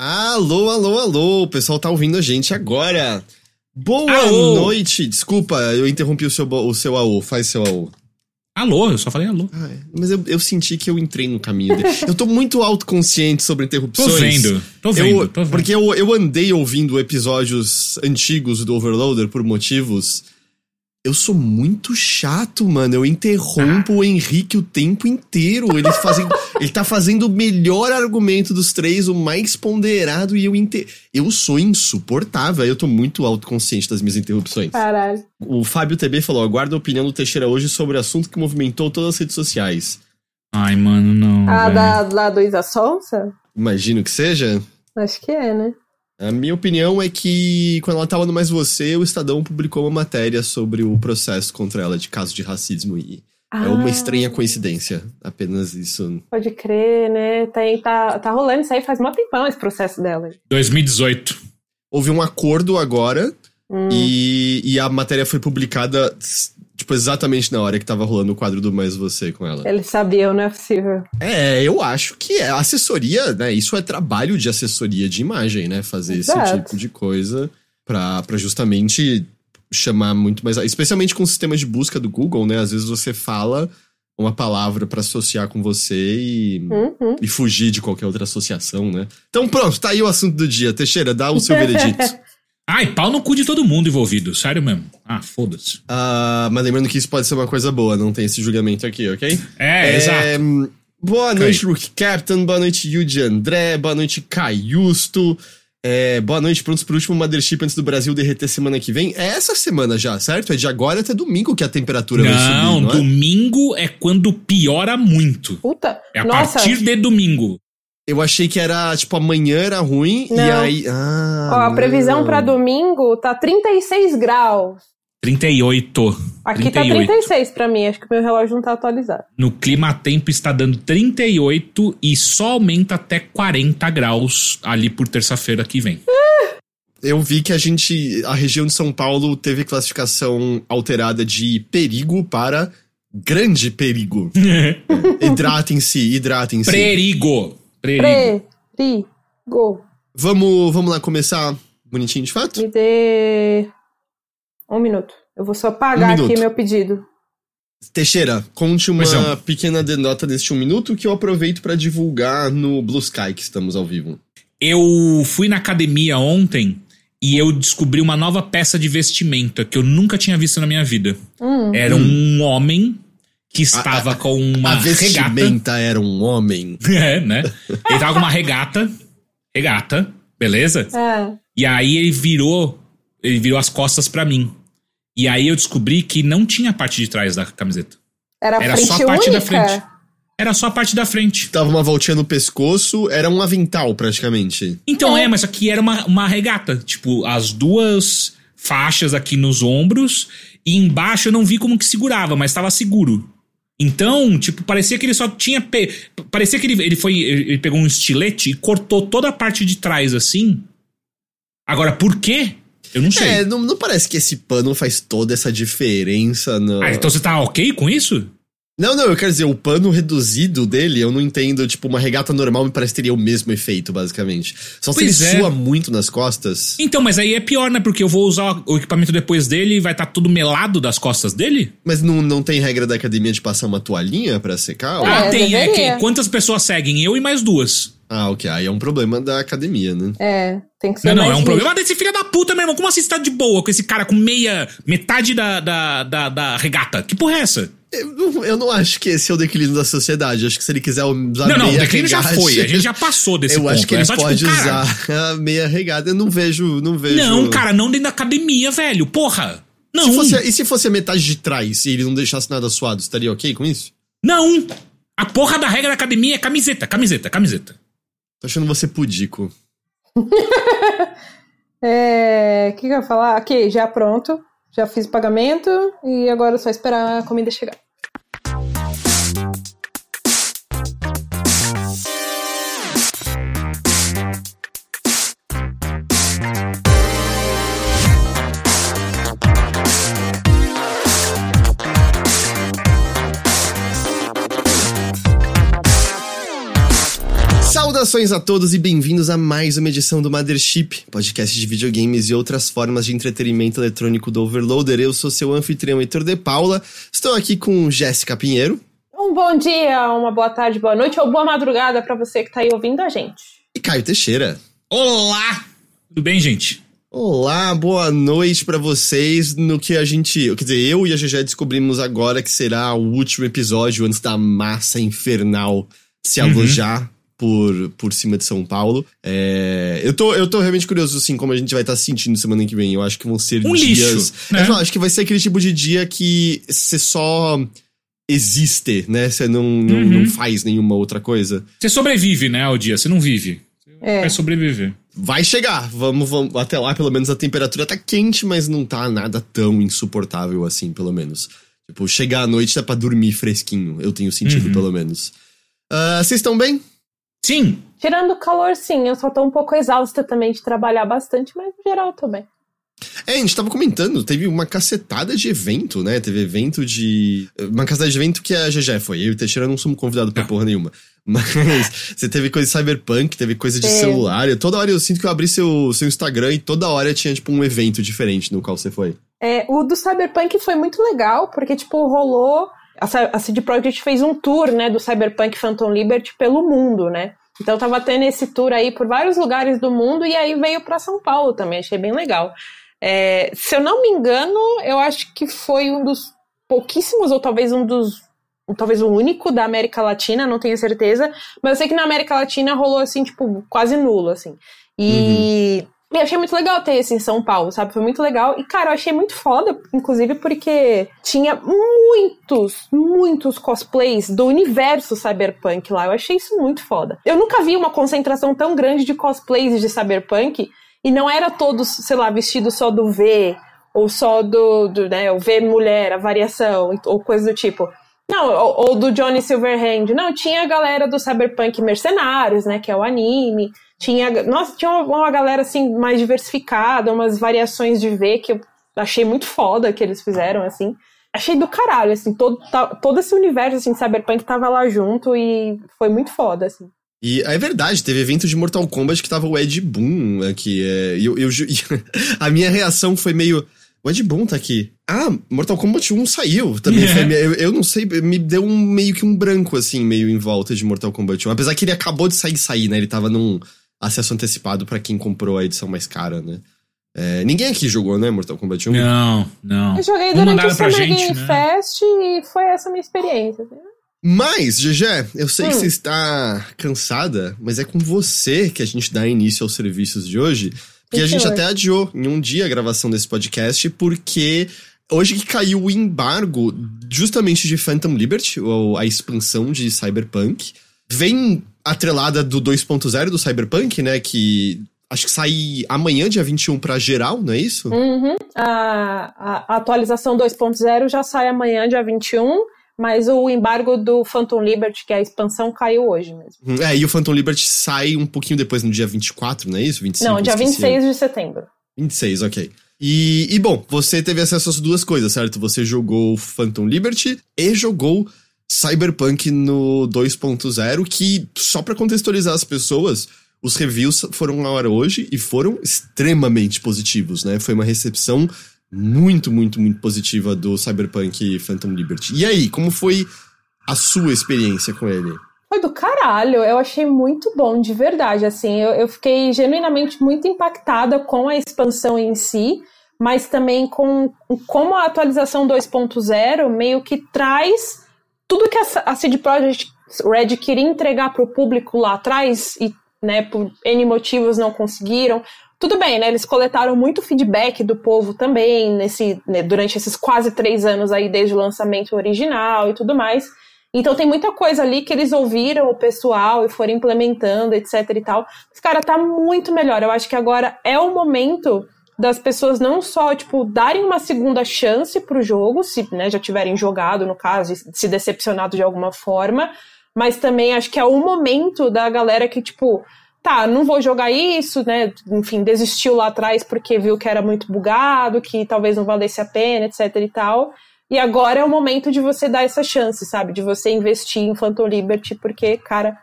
Alô, alô, alô, o pessoal tá ouvindo a gente agora. Boa Alô. noite. Desculpa, eu interrompi o seu, o seu AO. Faz seu AO. Alô, eu só falei alô. Ai, mas eu, eu senti que eu entrei no caminho dele. eu tô muito autoconsciente sobre interrupções. Tô vendo, tô vendo, Eu- tô vendo. Porque eu, eu andei ouvindo episódios antigos do Overloader por motivos. Eu sou muito chato, mano. Eu interrompo o Henrique o tempo inteiro. Ele, fazem, ele tá fazendo o melhor argumento dos três, o mais ponderado, e eu inter... Eu sou insuportável. Eu tô muito autoconsciente das minhas interrupções. Caralho. O Fábio TB falou: aguarda a opinião do Teixeira hoje sobre o assunto que movimentou todas as redes sociais. Ai, mano, não. Ah, velho. da, lá do Isa Sonsa? Imagino que seja. Acho que é, né? A minha opinião é que, quando ela tava no Mais Você, o Estadão publicou uma matéria sobre o processo contra ela de caso de racismo. E é uma Ah, estranha coincidência. Apenas isso. Pode crer, né? Tem, tá, tá rolando isso aí faz mó tempão esse processo dela. 2018. Houve um acordo agora Hum. e, e a matéria foi publicada, tipo, exatamente na hora que tava rolando o quadro do Mais Você com ela. Eles sabiam, não é possível. É, eu acho que é. Assessoria, né? Isso é trabalho de assessoria de imagem, né? Fazer esse Exato. tipo de coisa pra, pra justamente chamar muito mais. Especialmente com o sistema de busca do Google, né? Às vezes você fala uma palavra pra associar com você e, Uhum. e fugir de qualquer outra associação, né? Então pronto, tá aí o assunto do dia. Teixeira, dá o seu veredito. Ai, pau no cu de todo mundo envolvido, sério mesmo. Ah, foda-se. Ah, mas lembrando que isso pode ser uma coisa boa, não tem esse julgamento aqui, ok? É, exato. hum, Boa noite, Rook Captain. Boa noite, Yuji André. Boa noite, Caiusto. É, boa noite, prontos pro último Mothership antes do Brasil derreter semana que vem. É essa semana já, certo? É de agora até domingo que a temperatura vai subir, Não, não é? domingo é quando piora muito. Puta. É a Nossa. partir de domingo. Eu achei que era, tipo, amanhã era ruim e Não. aí... Ah, Ó, a previsão pra domingo tá 36 graus. 38. Aqui 38. tá 36 pra mim, acho que meu relógio não tá atualizado. No clima tempo está dando 38 e só aumenta até 40 graus ali por terça-feira que vem. Eu vi que a gente... A região de São Paulo teve classificação alterada de perigo para grande perigo. hidratem-se, hidratem-se. Perigo. Perigo. Perigo. Vamos, vamos lá começar bonitinho de fato? Me dê um minuto. Eu vou só pagar Um aqui meu pedido. Teixeira, conte uma não. pequena denota deste um minuto que eu aproveito pra divulgar no Blue Sky, que estamos ao vivo. Eu fui na academia ontem e eu descobri uma nova peça de vestimenta que eu nunca tinha visto na minha vida. Hum. Era um homem que estava com uma a regata. vestimenta era um homem. É, né? Ele tava com uma regata. Regata, beleza? É. E aí ele virou. Ele virou as costas pra mim. E aí eu descobri que não tinha a parte de trás da camiseta. Era, Era frente só a parte única. da frente. Era só a parte da frente. Tava uma voltinha no pescoço, era um avental praticamente. Então É. é, mas aqui era uma, uma regata. Tipo, as duas faixas aqui nos ombros. E embaixo eu não vi como que segurava, mas tava seguro. Então, tipo, parecia que ele só tinha. Pe... Parecia que ele, ele foi. Ele pegou um estilete e cortou toda a parte de trás assim. Agora, por quê? Eu não sei. É, não, não parece que esse pano faz toda essa diferença, não. Ah, então você tá ok com isso? Não, não, eu quero dizer, o pano reduzido dele, eu não entendo, tipo, uma regata normal me parece que teria o mesmo efeito, basicamente. Só se ele é. sua muito nas costas. Então, mas aí é pior, né? Porque eu vou usar o equipamento depois dele e vai estar tudo melado das costas dele? Mas não, não tem regra da academia de passar uma toalhinha pra secar? É, ah, tem. É deveria. que, quantas pessoas seguem? Eu e mais duas. Ah, ok. Aí é um problema da academia, né? É, tem que ser Não, não, mais é um rígido. problema desse filho da puta, meu irmão. Como assim você tá de boa com esse cara com meia. metade da, da, da, da regata? Que porra é essa? Eu, não- eu não acho que esse é o declínio da sociedade. Acho que se ele quiser usar não, não, o meia declínio já foi. A gente já passou desse Eu ponto. acho que é ele só, tipo, pode cara, usar a meia regata. Eu não vejo, não vejo. Não, cara, não dentro da academia, velho. Porra. Não. Se fosse, e se fosse a metade de trás e ele não deixasse nada suado, estaria ok com isso? Não. A porra da regra da academia é camiseta, camiseta, camiseta. Tô achando você pudico. É, o que, que eu ia falar? Aqui, já pronto. Já fiz o pagamento e agora é só esperar a comida chegar. Saudações a todos e bem-vindos a mais uma edição do Mothership, podcast de videogames e outras formas de entretenimento eletrônico do Overloader. Eu sou seu anfitrião Heitor de Paula, estou aqui com Jéssica Pinheiro. Um bom dia, uma boa tarde, boa noite ou boa madrugada para você que tá aí ouvindo a gente. E Caio Teixeira. Olá! Tudo bem, gente? Olá, boa noite para vocês no que a gente, quer dizer, eu e a GG descobrimos agora que será o último episódio antes da massa infernal se alojar uhum. Por, por cima de São Paulo. É, eu, tô, eu tô realmente curioso, assim, como a gente vai estar tá se sentindo semana que vem. Eu acho que vão ser um dias... Lixo, né? eu acho que vai ser aquele tipo de dia que você só existe, né? Você não, não, uhum. não faz nenhuma outra coisa. Você sobrevive, né, ao dia. Você não vive. É. Vai sobreviver. Vai chegar, vamos, vamos até lá, pelo menos a temperatura tá quente, mas não tá nada tão insuportável assim, pelo menos. Tipo, chegar à noite dá pra dormir fresquinho, eu tenho sentido, uhum. pelo menos. Uh, vocês estão bem? Sim. Tirando o calor, sim. Eu só tô um pouco exausta também de trabalhar bastante, mas no geral eu tô bem. É, a gente tava comentando, teve uma cacetada de evento, né? Teve evento de. Uma cacetada de evento que a GG foi. Eu e o Teixeira não somos convidados pra porra nenhuma. Mas você teve coisa de cyberpunk, teve coisa de é. celular. Toda hora eu sinto que eu abri seu, seu Instagram e toda hora tinha, tipo, um evento diferente no qual você foi. É, o do cyberpunk foi muito legal, porque, tipo, rolou. A CD Projekt fez um tour, né, do Cyberpunk Phantom Liberty pelo mundo, né? Então tava tendo esse tour aí por vários lugares do mundo e aí veio para São Paulo também, achei bem legal. É, se eu não me engano, eu acho que foi um dos pouquíssimos, ou talvez um dos. Talvez o único da América Latina, não tenho certeza. Mas eu sei que na América Latina rolou assim, tipo, quase nulo, assim. E. Uhum. E achei muito legal ter esse em São Paulo, sabe? Foi muito legal. E, cara, eu achei muito foda, inclusive, porque tinha muitos, muitos cosplays do universo cyberpunk lá. Eu achei isso muito foda. Eu nunca vi uma concentração tão grande de cosplays de cyberpunk e não era todos, sei lá, vestidos só do V, ou só do, do né, o V mulher, a variação, ou coisa do tipo. Não, ou, ou, do Johnny Silverhand. Não, tinha a galera do Cyberpunk Mercenários, né, que é o anime. Tinha, nossa, tinha uma, uma galera assim mais diversificada, umas variações de V que eu achei muito foda que eles fizeram assim. Achei do caralho, assim, todo, todo esse universo assim, Cyberpunk tava lá junto e foi muito foda, assim. E é verdade, teve evento de Mortal Kombat que tava o Ed Boon aqui. É, eu, eu, a minha reação foi meio. O Ed Boon tá aqui. Ah, Mortal Kombat 1 saiu também. Yeah. eu, eu, não sei, me deu um, meio que um branco, assim, meio em volta de Mortal Kombat 1. Apesar que ele acabou de sair sair, né? Ele tava num acesso antecipado para quem comprou a edição mais cara, né? É, ninguém aqui jogou, né, Mortal Kombat 1? Não, não. Eu joguei durante o Summer Game né? Fest e foi essa a minha experiência. Né? Mas, GG, eu sei hum. que você está cansada, mas é com você que a gente dá início aos serviços de hoje. Porque a gente até adiou em um dia a gravação desse podcast, porque hoje que caiu o embargo justamente de Phantom Liberty, ou a expansão de Cyberpunk, vem atrelada do 2.0 do Cyberpunk, né? Que acho que sai amanhã, dia 21, para geral, não é isso? Uhum. A, a atualização 2.0 já sai amanhã, dia 21. Mas o embargo do Phantom Liberty, que é a expansão, caiu hoje mesmo. Hum, é, e o Phantom Liberty sai um pouquinho depois, no dia 24, não é isso? 25? Não, dia 26 de setembro. 26, ok. E, e bom, você teve acesso às duas coisas, certo? Você jogou Phantom Liberty e jogou Cyberpunk no 2.0, que, só para contextualizar as pessoas, os reviews foram na hora hoje e foram extremamente positivos, né? Foi uma recepção muito, muito, muito positiva do Cyberpunk Phantom Liberty. E aí, como foi a sua experiência com ele? Foi do caralho, eu achei muito bom, de verdade. Assim, eu, eu fiquei genuinamente muito impactada com a expansão em si, mas também com como a atualização 2.0 meio que traz tudo que a, CD Projekt Red queria entregar para o público lá atrás e né, por N motivos não conseguiram. Tudo bem, né? Eles coletaram muito feedback do povo também nesse, né, durante esses quase três anos aí, desde o lançamento original e tudo mais. Então tem muita coisa ali que eles ouviram o pessoal e foram implementando, etc e tal. Mas, cara, tá muito melhor. Eu acho que agora é o momento das pessoas não só, tipo, darem uma segunda chance pro jogo, se né, já tiverem jogado, no caso, e se decepcionado de alguma forma, mas também acho que é o momento da galera que, tipo, tá, não vou jogar isso, né? Enfim, desistiu lá atrás porque viu que era muito bugado, que talvez não valesse a pena, etc e tal. E agora é o momento de você dar essa chance, sabe? De você investir em Phantom Liberty, porque, cara,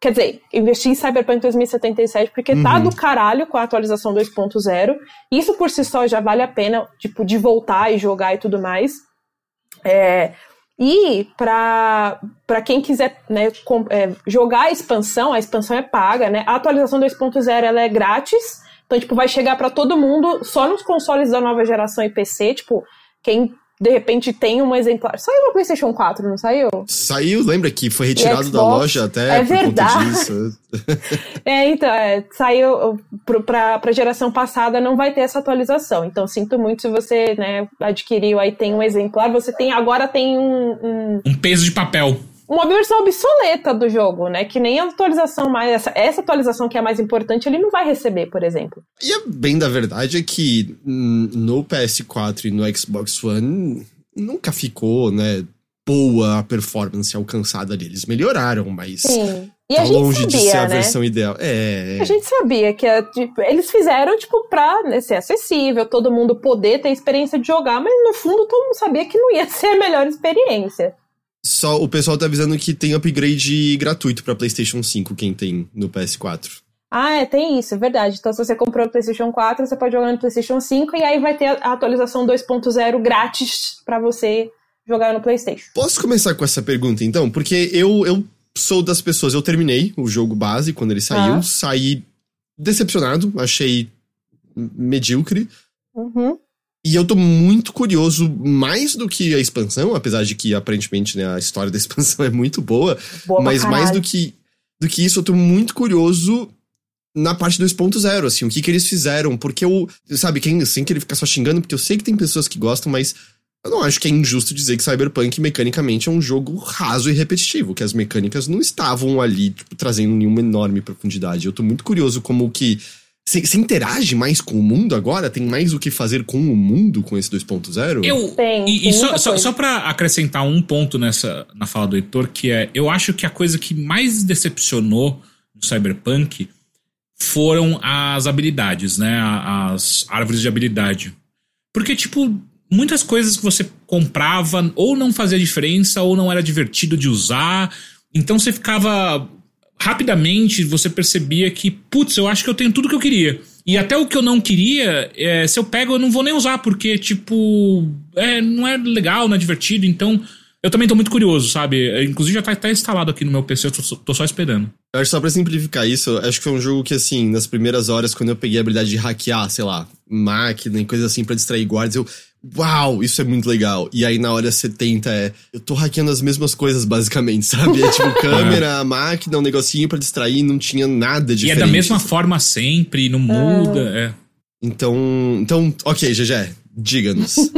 Quer dizer, investi em Cyberpunk 2077 porque tá Uhum. do caralho com a atualização 2.0. Isso por si só já vale a pena, tipo, de voltar e jogar e tudo mais. É, e pra, pra quem quiser né, com- é, jogar a expansão, a expansão é paga, né? A atualização 2.0 ela é grátis. Então, tipo, vai chegar pra todo mundo só nos consoles da nova geração e PC. Tipo, quem de repente tem um exemplar. Saiu no PlayStation 4, não saiu? Saiu, lembra que foi retirado da loja até é por verdade. conta disso. É, então, é, saiu pra, pra geração passada, não vai ter essa atualização. Então, sinto muito se você, né, adquiriu aí, tem um exemplar, você tem, agora tem um, um- Um peso de papel. Uma versão obsoleta do jogo, né, que nem a atualização mais, essa, essa atualização que é a mais importante, ele não vai receber, por exemplo. E a bem da verdade é que no PS4 e no Xbox One nunca ficou, né, boa a performance alcançada ali. Eles melhoraram, mas Sim. E tá a longe sabia, de ser a né? versão ideal. É, A gente sabia que é, tipo, eles fizeram, tipo, pra né, ser acessível, todo mundo poder ter experiência de jogar, mas no fundo todo mundo sabia que não ia ser a melhor experiência. Só o pessoal tá avisando que tem upgrade gratuito pra PlayStation 5, quem tem no PS4. Ah, é, tem isso, é verdade. Então, se você comprou o PlayStation 4, você pode jogar no PlayStation 5 e aí vai ter a atualização 2.0 grátis pra você jogar no PlayStation. Posso começar com essa pergunta, então? Porque eu, eu sou das pessoas, eu terminei o jogo base quando ele saiu, Ah. saí decepcionado, achei medíocre. Uhum. E eu tô muito curioso, mais do que a expansão, apesar de que aparentemente né, a história da expansão é muito boa, Boa mas mais do que, do que isso, eu tô muito curioso na parte 2.0, assim, o que que eles fizeram, porque eu, sabe, quem, sem querer ficar só xingando, porque eu sei que tem pessoas que gostam, mas eu não acho que é injusto dizer que Cyberpunk mecanicamente é um jogo raso e repetitivo, que as mecânicas não estavam ali, tipo, trazendo nenhuma enorme profundidade. Eu tô muito curioso como que você interage mais com o mundo agora? Tem mais o que fazer com o mundo com esse 2.0? Eu, Tem, e, tem e só, muita só, só pra acrescentar um ponto nessa na fala do Heitor, que é, eu acho que a coisa que mais decepcionou no Cyberpunk foram as habilidades, né? As árvores de habilidade. Porque, tipo, muitas coisas que você comprava ou não fazia diferença ou não era divertido de usar. Então você ficava. Rapidamente você percebia que, putz, eu acho que eu tenho tudo que eu queria. E até o que eu não queria, é, se eu pego, eu não vou nem usar, porque, tipo, é, não é legal, não é divertido. Então, eu também tô muito curioso, sabe? É, Inclusive já tá, tá instalado aqui no meu PC, eu tô, tô só esperando. Eu acho só pra simplificar isso, acho que foi um jogo que, assim, nas primeiras horas, quando eu peguei a habilidade de hackear, sei lá, máquina e coisa assim pra distrair guardas, eu. Uau, isso é muito legal. E aí na hora 70 é. Eu tô hackeando as mesmas coisas, basicamente, sabe? É tipo câmera, máquina, um negocinho pra distrair, não tinha nada E diferente. é da mesma forma sempre, não muda. É. Então. Então, ok, GG, diga-nos.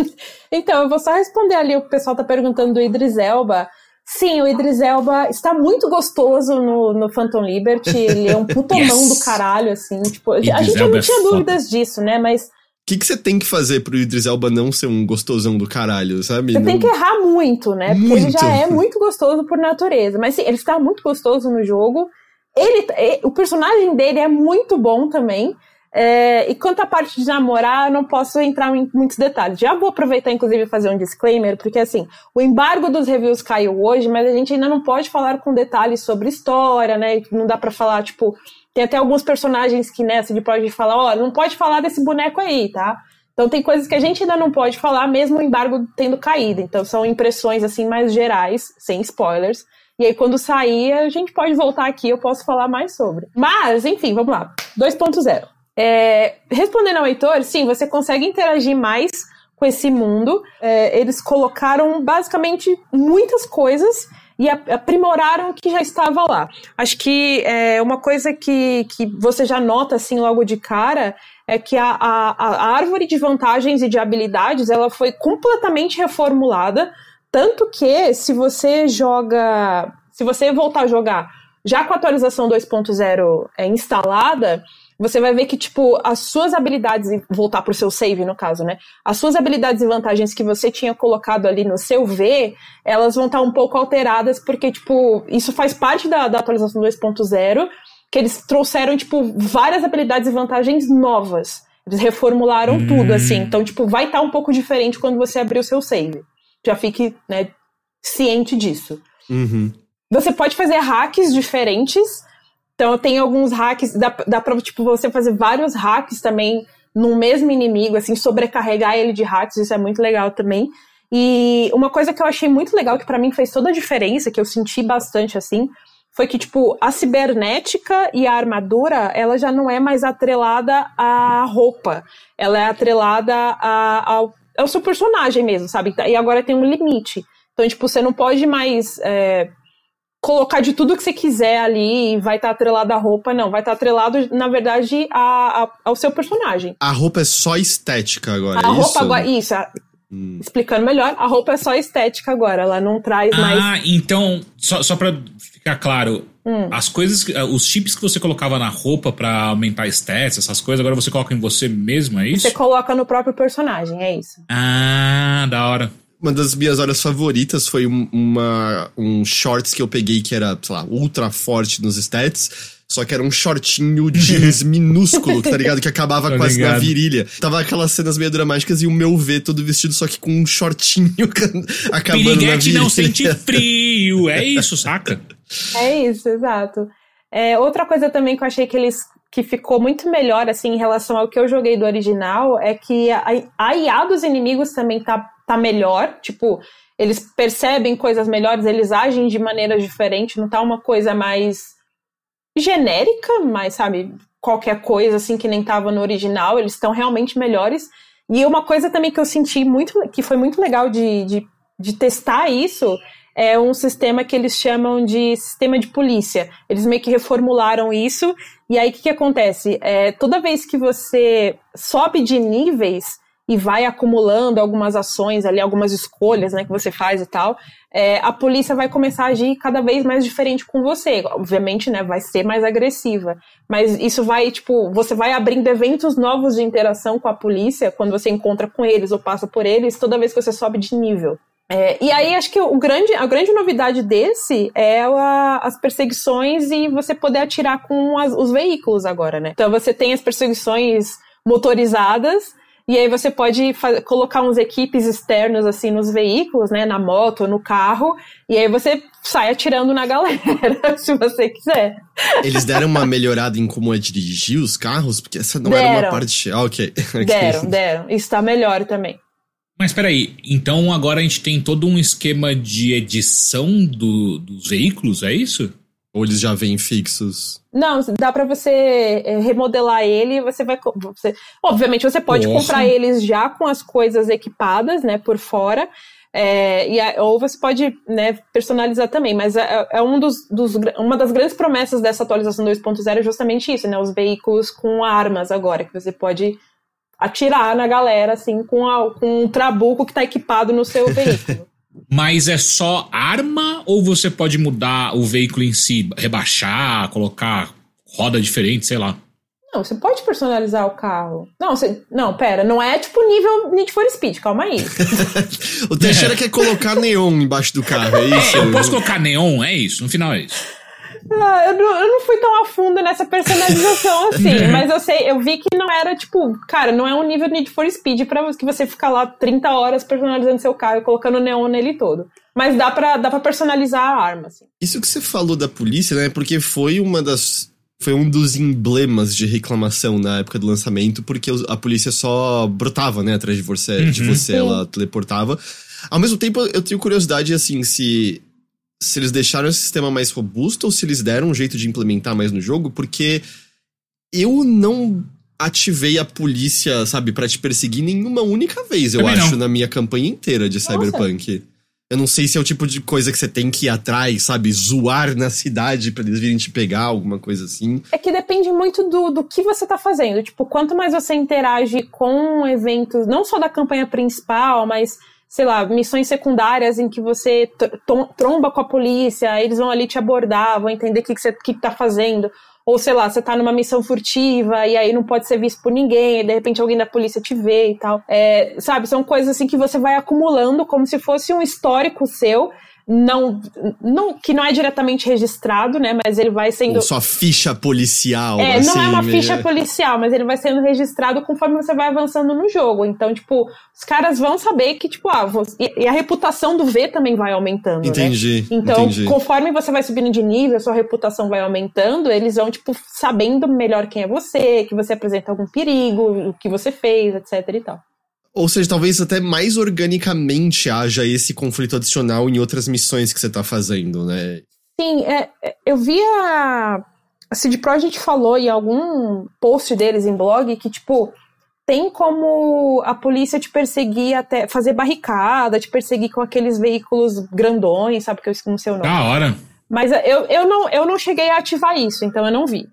Então, eu vou só responder ali o que o pessoal tá perguntando do Idris Elba. Sim, o Idris Elba está muito gostoso no, no Phantom Liberty. Ele é um putomão Yes! do caralho, assim. Tipo, a gente Elba não é tinha foda. dúvidas disso, né? Mas que, que você tem que fazer pro Idris Elba não ser um gostosão do caralho, sabe? Você Não- tem que errar muito, né? Porque ele Muito. já é muito gostoso por natureza. Mas sim, ele está muito gostoso no jogo. Ele, é- o personagem dele é muito bom também. É, e quanto à parte de namorar, eu não posso entrar em muitos detalhes. Já vou aproveitar, inclusive, fazer um disclaimer, porque assim, o embargo dos reviews caiu hoje, mas a gente ainda não pode falar com detalhes sobre história, né? Não dá pra falar, tipo, tem até alguns personagens que nessa de Project fala, ó, não pode falar desse boneco aí, tá? Então tem coisas que a gente ainda não pode falar, mesmo o embargo tendo caído. Então são impressões assim mais gerais, sem spoilers. E aí quando sair, a gente pode voltar aqui, eu posso falar mais sobre. Mas, enfim, vamos lá. 2.0. É, respondendo ao Heitor, sim, você consegue interagir mais com esse mundo. É, eles colocaram basicamente muitas coisas e aprimoraram o que já estava lá. Acho que é, uma coisa que, que você já nota assim logo de cara é que a, a, a árvore de vantagens e de habilidades ela foi completamente reformulada. Tanto que se você joga. Se você voltar a jogar já com a atualização 2.0 é, instalada, você vai ver que, tipo, as suas habilidades, voltar pro seu save, no caso, né? As suas habilidades e vantagens que você tinha colocado ali no seu V, elas vão estar um pouco alteradas, porque, tipo, isso faz parte da, da atualização 2.0, que eles trouxeram, tipo, várias habilidades e vantagens novas. Eles reformularam Hum. tudo, assim. Então, tipo, vai estar um pouco diferente quando você abrir o seu save. Já fique, né, ciente disso. Uhum. Você pode fazer hacks diferentes, Então tem alguns hacks, dá, dá pra tipo, você fazer vários hacks também num mesmo inimigo, assim, sobrecarregar ele de hacks, isso é muito legal também. E uma coisa que eu achei muito legal, que para mim fez toda a diferença, que eu senti bastante assim, foi que, tipo, a cibernética e a armadura, ela já não é mais atrelada à roupa. Ela é atrelada a, ao, ao seu personagem mesmo, sabe? E agora tem um limite. Então, tipo, você não pode mais é, colocar de tudo que você quiser ali e vai estar tá atrelado à roupa, não. Vai estar tá atrelado, na verdade, a, a, ao seu personagem. A roupa é só estética agora, a é roupa isso? agora, isso. Hum. Explicando melhor, a roupa é só estética agora, ela não traz ah, mais. Ah, então, só, só pra ficar claro, hum. as coisas, eh, os chips que você colocava na roupa para aumentar stats, essas coisas, agora você coloca em você mesmo, é isso? Você coloca no próprio personagem, é isso. Ah, da hora. Uma das minhas horas favoritas foi uma, um shorts que eu peguei que era, sei lá, ultra forte nos stats só que era um shortinho jeans minúsculo, tá ligado? Que acabava Tô quase ligado. na virilha. Tava aquelas cenas meio dramáticas e o meu V todo vestido, só que com um shortinho acabando Piriguete na virilha. não sente frio, é isso, saca? É isso, exato. É, outra coisa também que eu achei que eles que ficou muito melhor assim em relação ao que eu joguei do original é que a, a IA dos inimigos também tá, tá melhor, tipo, eles percebem coisas melhores, eles agem de maneira diferente, não tá uma coisa mais genérica, mas sabe, qualquer coisa assim que nem tava no original, eles estão realmente melhores. E uma coisa também que eu senti muito, que foi muito legal de, de, de testar isso, é um sistema que eles chamam de sistema de polícia. Eles meio que reformularam isso, e aí o que, que acontece? É, toda vez que você sobe de níveis, e vai acumulando algumas ações ali, algumas escolhas, né, que você faz e tal, é, a polícia vai começar a agir cada vez mais diferente com você. Obviamente, né, vai ser mais agressiva. Mas isso vai, tipo, você vai abrindo eventos novos de interação com a polícia quando você encontra com eles ou passa por eles, toda vez que você sobe de nível. É, e aí acho que o grande, a grande novidade desse é a, as perseguições e você poder atirar com as, os veículos agora, né? Então você tem as perseguições motorizadas e aí você pode colocar uns equipes externos assim nos veículos, né, na moto, no carro, e aí você sai atirando na galera, se você quiser. Eles deram uma melhorada em como é dirigir os carros, porque essa não deram. era uma parte. Ah, ok. Deram, deram. Isso tá melhor também. Mas peraí, então agora a gente tem todo um esquema de edição do, dos veículos, é isso? Ou eles já vêm fixos? Não, dá para você eh, remodelar ele, você vai. Você, obviamente, você pode Nossa. comprar eles já com as coisas equipadas, né, por fora. É, e ou você pode né, personalizar também, mas é, é um dos, dos, uma das grandes promessas dessa atualização 2.0 é justamente isso, né? Os veículos com armas agora, que você pode atirar na galera, assim, com, a, com um trabuco que está equipado no seu veículo. Mas é só arma ou você pode mudar o veículo em si, rebaixar, colocar roda diferente, sei lá? Não, você pode personalizar o carro. Não, você, não, pera, não é tipo nível Need for Speed, calma aí. o Teixeira é. quer colocar neon embaixo do carro, é isso? É, eu posso colocar neon, é isso, no final é isso. Ah, eu, não, eu não fui tão a fundo nessa personalização assim, mas eu sei, eu vi que não era tipo, cara, não é um nível Need for Speed pra que você ficar lá 30 horas personalizando seu carro e colocando neon nele todo. Mas dá pra, dá pra personalizar a arma, assim. Isso que você falou da polícia, né? Porque foi uma das. Foi um dos emblemas de reclamação na época do lançamento, porque a polícia só brotava, né, atrás de você, uhum. de você, ela teleportava. Ao mesmo tempo, eu tenho curiosidade, assim, se se eles deixaram esse sistema mais robusto ou se eles deram um jeito de implementar mais no jogo, porque eu não ativei a polícia, sabe, para te perseguir nenhuma única vez, eu Também acho, não. na minha campanha inteira de Nossa. Cyberpunk. Eu não sei se é o tipo de coisa que você tem que ir atrás, sabe? Zoar na cidade para eles virem te pegar, alguma coisa assim. É que depende muito do, do que você tá fazendo. Tipo, quanto mais você interage com eventos, não só da campanha principal, mas sei lá, missões secundárias em que você tromba com a polícia, eles vão ali te abordar, vão entender o que, que você que tá fazendo. Ou, sei lá, você tá numa missão furtiva e aí não pode ser visto por ninguém, e de repente alguém da polícia te vê e tal. É, sabe, são coisas assim que você vai acumulando como se fosse um histórico seu. Não, não que não é diretamente registrado, né? Mas ele vai sendo. Ou sua ficha policial. É, assim, não é uma meio- ficha policial, mas ele vai sendo registrado conforme você vai avançando no jogo. Então, tipo, os caras vão saber que, tipo, ah, você- e, a reputação do V também vai aumentando, né? Entendi. Então, entendi. conforme você vai subindo de nível, sua reputação vai aumentando, eles vão, tipo, sabendo melhor quem é você, que você apresenta algum perigo, o que você fez, etc e tal. Ou seja, talvez até mais organicamente haja esse conflito adicional em outras missões que você tá fazendo, né? Sim, é, é, eu vi a, a CD Projekt falou em algum post deles em blog que, tipo, tem como a polícia te perseguir até fazer barricada, te perseguir com aqueles veículos grandões, sabe? Que eu não sei o nome. Da hora. Mas eu, eu, não, eu não cheguei a ativar isso, então eu não vi.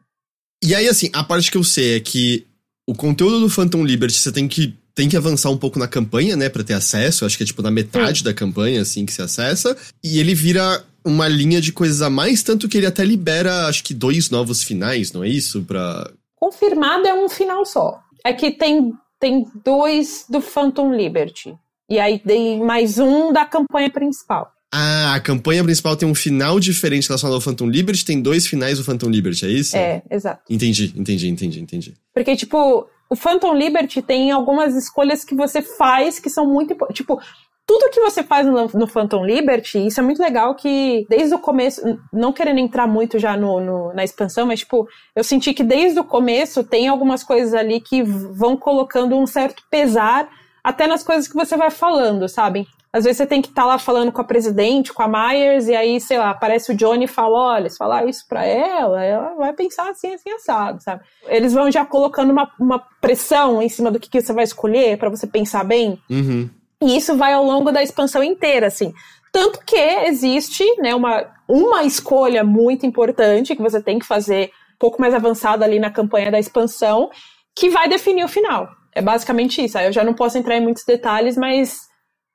E aí, assim, a parte que eu sei é que o conteúdo do Phantom Liberty você tem que, tem que avançar um pouco na campanha, né, pra ter acesso. Acho que é tipo na metade da campanha, assim, que se acessa. E ele vira uma linha de coisas a mais, tanto que ele até libera, acho que dois novos finais, não é isso? Pra. Confirmado é um final só. É que tem, tem dois do Phantom Liberty. E aí tem mais um da campanha principal. Ah, a campanha principal tem um final diferente relacionado ao Phantom Liberty, tem dois finais do Phantom Liberty, é isso? É, exato. Entendi, entendi, entendi, entendi. Porque, tipo, o Phantom Liberty tem algumas escolhas que você faz que são muito. Tipo, tudo que você faz no, no Phantom Liberty, isso é muito legal que desde o começo, não querendo entrar muito já no, no- na expansão, mas, tipo, eu senti que desde o começo tem algumas coisas ali que vão colocando um certo pesar até nas coisas que você vai falando, sabe? Às vezes você tem que estar lá falando com a presidente, com a Myers, e aí, sei lá, aparece o Johnny e fala: olha, se falar isso pra ela, ela vai pensar assim, assim, assado, sabe? Eles vão já colocando uma, uma pressão em cima do que, que você vai escolher pra você pensar bem. Uhum. E isso vai ao longo da expansão inteira, assim. Tanto que existe né, uma, uma escolha muito importante que você tem que fazer um pouco mais avançada ali na campanha da expansão, que vai definir o final. É basicamente isso. Eu já não posso entrar em muitos detalhes, mas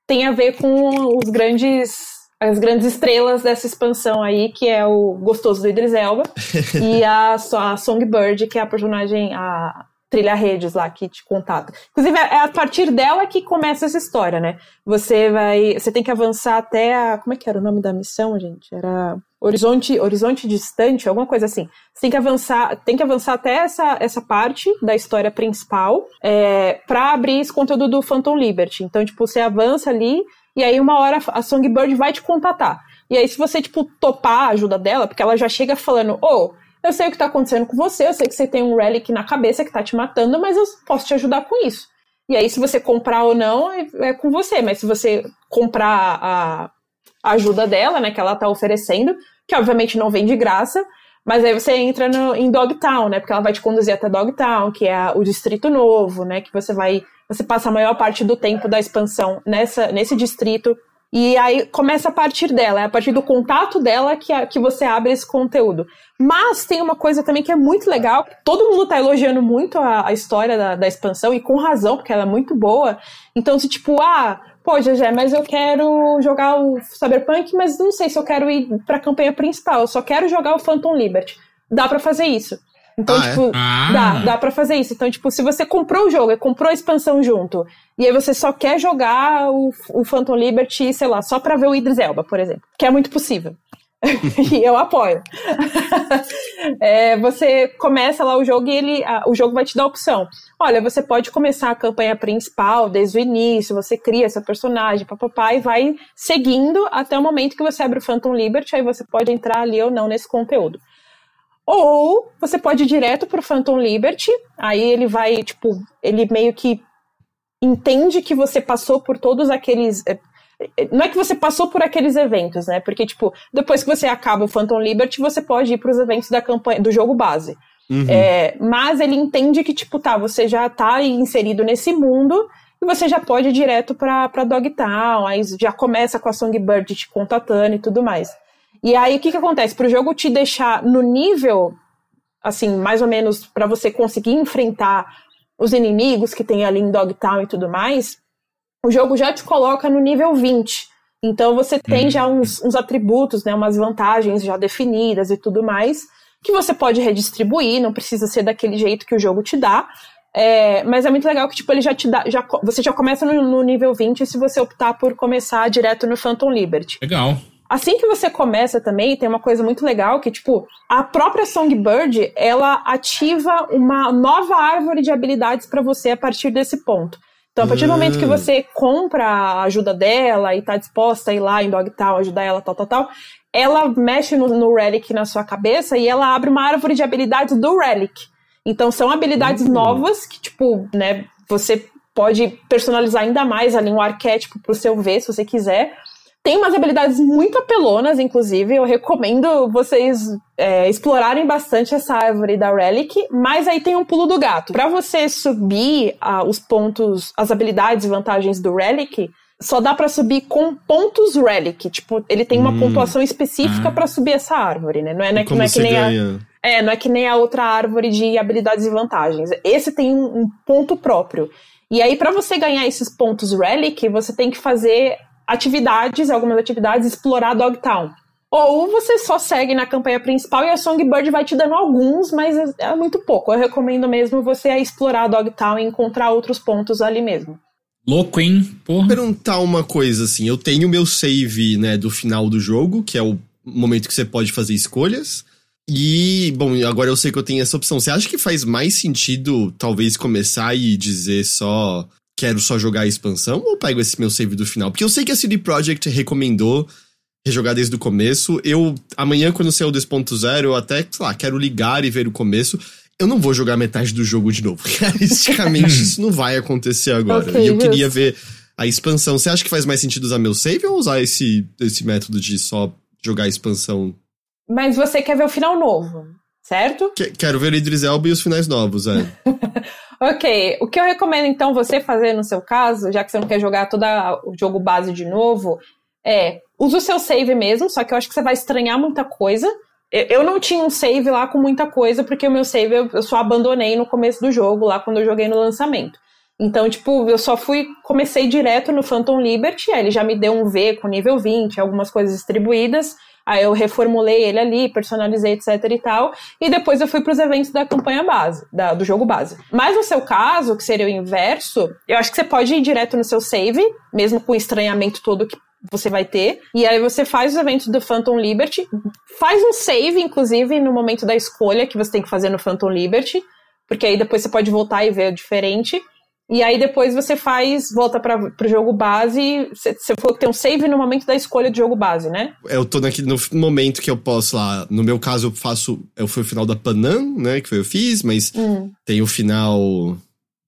tem a ver com os grandes as grandes estrelas dessa expansão aí, que é o gostoso do Idris Elba e a, a Songbird, que é a personagem, a trilha redes lá que te contata. Inclusive, é a partir dela que começa essa história, né? Você vai. Você tem que avançar até a. Como é que era o nome da missão, gente? Era. Horizonte, horizonte distante, alguma coisa assim. Você tem que avançar, tem que avançar até essa, essa parte da história principal é, para abrir esse conteúdo do Phantom Liberty. Então, tipo, você avança ali e aí uma hora a Songbird vai te contatar. E aí, se você, tipo, topar a ajuda dela, porque ela já chega falando, ô, eu sei o que tá acontecendo com você, eu sei que você tem um relic na cabeça que tá te matando, mas eu posso te ajudar com isso. E aí, se você comprar ou não, é, é com você. Mas se você comprar a, ajuda dela, né, que ela tá oferecendo, que obviamente não vem de graça, mas aí você entra no, em Dogtown, né, porque ela vai te conduzir até Dogtown, que é o distrito novo, né, que você vai, você passa a maior parte do tempo da expansão nessa, nesse distrito, e aí começa a partir dela, é a partir do contato dela que, a- que você abre esse conteúdo. Mas tem uma coisa também que é muito legal, todo mundo tá elogiando muito a, a história da, da expansão, e com razão, porque ela é muito boa, então se tipo, ah, pô, Gegé, mas eu quero jogar o Cyberpunk, mas não sei se eu quero ir pra campanha principal, eu só quero jogar o Phantom Liberty. Dá pra fazer isso. Então, Ah, é? tipo, Ah. dá, dá pra fazer isso. Então, tipo, se você comprou o jogo e comprou a expansão junto, e aí você só quer jogar o, o Phantom Liberty, sei lá, só pra ver o Idris Elba, por exemplo, que é muito possível. e eu apoio. É, você começa lá o jogo e ele, a- o jogo vai te dar a opção. Olha, você pode começar a campanha principal desde o início, você cria seu personagem, papapá, e vai seguindo até o momento que você abre o Phantom Liberty, aí você pode entrar ali ou não nesse conteúdo. Ou você pode ir direto pro Phantom Liberty, aí ele vai, tipo, ele meio que entende que você passou por todos aqueles. é, é, Não é que você passou por aqueles eventos, né? Porque, tipo, depois que você acaba o Phantom Liberty, você pode ir pros eventos da campanha, do jogo base. Uhum. É, mas ele entende que, tipo, tá, você já tá inserido nesse mundo e você já pode ir direto pra, pra Dogtown, aí já começa com a Songbird te contatando e tudo mais. E aí, o que que acontece? Pro jogo te deixar no nível, assim, mais ou menos, pra você conseguir enfrentar os inimigos que tem ali em Dogtown e tudo mais, o jogo já te coloca no nível 20. Então você tem Uhum. já uns, uns atributos, né, umas vantagens já definidas e tudo mais, que você pode redistribuir, não precisa ser daquele jeito que o jogo te dá. É, mas é muito legal que tipo, ele já te dá. Já, você já começa no, no nível 20 se você optar por começar direto no Phantom Liberty. Legal. Assim que você começa também, tem uma coisa muito legal que, tipo, a própria Songbird, ela ativa uma nova árvore de habilidades para você a partir desse ponto. Então, a partir do momento que Hum. você compra a ajuda dela e tá disposta a ir lá em Dogtown, ajudar ela, tal, tal, tal, ela mexe no, no Relic na sua cabeça e ela abre uma árvore de habilidades do Relic. Então, são habilidades Hum. novas que, tipo, né, você pode personalizar ainda mais ali um arquétipo pro seu V, se você quiser. Tem umas habilidades muito apelonas, inclusive. Eu recomendo vocês é, explorarem bastante essa árvore da Relic, mas aí tem um pulo do gato. Para você subir ah, os pontos, as habilidades e vantagens do Relic, só dá para subir com pontos Relic. Tipo, ele tem uma Hum. pontuação específica Ah. para subir essa árvore, né? Não é, não é, não é que você nem a, ganha? é, não é que nem a outra árvore de habilidades e vantagens. Esse tem um, um ponto próprio. E aí, para você ganhar esses pontos Relic, você tem que fazer atividades, algumas atividades, explorar Dogtown. Ou você só segue na campanha principal e a Songbird vai te dando alguns, mas é- muito pouco. Eu recomendo mesmo você explorar Dogtown e encontrar outros pontos ali mesmo. Louco, hein? Porra. perguntar uma coisa assim. Eu tenho meu save, né, do final do jogo, que é o momento que você pode fazer escolhas. E, bom, agora eu sei que eu tenho essa opção. Você acha que faz mais sentido, talvez, começar e dizer só quero só jogar a expansão ou pego esse meu save do final? Porque eu sei que a CD Projekt recomendou rejogar desde o começo. Eu, amanhã, quando sair o 2.0, eu até, sei lá, quero ligar e ver o começo. Eu não vou jogar metade do jogo de novo. Realisticamente, isso não vai acontecer agora. Ok, e eu queria ver a expansão. Você acha que faz mais sentido usar meu save ou usar esse, esse método de só jogar a expansão? Mas você quer ver o final novo, certo? Que- quero ver Idris Elba e os finais novos, é. Ok, o que eu recomendo então você fazer no seu caso, já que você não quer jogar todo o jogo base de novo, é usa o seu save mesmo, só que eu acho que você vai estranhar muita coisa. Eu- não tinha um save lá com muita coisa, porque o meu save eu só abandonei no começo do jogo, lá quando eu joguei no lançamento. Então, tipo, eu só fui, comecei direto no Phantom Liberty, aí ele já me deu um V com nível 20, algumas coisas distribuídas, aí eu reformulei ele ali, personalizei, etc e tal, e depois eu fui pros eventos da campanha base, da- do jogo base. Mas no seu caso, que seria o inverso, eu acho que você pode ir direto no seu save, mesmo com o estranhamento todo que você vai ter, e aí você faz os eventos do Phantom Liberty, faz um save, inclusive, no momento da escolha que você tem que fazer no Phantom Liberty, porque aí depois você pode voltar e ver diferente. E aí depois você faz, volta para pro jogo base. Você falou que tem um save no momento da escolha do jogo base, né? Eu tô naquele, no momento que eu posso lá. No meu caso, eu faço. Eu fui o final da Panam, né? Que foi eu fiz, mas Hum. tem o final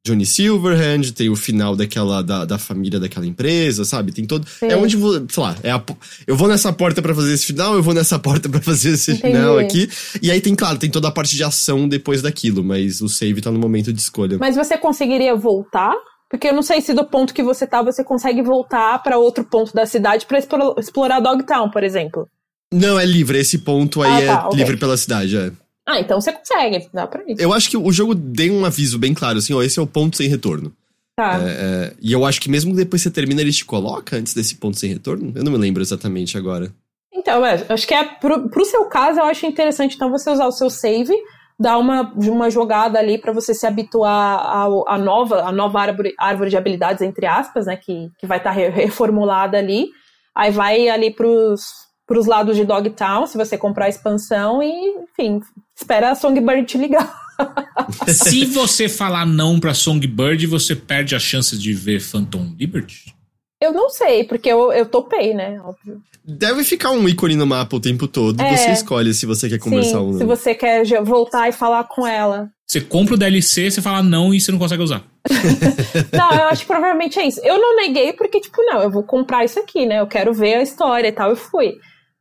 Johnny Silverhand, tem o final daquela da, da família daquela empresa, sabe? Tem todo. Sim. É onde vou, sei lá, é a eu vou nessa porta pra fazer esse final, eu vou nessa porta pra fazer esse Entendi. final aqui. E aí tem, claro, tem toda a parte de ação depois daquilo, mas o save tá no momento de escolha. Mas você conseguiria voltar? Porque eu não sei se do ponto que você tá, você consegue voltar para outro ponto da cidade pra explorar, Dogtown, por exemplo. Não, é livre, esse ponto aí Ah, é tá, ok. livre pela cidade, é. Ah, então você consegue, dá pra ir. Eu acho que o jogo deu um aviso bem claro, assim, ó, esse é o ponto sem retorno. Tá. É, e eu acho que mesmo depois que você termina, ele te coloca antes desse ponto sem retorno. Eu não me lembro exatamente agora. Então, é, acho que é pro, pro seu caso, eu acho interessante então você usar o seu save, dar uma, uma jogada ali pra você se habituar à nova, a nova árvore, árvore de habilidades, entre aspas, né? Que, que vai estar reformulada ali. Aí vai ali pros, pros lados de Dogtown, se você comprar a expansão, e, enfim, espera a Songbird te ligar. Se você falar não pra Songbird, você perde a chance de ver Phantom Liberty? Eu não sei, porque eu, eu topei, né? Óbvio. Deve ficar um ícone no mapa o tempo todo. É. Você escolhe se você quer conversar ou Sim, não. se você quer voltar e falar com ela. Você compra o DLC, você fala não e você não consegue usar. Não, eu acho que provavelmente é isso. Eu não neguei porque, tipo, não, eu vou comprar isso aqui, né? Eu quero ver a história e tal, eu fui.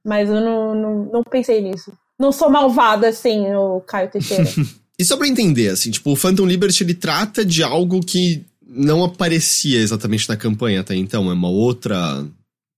Mas eu não, não, não pensei nisso. Não sou malvada assim, o Caio Teixeira. E só pra entender, assim, tipo, o Phantom Liberty ele trata de algo que não aparecia exatamente na campanha até então. É uma outra.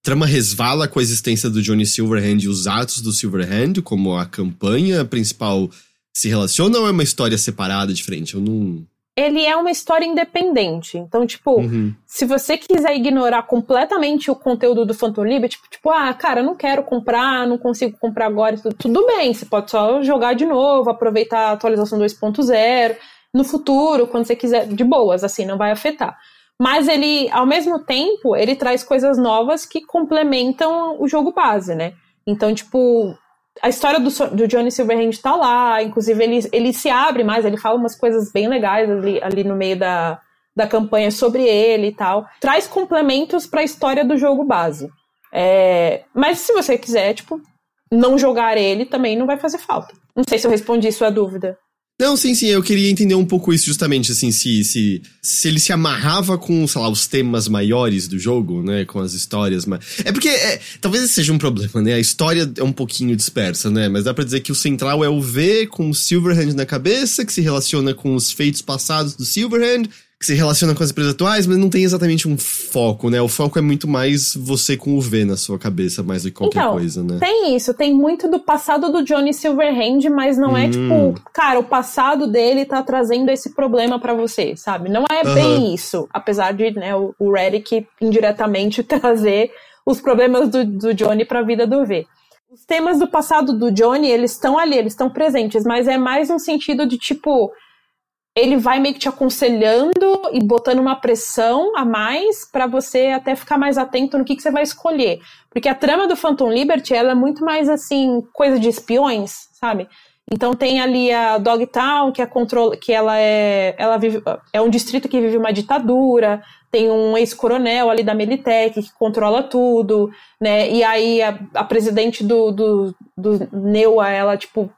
Trama resvala com a existência do Johnny Silverhand e os atos do Silverhand, como a campanha principal se relaciona ou é uma história separada, diferente? Eu não. Ele é uma história independente. Então, tipo, Uhum. se você quiser ignorar completamente o conteúdo do Phantom Liberty, tipo, tipo, ah, cara, não quero comprar, não consigo comprar agora, tudo, tudo bem, você pode só jogar de novo, aproveitar a atualização 2.0 no futuro, quando você quiser, de boas, assim, não vai afetar. mas ele, ao mesmo tempo, ele traz coisas novas que complementam o jogo base, né? Então, tipo, a história do, do Johnny Silverhand tá lá, inclusive ele, ele se abre mais, ele fala umas coisas bem legais ali, ali no meio da, da campanha sobre ele e tal. Traz complementos para a história do jogo base. É, mas se você quiser, tipo, não jogar ele também não vai fazer falta. Não sei se eu respondi sua dúvida. Não, sim, sim, eu queria entender um pouco isso justamente, assim, se, se, se ele se amarrava com, sei lá, os temas maiores do jogo, né, com as histórias, mas... É porque, é, talvez esse seja um problema, né, a história é um pouquinho dispersa, né, mas dá pra dizer que o central é o V com o Silverhand na cabeça, que se relaciona com os feitos passados do Silverhand, que se relaciona com as empresas atuais, mas não tem exatamente um foco, né? O foco é muito mais você com o V na sua cabeça, mais do que qualquer então, coisa, né? Tem isso, tem muito do passado do Johnny Silverhand, mas não hum. é tipo, cara, o passado dele tá trazendo esse problema para você, sabe? Não é bem isso, apesar de, né, o, o Redick indiretamente trazer os problemas do, do Johnny pra vida do V. Os temas do passado do Johnny, eles estão ali, eles estão presentes, mas é mais um sentido de tipo, ele vai meio que te aconselhando e botando uma pressão a mais para você até ficar mais atento no que, que você vai escolher. Porque a trama do Phantom Liberty, ela é muito mais assim, coisa de espiões, sabe? Então tem ali a Dogtown, que é control, que ela é, ela vive, é um distrito que vive uma ditadura, tem um ex-coronel ali da Militech que controla tudo, né? E aí a, a presidente do, do, do Neua, ela tipo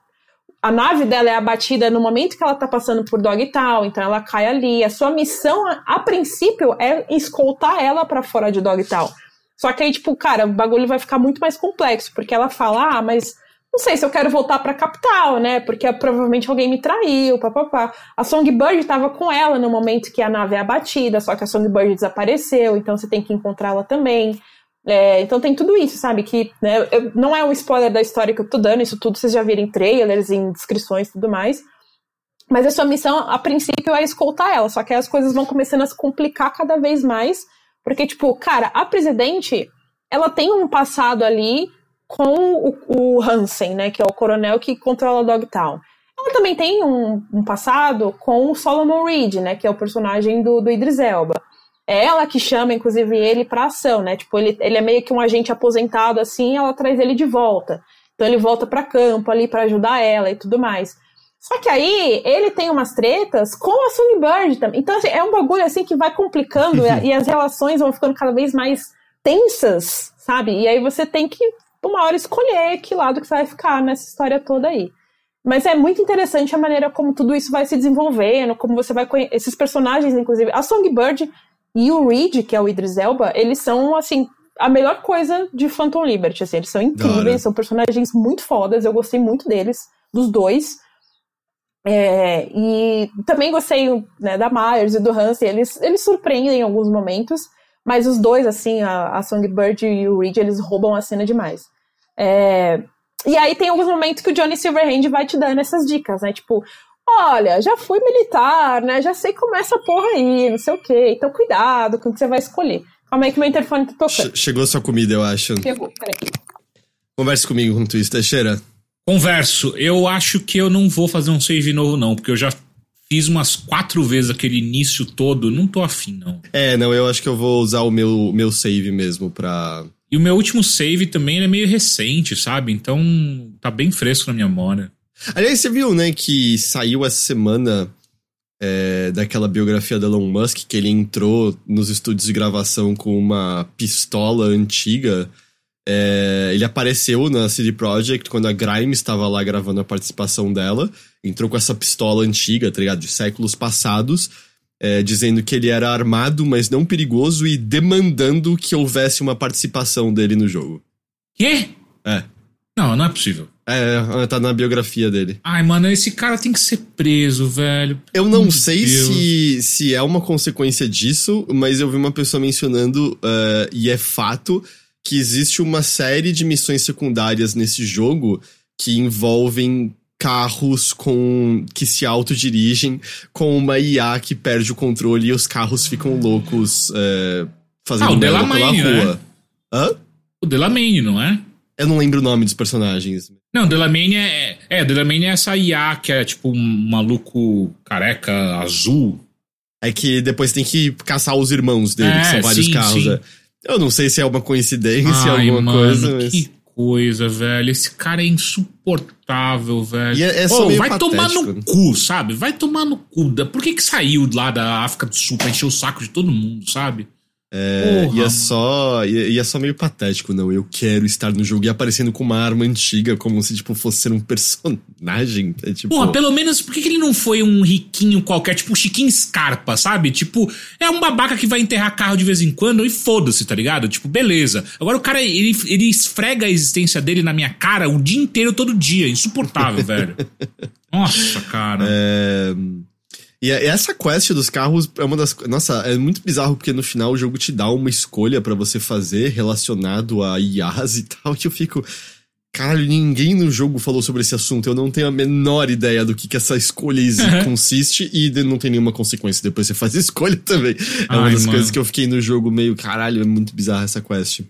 a nave dela é abatida no momento que ela tá passando por Dogtown, então ela cai ali. A sua missão, a princípio, é escoltar ela para fora de Dogtown. Só que aí, tipo, cara, o bagulho vai ficar muito mais complexo, porque ela fala, ah, mas não sei se eu quero voltar pra capital, né? Porque provavelmente alguém me traiu, papapá. A Songbird tava com ela no momento que a nave é abatida, só que a Songbird desapareceu, então você tem que encontrá-la também. É, então tem tudo isso, sabe? Que né, eu, não é um spoiler da história que eu tô dando, isso tudo vocês já viram em trailers, em descrições e tudo mais. Mas a sua missão, a princípio, é escoltar ela, só que as coisas vão começando a se complicar cada vez mais, porque, tipo, cara, a presidente, ela tem um passado ali com o, o Hansen, né, que é o coronel que controla Dogtown. Ela também tem um, um passado com o Solomon Reed, né, que é o personagem do, do Idris Elba. É ela que chama, inclusive, ele pra ação, né? Tipo, ele, ele é meio que um agente aposentado, assim, ela traz ele de volta. Então ele volta para campo ali para ajudar ela e tudo mais. Só que aí ele tem umas tretas com a Songbird também. Então assim, é um bagulho assim que vai complicando e as relações vão ficando cada vez mais tensas, sabe? E aí você tem que uma hora escolher que lado que você vai ficar nessa história toda aí. Mas é muito interessante a maneira como tudo isso vai se desenvolvendo, como você vai conhecer esses personagens, inclusive. A Songbird e o Reed, que é o Idris Elba, eles são, assim, a melhor coisa de Phantom Liberty, assim, eles são incríveis, são personagens muito fodas, eu gostei muito deles, dos dois. É, e também gostei né, da Myers e do Hansen, eles, eles surpreendem em alguns momentos, mas os dois, assim, a, a Songbird e o Reed, eles roubam a cena demais. É, e aí tem alguns momentos que o Johnny Silverhand vai te dando essas dicas, né? Tipo, olha, já fui militar, né? Já sei como é essa porra aí, não sei o quê. Então cuidado com o que você vai escolher. Calma aí que meu interfone tá tocando. Chegou sua comida, eu acho. Chegou, peraí. Converse comigo com isso, Teixeira. Converso. Eu acho que eu não vou fazer um save novo, não, porque eu já fiz umas quatro vezes aquele início todo. Não tô afim, não. É, não, eu acho que eu vou usar o meu, meu save mesmo pra. E o meu último save também é meio recente, sabe? Então tá bem fresco na minha memória. Aliás, você viu, né, que saiu essa semana é, daquela biografia do Elon Musk, que ele entrou nos estúdios de gravação com uma pistola antiga. É, ele apareceu na CD Projekt quando a Grime estava lá gravando a participação dela. Entrou com essa pistola antiga, tá ligado? De séculos passados. É, dizendo que ele era armado, mas não perigoso, e demandando que houvesse uma participação dele no jogo. Quê? É. Não, não é possível. É, tá na biografia dele. Ai, mano, esse cara tem que ser preso, velho. Eu não Meu sei se, se é uma consequência disso, mas eu vi uma pessoa mencionando, uh, e é fato, que existe uma série de missões secundárias nesse jogo que envolvem carros com que se autodirigem com uma IA que perde o controle e os carros ficam loucos uh, fazendo ah, o pela rua. Né? Hã? O Delamain, não é? Eu não lembro o nome dos personagens. Não, Delamane é. É, Delamane é essa IA que é tipo um maluco careca azul. É que depois tem que caçar os irmãos dele, É, que são vários sim, carros. sim. né? Eu não sei se é uma coincidência, Ai, alguma mano, coisa, mas. que coisa, velho. Esse cara é insuportável, velho. E é- é vai tomar patético, no né? cu, sabe? Vai tomar no cu. Por que que saiu lá da África do Sul pra encher o saco de todo mundo, sabe? É, Porra, e é só. E, e é só meio patético, não. Eu quero estar no jogo e aparecendo com uma arma antiga, como se, tipo, fosse ser um personagem. É tipo. Porra, pelo menos, por que, ele não foi um riquinho qualquer, tipo Chiquinho Scarpa, sabe? Tipo, é um babaca que vai enterrar carro de vez em quando e foda-se, tá ligado? Tipo, beleza. Agora o cara, ele, ele esfrega a existência dele na minha cara o dia inteiro, todo dia. Insuportável, velho. Nossa, cara. É, E a- essa quest dos carros é uma das. Nossa, é muito bizarro porque no final o jogo te dá uma escolha pra você fazer relacionado a IAs e tal, que eu fico. Caralho, ninguém no jogo falou sobre esse assunto. Eu não tenho a menor ideia do que, que essa escolha Uhum. consiste e não tem nenhuma consequência. Depois você faz a escolha também. É uma Ai, das mano. coisas que eu fiquei no jogo meio. Caralho, é muito bizarra essa quest.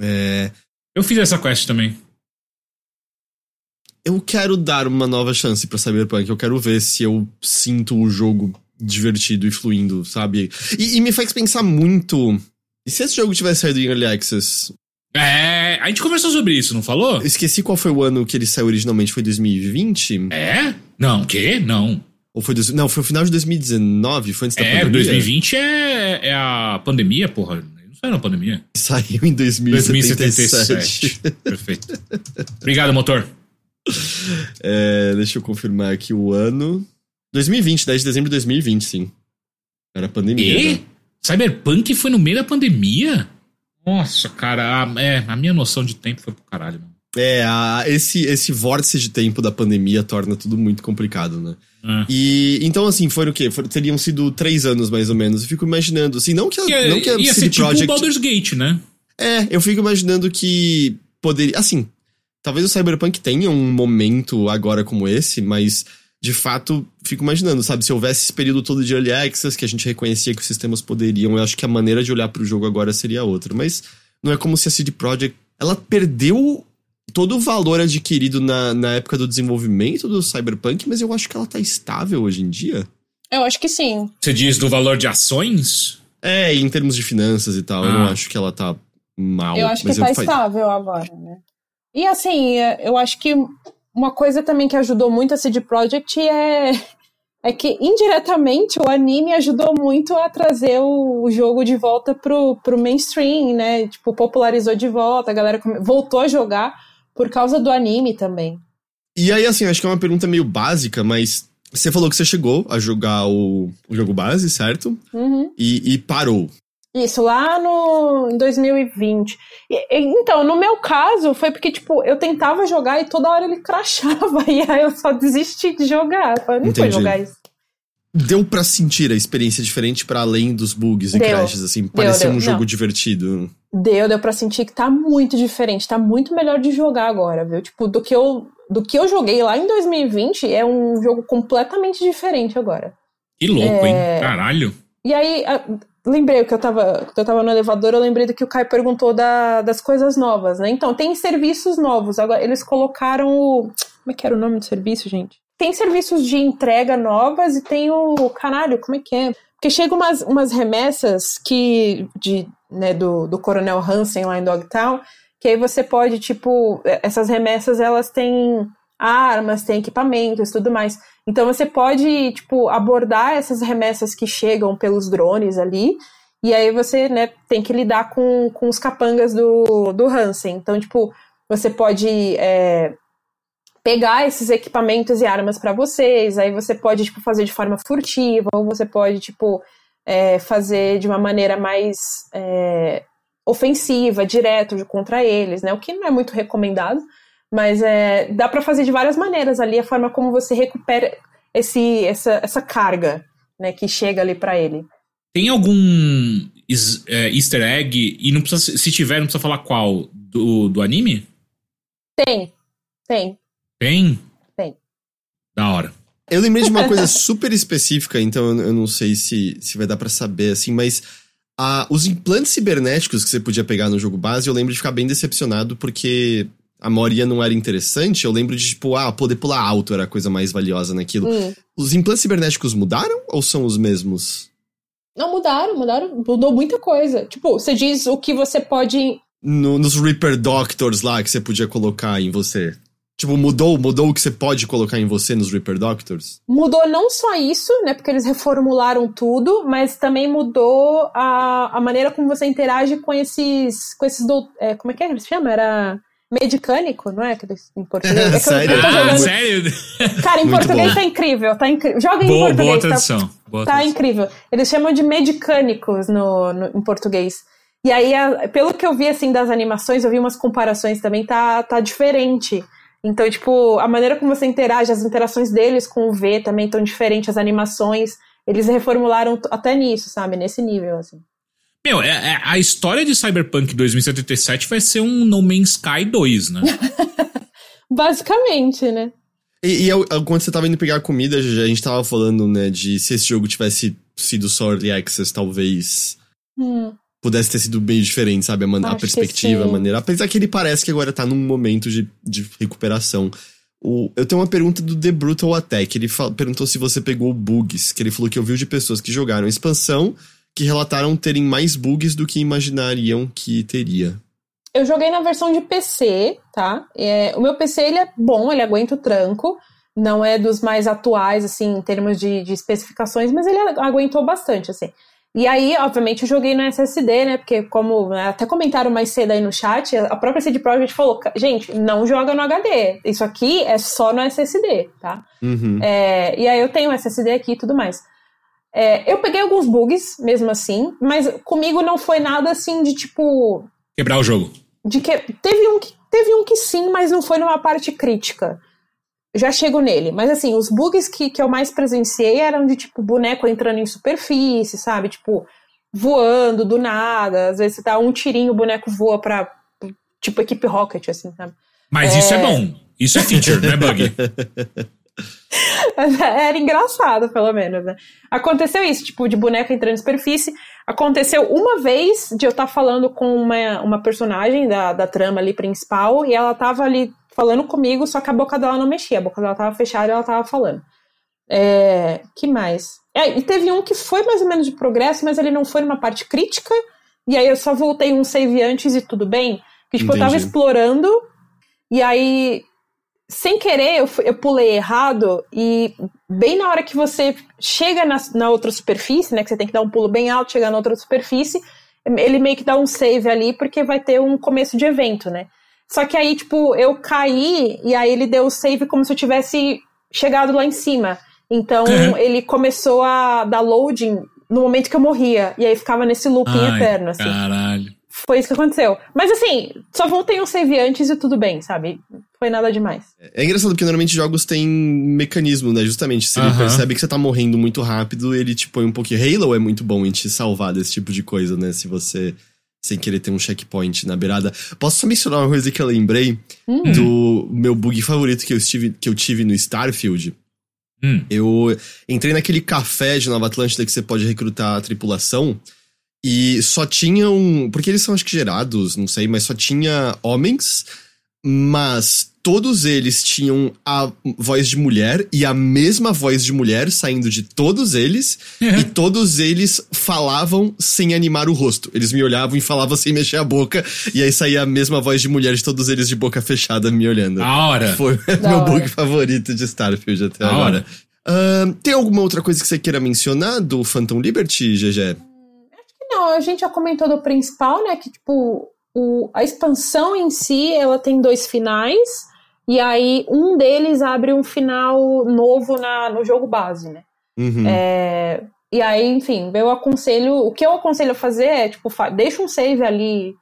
É. Eu fiz essa quest também. Eu quero dar uma nova chance pra Cyberpunk. Eu quero ver se eu sinto o jogo divertido e fluindo, sabe? E, e me faz pensar muito. E se esse jogo tivesse saído em Early Access? É, a gente conversou sobre isso, não falou? Eu esqueci qual foi o ano que ele saiu originalmente. Foi 2020? É? Não, que? Não. Ou foi. dois- Não, foi o final de 2019? Foi antes da É, pandemia? 2020 é, é a pandemia, porra. Não saiu na pandemia. Saiu em 2077. 2077. Perfeito. Obrigado, motor. É, deixa eu confirmar aqui o ano. 2020, 10 de dezembro de 2020, sim. Era a pandemia. né? E? Cyberpunk foi no meio da pandemia? Nossa, cara, a, é, a minha noção de tempo foi pro caralho, mano. É, a- esse, esse vórtice de tempo da pandemia torna tudo muito complicado, né? É. E então, assim, foi o quê? Foram- teriam sido três anos mais ou menos. Eu fico imaginando, assim, não que a, Ia, não que a ia ser CD tipo o Baldur's Gate, né? É, eu fico imaginando que poderia. Assim, talvez o Cyberpunk tenha um momento agora como esse, mas de fato, fico imaginando, sabe? Se houvesse esse período todo de early access que a gente reconhecia que os sistemas poderiam, eu acho que a maneira de olhar pro jogo agora seria outra. Mas não é como se a CD Projekt. Ela perdeu todo o valor adquirido na, na época do desenvolvimento do Cyberpunk, mas eu acho que ela tá estável hoje em dia. Eu acho que sim. Você diz do valor de ações? É, em termos de finanças e tal, eu Ah. não acho que ela tá mal. eu acho que mas tá eu fa- estável agora, né? E assim, é, eu acho que uma coisa também que ajudou muito a CD Projekt é, é que indiretamente o anime ajudou muito a trazer o, o jogo de volta pro, pro mainstream, né? Tipo, popularizou de volta, a galera voltou a jogar por causa do anime também. E aí, assim, acho que é uma pergunta meio básica, mas você falou que você chegou a jogar o, o jogo base, certo? Uhum. E, e parou. Isso, lá no em 2020. E- e- então, no meu caso, foi porque, tipo, eu tentava jogar e toda hora ele crashava. E aí eu só desisti de jogar. Eu não Entendi. jogar isso. Deu pra sentir a experiência diferente para além dos bugs e Deu. crashes, assim, parecer deu. um jogo Não. divertido. Deu, deu pra sentir que tá muito diferente. Tá muito melhor de jogar agora, viu? Tipo, do que eu, do que eu joguei lá em 2020, é um jogo completamente diferente agora. Que louco, É. hein? Caralho. E aí, lembrei que eu tava, que eu tava no elevador, eu lembrei do que o Caio perguntou da- das coisas novas, né? Então, tem serviços novos. Agora, eles colocaram o. Como é que era o nome do serviço, gente? Tem serviços de entrega novas e tem o. Caralho, como é que é? Porque chegam umas, umas remessas que. De, né, do, do Coronel Hansen lá em Dogtown, que aí você pode, tipo. Essas remessas, elas têm armas, têm equipamentos tudo mais. Então você pode, tipo, abordar essas remessas que chegam pelos drones ali, e aí você, né, tem que lidar com, com os capangas do, do Hansen. Então, tipo, você pode é, pegar esses equipamentos e armas para vocês, aí você pode, tipo, fazer de forma furtiva, ou você pode, tipo, é, fazer de uma maneira mais é, ofensiva, direto contra eles, né? O que não é muito recomendado. Mas é, dá para fazer de várias maneiras ali a forma como você recupera esse, essa, essa carga né, que chega ali para ele. Tem algum is- é, easter egg, e não precisa, se tiver, não precisa falar qual, do, do anime? Tem, tem. Tem? Tem. Da hora. Eu lembrei de uma coisa super específica, então eu, não sei se, se vai dar pra saber, assim, mas ah, os implantes cibernéticos que você podia pegar no jogo base, eu lembro de ficar bem decepcionado, porque a maioria não era interessante, eu lembro de, tipo, ah, poder pular alto era a coisa mais valiosa naquilo. Hum. Os implantes cibernéticos mudaram ou são os mesmos? Não, mudaram, mudaram. Mudou muita coisa. Tipo, você diz o que você pode. No- nos Reaper Doctors lá que você podia colocar em você. Tipo, mudou, mudou o que você pode colocar em você nos Reaper Doctors? Mudou não só isso, né? Porque eles reformularam tudo, mas também mudou a, a maneira como você interage com esses. com esses. dou- é, como é que é que eles chamam? Era. Medicânico, não é? Que em português. É que eu- Sério? Ah, jogando- sério? Cara, em Muito português bom. tá incrível, tá incrível. Joga em Boa, português. boa tá- tradução. Boa Tá tradução. incrível. Eles chamam de medicânicos no, no- em português. E aí, a- pelo que eu vi, assim, das animações, eu vi umas comparações também, tá, tá diferente. Então, tipo, a maneira como você interage, as interações deles com o V também estão diferentes, as animações. Eles reformularam até nisso, sabe? Nesse nível, assim. Meu, é- é- a história de Cyberpunk 2077 vai ser um No Man's Sky 2, né? Basicamente, né? E, e eu- eu- quando você tava indo pegar comida, já a gente tava falando, né, de se esse jogo tivesse sido só Early Access, talvez Hum. pudesse ter sido bem diferente, sabe? A, man- a perspectiva, a maneira. Apesar que ele parece que agora tá num momento de, de recuperação. O, eu tenho uma pergunta do The Brutal Attack. Ele fa- perguntou se você pegou bugs, que ele falou que ouviu de pessoas que jogaram expansão que relataram terem mais bugs do que imaginariam que teria. Eu joguei na versão de PC, tá? É, o meu PC ele é bom, ele aguenta o tranco. Não é dos mais atuais, assim, em termos de, de especificações, mas ele aguentou bastante, assim. E aí, obviamente, eu joguei no SSD, né? Porque, como né, até comentaram mais cedo aí no chat, a própria CD Projekt falou: gente, não joga no HD. Isso aqui é só no SSD, tá? Uhum. É, e aí eu tenho SSD aqui e tudo mais. É, eu peguei alguns bugs, mesmo assim, mas comigo não foi nada assim de tipo Quebrar o jogo. de que teve um que teve um que sim, mas não foi numa parte crítica. Já chego nele, mas assim, os bugs que, que eu mais presenciei eram de tipo boneco entrando em superfície, sabe? Tipo, voando do nada, às vezes você dá um tirinho, o boneco voa pra tipo equipe Rocket, assim, sabe? Mas isso é bom. Isso é feature, não é bug. Era engraçado, pelo menos, né? Aconteceu isso, tipo, de boneca entrando em superfície. Aconteceu uma vez de eu estar falando com uma, uma personagem da, da trama ali principal e ela tava ali falando comigo, só que a boca dela não mexia, a boca dela tava fechada e ela tava falando. É, que mais? É, e teve um que foi mais ou menos de progresso, mas ele não foi numa parte crítica, e aí eu só voltei um save antes e tudo bem. Que, tipo, eu tava Entendi. explorando, e aí sem querer, eu, eu pulei errado e bem na hora que você chega na, na outra superfície, né? Que você tem que dar um pulo bem alto, chegar na outra superfície, ele meio que dá um save ali, porque vai ter um começo de evento, né? Só que aí, tipo, eu caí e aí ele deu o save como se eu tivesse chegado lá em cima. Então Uhum. ele começou a dar loading no momento que eu morria. E aí ficava nesse looping Ai, eterno, assim. Caralho. Foi isso que aconteceu. Mas assim, só voltei um save antes e tudo bem, sabe? Foi nada demais. É engraçado porque normalmente jogos têm mecanismo, né? Justamente, se ele Aham. percebe que você tá morrendo muito rápido, ele te põe um pouquinho. Halo é muito bom em te salvar desse tipo de coisa, né? Se você, sem querer ter um checkpoint na beirada. Posso só mencionar uma coisa que eu lembrei Hum. do meu bug favorito que eu, estive, que eu tive no Starfield? Hum. Eu entrei naquele café de Nova Atlântida que você pode recrutar a tripulação. E só tinham. Porque eles são, acho que, gerados, não sei, mas só tinha homens. Mas todos eles tinham a voz de mulher e a mesma voz de mulher saindo de todos eles. e todos eles falavam sem animar o rosto. Eles me olhavam e falavam sem mexer a boca. E aí saía a mesma voz de mulher de todos eles de boca fechada me olhando. Da hora. Foi Da meu hora. bug favorito de Starfield até Da agora. hora. Ahn, tem alguma outra coisa que você queira mencionar do Phantom Liberty, GG? A gente já comentou do principal, né? Que, tipo, o, a expansão em si, ela tem dois finais. E aí, um deles abre um final novo na, no jogo base, né? Uhum. É, e aí, enfim, eu aconselho. O que eu aconselho a fazer é, tipo, fa- deixa um save ali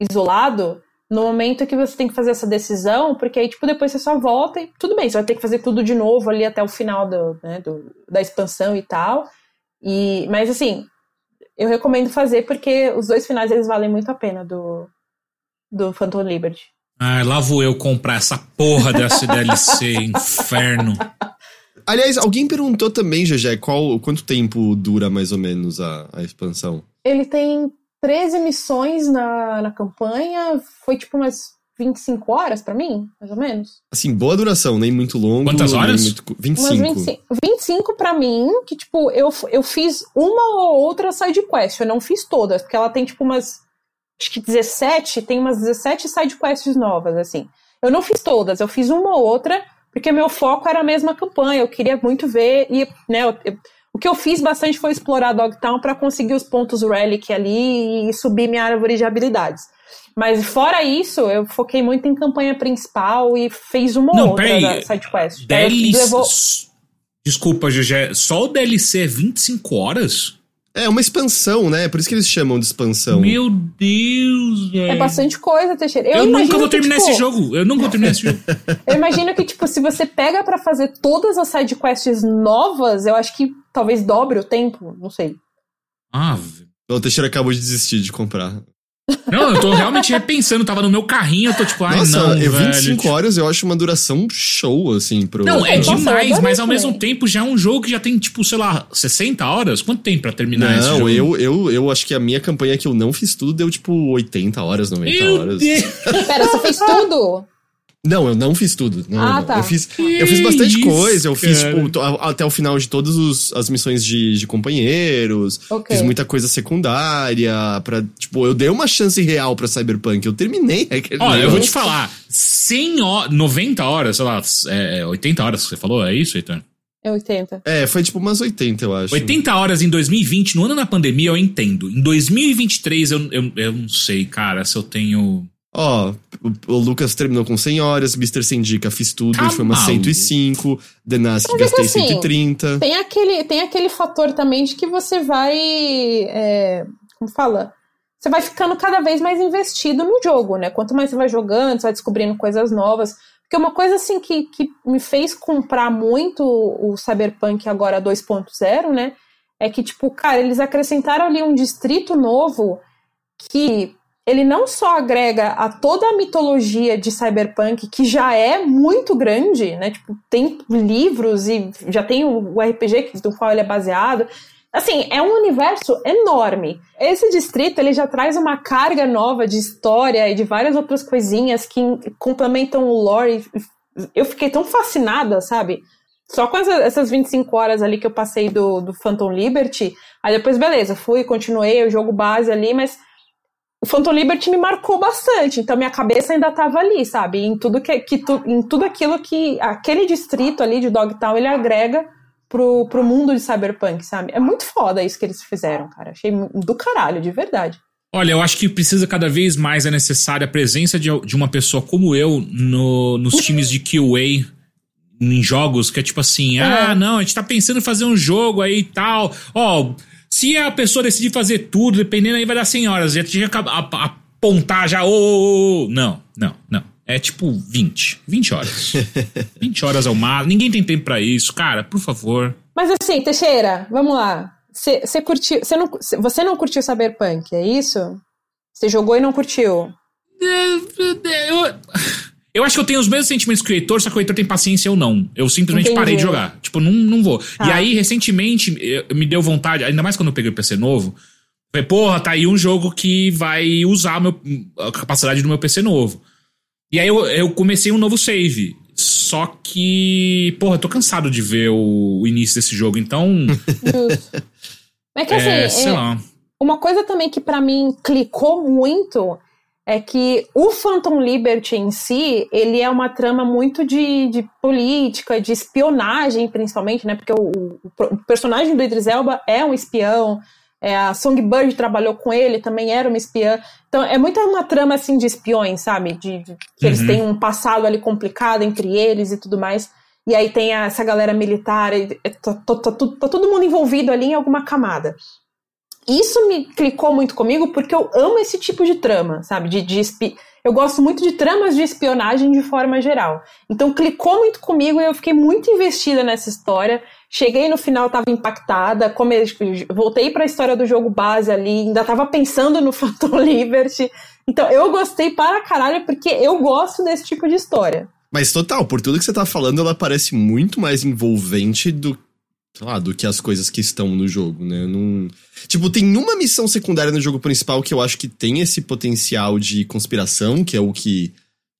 isolado no momento que você tem que fazer essa decisão, porque aí, tipo, depois você só volta e tudo bem, você vai ter que fazer tudo de novo ali até o final do, né, do- da expansão e tal. E, mas assim, eu recomendo fazer porque os dois finais eles valem muito a pena do, do Phantom Liberty. Ai, lá vou eu comprar essa porra dessa DLC, inferno. Aliás, alguém perguntou também, GG, qual, quanto tempo dura mais ou menos a, a expansão? Ele tem 13 missões na, na campanha, foi tipo umas 25 horas pra mim, mais ou menos. Assim, boa duração, nem muito longo. Quantas horas? muito cu- 25. Umas 25, 25 pra mim, que tipo, eu, eu fiz uma ou outra side quest, eu não fiz todas, porque ela tem tipo umas, acho que 17, tem umas 17 side quests novas, assim. Eu não fiz todas, eu fiz uma ou outra, porque meu foco era a mesma campanha, eu queria muito ver, e, né, eu- eu- o que eu fiz bastante foi explorar Dogtown pra conseguir os pontos Relic ali e subir minha árvore de habilidades. Mas fora isso, eu foquei muito em campanha principal e fez uma Não, outra peraí. da side quest. Aí DLC. levou- Desculpa, Gegé. Só o DLC é 25 horas? É uma expansão, né? Por isso que eles chamam de expansão. Meu Deus, velho. É bastante coisa, Teixeira. Eu, Eu, nunca vou que, terminar tipo, esse jogo. Eu nunca vou terminar esse jogo. Eu imagino que, tipo, se você pega pra fazer todas as side quests novas, eu acho que talvez dobre o tempo, não sei. Ah, velho. O Teixeira acabou de desistir de comprar. Não, eu tô realmente repensando. Tava no meu carrinho, eu tô tipo, ai Nossa, não, eu velho. 25 horas eu acho uma duração show, assim, pro. Não, é demais, mas ao mesmo tempo já é um jogo que já tem, tipo, sei lá, 60 horas? Quanto tem pra terminar esse Não, jogo? eu, eu, eu acho que a minha campanha que eu não fiz tudo deu tipo 80 horas, 90 Meu horas. Deus. Pera, você fez tudo? Não, eu não fiz tudo. Não, Ah, não. tá. Eu fiz, Que eu fiz bastante isso, coisa. Eu fiz, tipo, a- até o final de todas os- as missões de, de companheiros. Ok. Fiz muita coisa secundária. Pra, tipo, eu dei uma chance real pra Cyberpunk. Eu terminei aquele Olha, eu vou te falar, 100 horas, 90 horas, sei lá, é, 80 horas que você falou, é isso, Heitor? É 80. É, foi tipo umas 80, eu acho. 80 horas em 2020, no ano da pandemia, eu entendo. Em 2023, eu, eu, eu não sei, cara, se eu tenho. Ó, o, o Lucas terminou com 100 horas, Mr. Sendica fiz tudo, Tá foi umas maluco. 105, Denask Mas é que gastei assim, 130. Tem aquele, tem aquele fator também de que você vai. é, como fala? Você vai ficando cada vez mais investido no jogo, né? Quanto mais você vai jogando, você vai descobrindo coisas novas. Porque uma coisa assim que, que me fez comprar muito o Cyberpunk agora 2.0, né? É que, tipo, cara, eles acrescentaram ali um distrito novo que ele não só agrega a toda a mitologia de Cyberpunk, que já é muito grande, né? Tipo, tem livros e já tem o, RPG do qual ele é baseado. Assim, é um universo enorme. Esse distrito, ele já traz uma carga nova de história e de várias outras coisinhas que complementam o lore. Eu fiquei tão fascinada, sabe? Só com essa- essas 25 horas ali que eu passei do, do Phantom Liberty, aí depois, beleza, fui, continuei o jogo base ali, mas o Phantom Liberty me marcou bastante, então minha cabeça ainda tava ali, sabe? Em tudo, que, que tu- em tudo aquilo que aquele distrito ali de Dogtown ele agrega pro, pro mundo de Cyberpunk, sabe? É muito foda isso que eles fizeram, cara. Achei do caralho, de verdade. Olha, eu acho que precisa cada vez mais é necessária a presença de, de uma pessoa como eu no, nos times de QA em jogos, que é tipo assim, É. ah, não, a gente tá pensando em fazer um jogo aí e tal. Ó, se a pessoa decidir fazer tudo, dependendo aí vai dar 100 horas. Já tinha que apontar já, ô, ô, ô. Não, não, não. É tipo 20. 20 horas. 20 horas ao máximo. Ninguém tem tempo pra isso. Cara, por favor. Mas assim, Teixeira, vamos lá. Você curtiu. Você não, cê- você não curtiu Cyberpunk, é isso? Você jogou e não curtiu? Eu, eu acho que eu tenho os mesmos sentimentos que o Heitor, só que o Heitor tem paciência ou não. Eu simplesmente Entendi. parei de jogar. Tipo, não, não vou. Tá. E aí, recentemente, eu- me deu vontade, ainda mais quando eu peguei o PC novo. Falei, porra, tá aí um jogo que vai usar meu, a capacidade do meu PC novo. E aí eu, eu comecei um novo save. Só que, porra, eu tô cansado de ver o, o início desse jogo, então. É que é, assim, sei é- lá. Uma coisa também que pra mim clicou muito é que o Phantom Liberty em si, ele é uma trama muito de, de política, de espionagem, principalmente, né? Porque o, o- o personagem do Idris Elba é um espião, é, a Songbird trabalhou com ele, também era uma espiã. Então é muito uma trama assim de espiões, sabe? De, de- que eles Uhum. têm um passado ali complicado entre eles e tudo mais. E aí tem essa galera militar, e- e tá, tá- tá tá todo mundo envolvido ali em alguma camada isso me clicou muito comigo porque eu amo esse tipo de trama, sabe? De, de espi... Eu gosto muito de tramas de espionagem de forma geral. Então clicou muito comigo e eu fiquei muito investida nessa história. Cheguei no final, tava impactada, come... voltei para a história do jogo base ali, ainda tava pensando no Phantom Liberty. Então eu gostei para caralho porque eu gosto desse tipo de história. Mas total, por tudo que você tá falando, ela parece muito mais envolvente do, sei lá, do que as coisas que estão no jogo, né? Não... Tipo, tem uma missão secundária no jogo principal que eu acho que tem esse potencial de conspiração, que é o que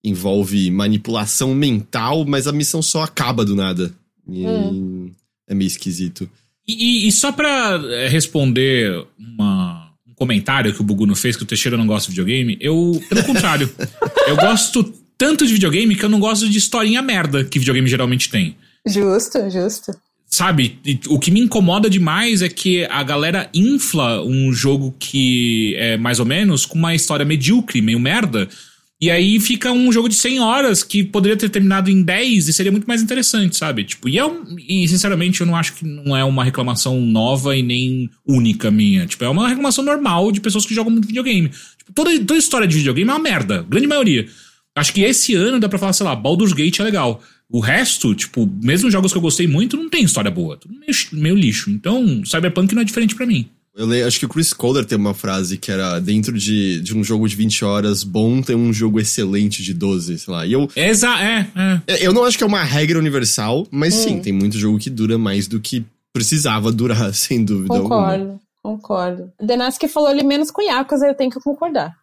envolve manipulação mental, mas a missão só acaba do nada. E Hum. é meio esquisito. E, e- e só pra é, responder uma- um comentário que o Buguno fez, que o Teixeira não gosta de videogame, eu, pelo contrário, eu gosto tanto de videogame que eu não gosto de historinha merda que videogame geralmente tem. Justo, justo. Sabe, o que me incomoda demais é que a galera infla um jogo que é mais ou menos com uma história medíocre, meio merda, e aí fica um jogo de 100 horas que poderia ter terminado em 10 e seria muito mais interessante, sabe? Tipo, e, é um- e sinceramente eu não acho que não é uma reclamação nova e nem única minha. Tipo, é uma reclamação normal de pessoas que jogam muito videogame. Tipo, toda, toda história de videogame é uma merda, grande maioria. Acho que esse ano dá pra falar, sei lá, Baldur's Gate é legal. O resto, tipo, mesmo jogos que eu gostei muito, não tem história boa. Tudo meio, meio lixo. Então, Cyberpunk não é diferente pra mim. Eu le- acho que o Chris Kohler tem uma frase que era dentro de, de um jogo de 20 horas bom tem um jogo excelente de 12, sei lá. E eu, Exa é, é. eu não acho que é uma regra universal, mas sim, tem muito jogo que dura mais do que precisava durar, sem dúvida alguma. Concordo, concordo. O Denaski falou ali menos com Yakuza, eu tenho que concordar.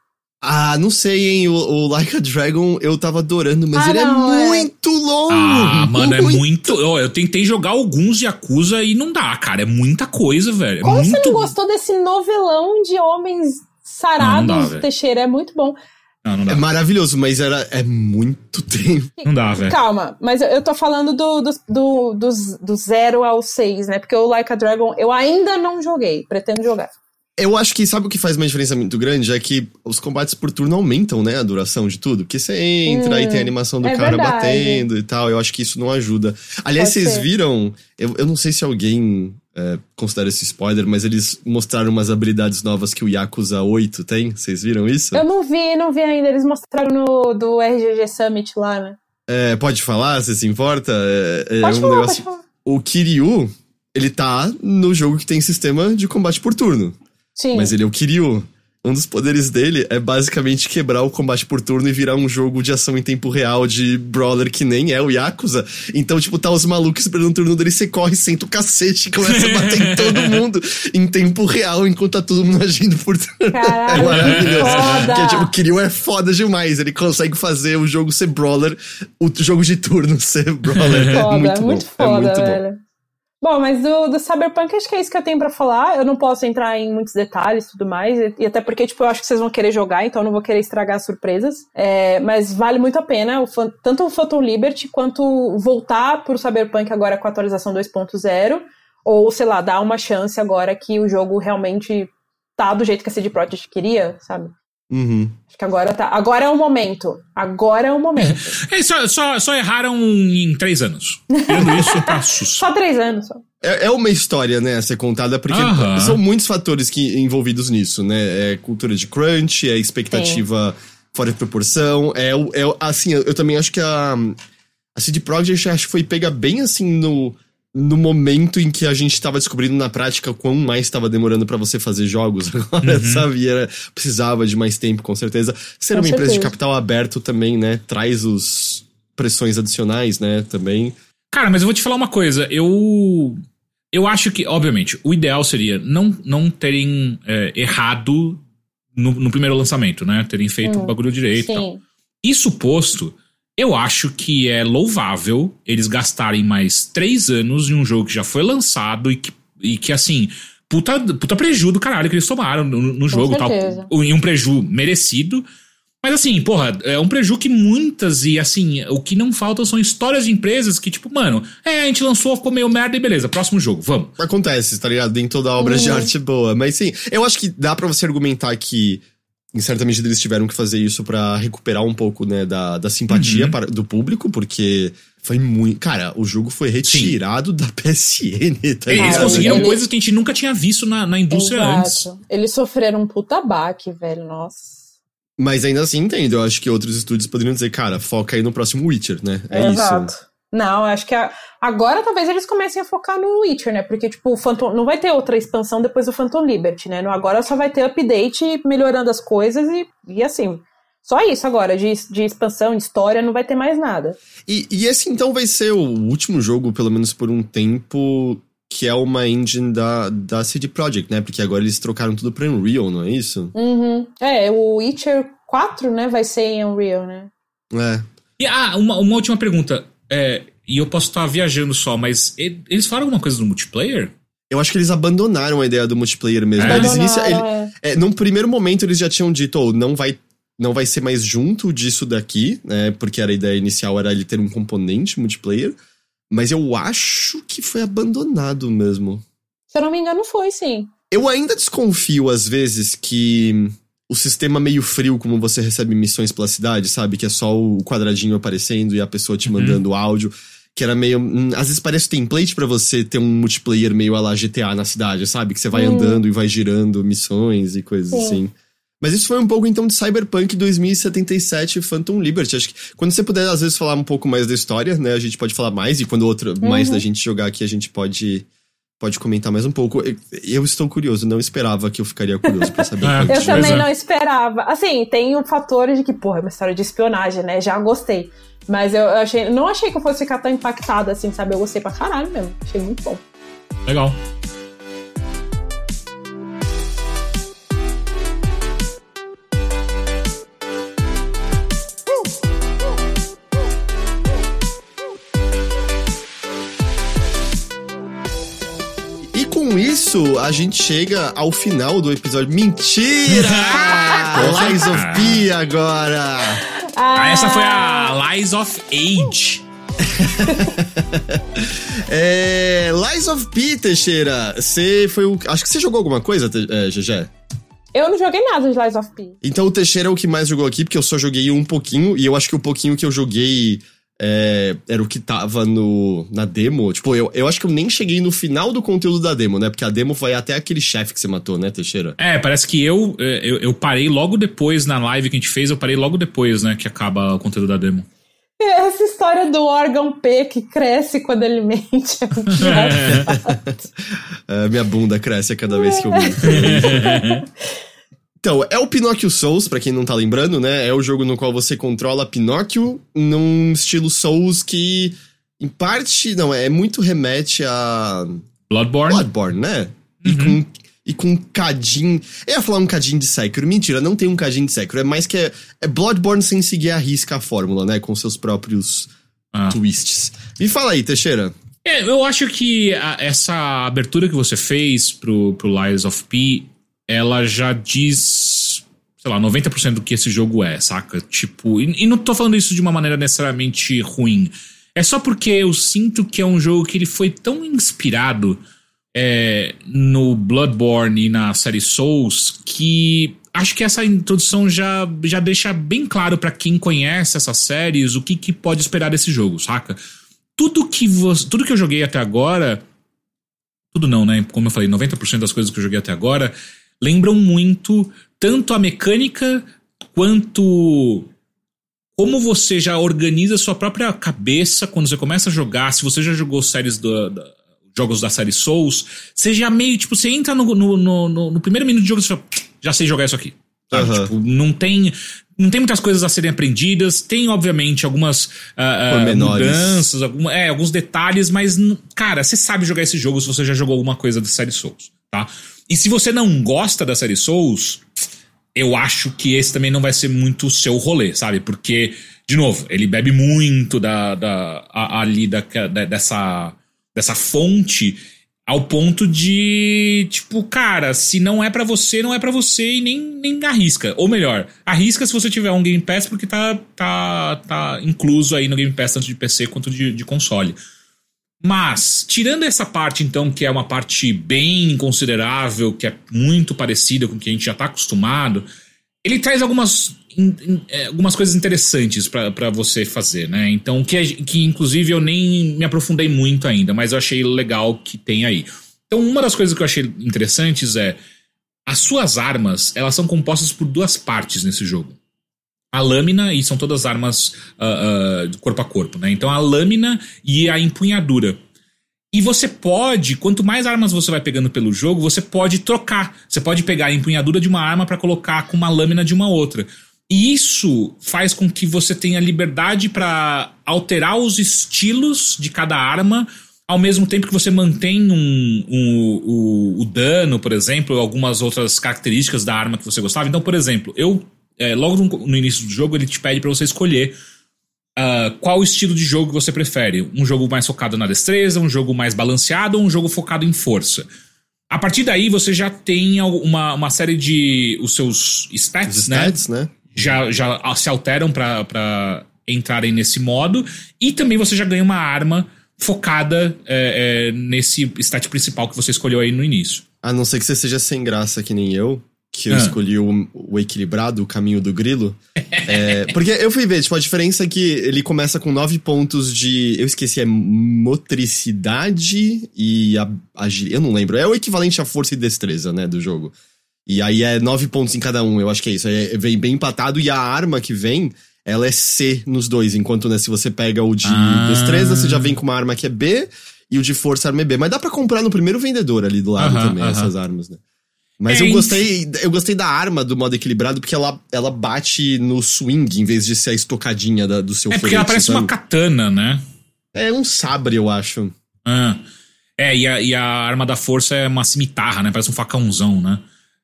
Ah, não sei, hein? O, o Like a Dragon eu tava adorando, mas Ah, ele não, é é. muito longo. Ah, mano, é muito. Ó, eu tentei jogar alguns de Yakuza e não dá, cara. É muita coisa, velho. É Como muito. você não gostou desse novelão de homens sarados, Não, não dá. Teixeira? É muito bom. Não, não dá. É maravilhoso, mas era, é muito tempo. Não dá, velho. Calma, mas eu, tô falando do, do, do, dos- do zero ao seis, né? Porque o Like a Dragon eu ainda não joguei, pretendo jogar. Eu acho que sabe o que faz uma diferença muito grande? É que os combates por turno aumentam, né? A duração de tudo. Porque você entra Hum, e tem a animação do é cara verdade. batendo e tal. Eu acho que isso não ajuda. Aliás, Pode vocês ser. viram? Eu, eu não sei se alguém é, considera esse spoiler, mas eles mostraram umas habilidades novas que o Yakuza 8 tem. Vocês viram isso? Eu não vi, não vi ainda. Eles mostraram no do RGG Summit lá, né? É, pode falar? Você se importa? É, é Pode um falar, negócio. pode falar. O Kiryu, ele tá no jogo que tem sistema de combate por turno. Sim. Mas ele é o Kiryu. Um dos poderes dele é basicamente quebrar o combate por turno e virar um jogo de ação em tempo real de brawler que nem é o Yakuza. Então, tipo, tá os malucos esperando o turno dele, você corre, senta o cacete e começa a bater em todo mundo em tempo real enquanto tá todo mundo agindo por turno. Caralho, é maravilhoso. foda. Que é, tipo, o Kiryu é foda demais. Ele consegue fazer o jogo ser brawler, o jogo de turno ser brawler. Foda, é muito, muito bom. foda, é muito velho. Bom, mas do, do Cyberpunk acho que é isso que eu tenho pra falar. Eu não posso entrar em muitos detalhes e tudo mais. E, e até porque, tipo, eu acho que vocês vão querer jogar, então eu não vou querer estragar as surpresas. É, mas vale muito a pena, o, tanto o Phantom Liberty quanto voltar pro Cyberpunk agora com a atualização 2.0. Ou, sei lá, dar uma chance agora que o jogo realmente tá do jeito que a CD Projekt queria, sabe? Uhum. Acho que agora tá. Agora é o momento. Agora é o momento. É, só, só, só erraram em três anos. Tirando isso, tá sus. Só três anos. Só. É, é uma história, né, a ser contada, porque Aham. são muitos fatores que, envolvidos nisso, né? É cultura de crunch, é expectativa fora de proporção, é, o- é assim, eu, eu também acho que a, a CD Projekt acho que foi pega bem assim no, no momento em que a gente tava descobrindo na prática quão mais estava demorando pra você fazer jogos agora, Uhum. sabe? Era, precisava de mais tempo, com certeza. Ser Com uma empresa de certeza. capital aberto também, né? Traz os pressões adicionais, né? Também. Cara, mas eu vou te falar uma coisa. Eu. Eu acho que, obviamente, o ideal seria não, não terem é, errado no, no primeiro lançamento, né? Terem feito Hum, o bagulho direito e tal. Sim. Isso posto, eu acho que é louvável eles gastarem mais três anos em um jogo que já foi lançado e que, e que assim, puta, puta preju do caralho que eles tomaram no, no jogo e tal. E um preju merecido. Mas assim, porra, é um preju que muitas e assim, o que não falta são histórias de empresas que, tipo, mano, é, a gente lançou, ficou meio merda e beleza, próximo jogo, vamos. Acontece, tá ligado? Nem toda obra de Uhum. arte é boa. Mas sim, eu acho que dá pra você argumentar que, em certa medida, eles tiveram que fazer isso pra recuperar um pouco, né, da, da simpatia Uhum. para- do público, porque foi muito. Cara, o jogo foi retirado da PSN, tá Eles ligado? conseguiram ele- coisas que a gente nunca tinha visto na, na indústria antes. Exato. Eles sofreram um puta baque, velho. Nossa. Mas ainda assim, entendo. Eu acho que outros estúdios poderiam dizer, cara, foca aí no próximo Witcher, né? É Exato. isso. Não, acho que a- agora talvez eles comecem a focar no Witcher, né? Porque, tipo, o Phantom, não vai ter outra expansão depois do Phantom Liberty, né? No- Agora só vai ter update melhorando as coisas e, e assim. Só isso agora, de, de expansão, de história, não vai ter mais nada. E, e esse então vai ser o último jogo, pelo menos por um tempo, que é uma engine da, da CD Projekt, né? Porque agora eles trocaram tudo pra Unreal, não é isso? Uhum. É, o Witcher 4, né, vai ser em Unreal, né? É. E ah, uma, uma última pergunta. É, e eu posso estar viajando só, mas eles falaram alguma coisa no multiplayer? Eu acho que eles abandonaram a ideia do multiplayer mesmo. É. Eles inicia, ele, é, num primeiro momento eles já tinham dito, oh, não vai não vai ser mais junto disso daqui, né? Porque era a ideia inicial era ele ter um componente multiplayer. Mas eu acho que foi abandonado mesmo. Se eu não me engano, foi sim. Eu ainda desconfio, às vezes, que o sistema meio frio, como você recebe missões pela cidade, sabe? Que é só o quadradinho aparecendo e a pessoa te mandando áudio. Que era meio. hum, Às vezes parece template pra você ter um multiplayer meio a lá GTA na cidade, sabe? Que você vai Hum. andando e vai girando missões e coisas Sim. assim. Mas isso foi um pouco então de Cyberpunk 2077 Phantom Liberty. Acho que quando você puder, às vezes, falar um pouco mais da história, né? A gente pode falar mais, e quando outra, mais Uhum. da gente jogar aqui, a gente pode. Pode comentar mais um pouco. Eu- Eu estou curioso, não esperava que eu ficaria curioso pra saber. É, o Eu Pois também é. não esperava. Assim, tem um fator de que, porra, é uma história de espionagem, né? Já gostei. Mas eu achei, não achei que eu fosse ficar tão impactada assim, sabe? Eu gostei pra caralho mesmo. Achei muito bom. Legal. Isso, a gente chega ao final do episódio. Mentira! Lies of P agora! Ah, essa foi a Lies of Age. É, Lies of P, Teixeira, você foi o. Acho que você jogou alguma coisa, é, GG? Eu não joguei nada de Lies of P. Então o Teixeira é o que mais jogou aqui, porque eu só joguei um pouquinho, e eu acho que o pouquinho que eu joguei é, era o que tava no, na demo. Tipo, eu, eu acho que eu nem cheguei no final do conteúdo da demo, né? Porque a demo vai até aquele chefe que você matou, né, Teixeira? É, parece que eu, é, eu, eu parei logo depois na live que a gente fez, eu parei logo depois, né, que acaba o conteúdo da demo. Essa história do órgão P que cresce quando ele mente é muito engraçado. É, minha bunda cresce a cada vez que eu minto. Então, é o Pinóquio Souls, pra quem não tá lembrando, né? É o jogo no qual você controla Pinóquio num estilo Souls que, em parte, não, é muito remete a Bloodborne. Bloodborne, né? E com e com um cadinho. Eu ia falar um cadinho de Sekiro. Mentira, não tem um cadinho de Sekiro. É mais que é, é Bloodborne sem seguir a risca a fórmula, né? Com seus próprios Ah. twists. Me fala aí, Teixeira. É, eu acho que a- essa abertura que você fez pro, pro Lies of P, ela já diz, sei lá, 90% do que esse jogo é, saca? Tipo, e, e não tô falando isso de uma maneira necessariamente ruim. É só porque eu sinto que é um jogo que ele foi tão inspirado é, no Bloodborne e na série Souls que acho que essa introdução já, já deixa bem claro pra quem conhece essas séries o que, que pode esperar desse jogo, saca? Tudo que, você, tudo que eu joguei até agora. Tudo não, né? Como eu falei, 90% das coisas que eu joguei até agora lembram muito tanto a mecânica quanto como você já organiza a sua própria cabeça quando você começa a jogar. Se você já jogou séries do, da- jogos da série Souls, você já meio, tipo, você entra no, no, no- no- primeiro minuto de jogo e você fala, já sei jogar isso aqui. Aham. Tipo, não tem. Não tem muitas coisas a serem aprendidas. Tem, obviamente, algumas ah, Pormenores. mudanças, alguma, é, alguns detalhes, mas, cara, você sabe jogar esse jogo se você já jogou alguma coisa da série Souls, tá? E se você não gosta da série Souls, eu acho que esse também não vai ser muito o seu rolê, sabe? Porque, de novo, ele bebe muito da, da a- ali da, da- dessa, dessa fonte ao ponto de, tipo, cara, se não é pra você, não é pra você e nem, nem arrisca. Ou melhor, arrisca se você tiver um Game Pass, porque tá, tá, tá incluso aí no Game Pass, tanto de PC quanto de, de console. Mas, tirando essa parte, então, que é uma parte bem considerável, que é muito parecida com o que a gente já tá acostumado, ele traz algumas, in- in- é, algumas coisas interessantes pra você fazer, né? Então, que, que inclusive eu nem me aprofundei muito ainda, mas eu achei legal que tem aí. Então, uma das coisas que eu achei interessantes é as suas armas, elas são compostas por duas partes nesse jogo. A lâmina, e são todas armas ah, de corpo a corpo, né? Então a lâmina e a empunhadura. E você pode, quanto mais armas você vai pegando pelo jogo, você pode trocar. Você pode pegar a empunhadura de uma arma para colocar com uma lâmina de uma outra. E isso faz com que você tenha liberdade para alterar os estilos de cada arma, ao mesmo tempo que você mantém um, um- o, o dano, por exemplo, algumas outras características da arma que você gostava. Então, por exemplo, eu é, logo no, no início do jogo ele te pede para você escolher uh, qual estilo de jogo você prefere. Um jogo mais focado na destreza, um jogo mais balanceado ou um jogo focado em força. A partir daí você já tem uma, uma série de. Os seus stats, Os né? stats, né? Já, já se alteram para entrarem nesse modo. E também você já ganha uma arma focada é, é, nesse stat principal que você escolheu aí no início. A não ser que você seja sem graça que nem eu, que eu Ah. escolhi o, o equilibrado, o caminho do grilo. É, porque eu fui ver, tipo, a diferença é que ele começa com nove pontos de. Eu esqueci, é motricidade e agilidade. Eu não lembro. É o equivalente à força e destreza, né, do jogo. E aí é nove pontos em cada um, eu acho que é isso. É, vem bem empatado e a arma que vem, ela é C nos dois. Enquanto, né, se você pega o de Ah. destreza, você já vem com uma arma que é B e o de força arma é B. Mas dá pra comprar no primeiro vendedor ali do lado Aham, também, aham. essas armas, né? Mas É, eu gostei, eu gostei da arma do modo equilibrado porque ela, ela bate no swing em vez de ser a estocadinha da- do seu É porque ela parece uma sabe? katana, né? É um sabre, eu acho. Ah. É, e a, e a arma da força é uma cimitarra, né? Parece um facãozão, né?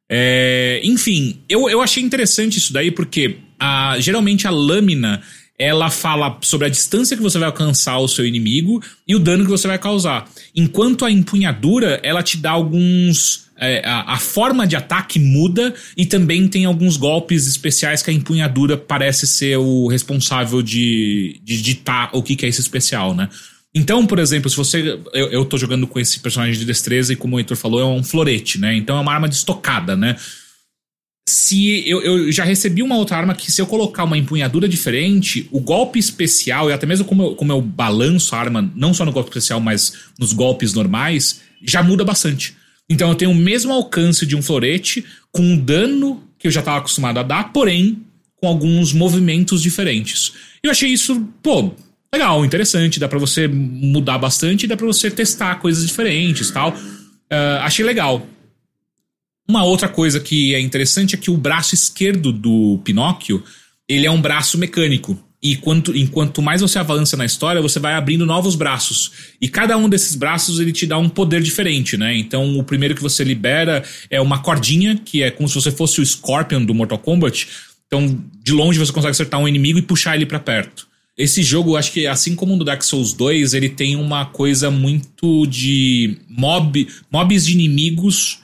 É, enfim, eu, eu achei interessante isso daí porque a, geralmente a lâmina ela fala sobre a distância que você vai alcançar o seu inimigo e o dano que você vai causar. Enquanto a empunhadura, ela te dá alguns. É, a, a forma de ataque muda e também tem alguns golpes especiais que a empunhadura parece ser o responsável de, de ditar o que, que é esse especial, né? Então, por exemplo, se você. Eu, eu tô jogando com esse personagem de destreza e, como o Heitor falou, é um florete, né? Então é uma arma de estocada, né? Se eu, eu já recebi uma outra arma que, se eu colocar uma empunhadura diferente, o golpe especial, e até mesmo como eu, como eu balanço a arma, não só no golpe especial, mas nos golpes normais, já muda bastante. Então eu tenho o mesmo alcance de um florete, com um dano que eu já estava acostumado a dar, porém com alguns movimentos diferentes. Eu achei isso, pô, legal, interessante, dá pra você mudar bastante, dá pra você testar coisas diferentes tal. Ah, achei legal. Uma outra coisa que é interessante é que o braço esquerdo do Pinóquio, ele é um braço mecânico. E quanto, enquanto mais você avança na história, você vai abrindo novos braços. E cada um desses braços ele te dá um poder diferente, né? Então o primeiro que você libera é uma cordinha, que é como se você fosse o Scorpion do Mortal Kombat. Então, de longe você consegue acertar um inimigo e puxar ele pra perto. Esse jogo, acho que assim como no Dark Souls 2, ele tem uma coisa muito de mob, mobs de inimigos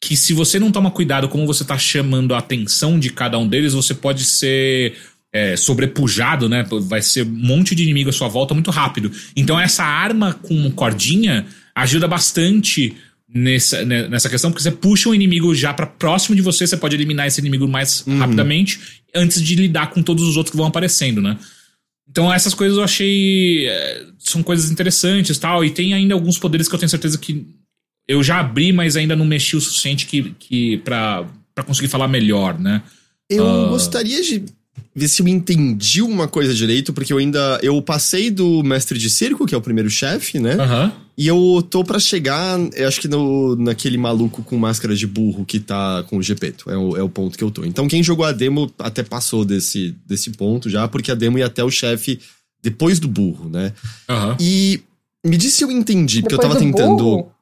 que se você não toma cuidado como você tá chamando a atenção de cada um deles, você pode ser é, sobrepujado, né? Vai ser um monte de inimigo à sua volta muito rápido. Então essa arma com cordinha ajuda bastante nessa, né, nessa questão, porque você puxa um inimigo já para próximo de você, você pode eliminar esse inimigo mais rapidamente antes de lidar com todos os outros que vão aparecendo, né? Então essas coisas eu achei é, são coisas interessantes, tal, e tem ainda alguns poderes que eu tenho certeza que eu já abri, mas ainda não mexi o suficiente que, que para conseguir falar melhor, né? Eu Ah. gostaria de ver se eu entendi uma coisa direito, porque eu ainda. Eu passei do mestre de circo, que é o primeiro chefe, né? Aham. E eu tô pra chegar, eu acho que no, naquele maluco com máscara de burro que tá com o Gepeto. É o, é o ponto que eu tô. Então quem jogou a demo até passou desse, desse ponto já, porque a demo ia até o chefe depois do burro, né? Aham. E me diz se eu entendi, porque eu Depois tava do tentando. burro?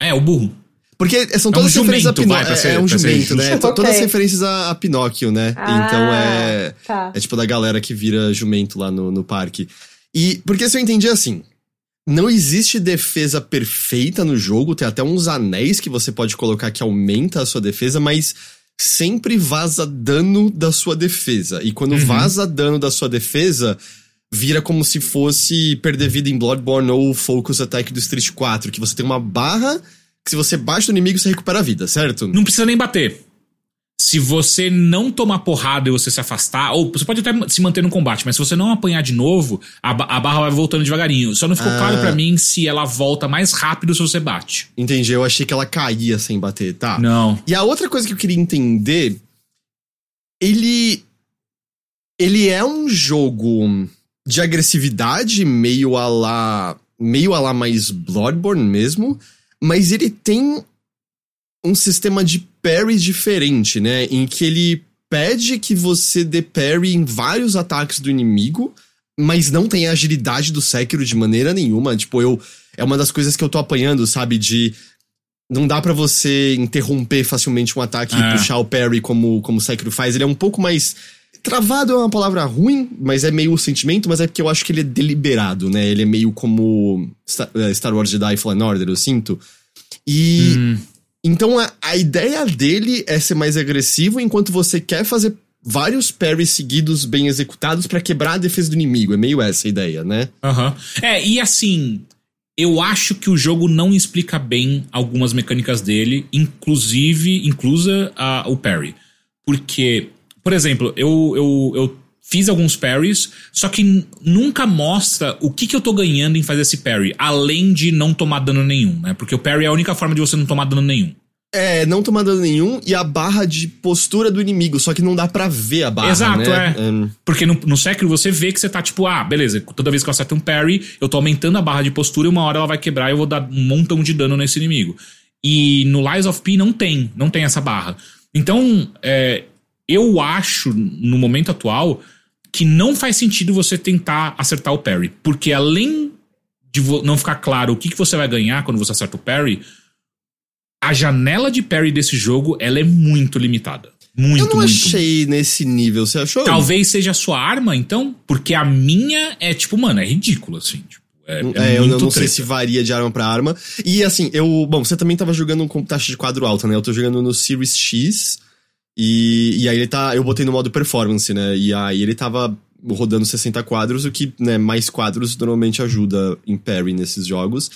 É, o burro. Porque são É todas um referências a jumento, Pinóquio. ser- É, é um jumento, né? justo. Todas referências a, a Pinóquio, né? Ah, então é. Tá. É tipo da galera que vira jumento lá no, no parque. E porque se eu entendi assim, não existe defesa perfeita no jogo, tem até uns anéis que você pode colocar que aumenta a sua defesa, mas sempre vaza dano da sua defesa. E quando Uhum. vaza dano da sua defesa, vira como se fosse perder vida em Bloodborne ou Focus Attack do Street 4, que você tem uma barra que se você bate no inimigo, você recupera a vida, certo? Não precisa nem bater. Se você não tomar porrada e você se afastar, ou você pode até se manter no combate, mas se você não apanhar de novo, a, ba- a barra vai voltando devagarinho. Só não ficou Ah. claro pra mim se ela volta mais rápido se você bate. Entendi, eu achei que ela caía sem bater, tá? Não. E a outra coisa que eu queria entender, ele ele é um jogo de agressividade meio a lá, meio a lá mais Bloodborne mesmo, mas ele tem um sistema de parry diferente, né, em que ele pede que você dê parry em vários ataques do inimigo, mas não tem a agilidade do Sekiro de maneira nenhuma, tipo, eu é uma das coisas que eu tô apanhando, sabe, de não dá pra você interromper facilmente um ataque É. e puxar o parry como, como o Sekiro faz. Ele é um pouco mais. Travado é uma palavra ruim, mas é meio o sentimento, mas é porque eu acho que ele é deliberado, né? Ele é meio como Star, eh, Star Wars Jedi Fallen Order, eu sinto. E. Hum. Então a, a ideia dele é ser mais agressivo enquanto você quer fazer vários parries seguidos bem executados pra quebrar a defesa do inimigo. É meio essa a ideia, né? Aham. É, e assim, eu acho que o jogo não explica bem algumas mecânicas dele, inclusive, inclusa a, o parry. Porque, por exemplo, eu, eu, eu fiz alguns parries, só que nunca mostra o que, que eu tô ganhando em fazer esse parry, além de não tomar dano nenhum, né? Porque o parry é a única forma de você não tomar dano nenhum. É, não tomar dano nenhum e a barra de postura do inimigo, só que não dá pra ver a barra, Exato, né? é. Hum, Porque no, no Sekiro você vê que você tá tipo, ah, beleza, toda vez que eu acerto um parry, eu tô aumentando a barra de postura e uma hora ela vai quebrar e eu vou dar um montão de dano nesse inimigo. E no Lies of P não tem, não tem essa barra. Então, é, eu acho, no momento atual, que não faz sentido você tentar acertar o parry. Porque além de não ficar claro o que, que você vai ganhar quando você acerta o parry, a janela de parry desse jogo, ela é muito limitada. Muito, eu não muito, achei nesse nível, você achou? Talvez seja a sua arma, então, porque a minha é tipo, mano, é ridículo, assim. Tipo, é, É, é eu não sei treta. se varia de arma pra arma. E assim, eu. Bom, você também tava jogando com taxa de quadro alta, né? Eu tô jogando no Series X. E, e aí ele tá. Eu botei no modo performance, né? E aí ele tava rodando 60 quadros, o que, né, mais quadros normalmente ajuda em parry nesses jogos.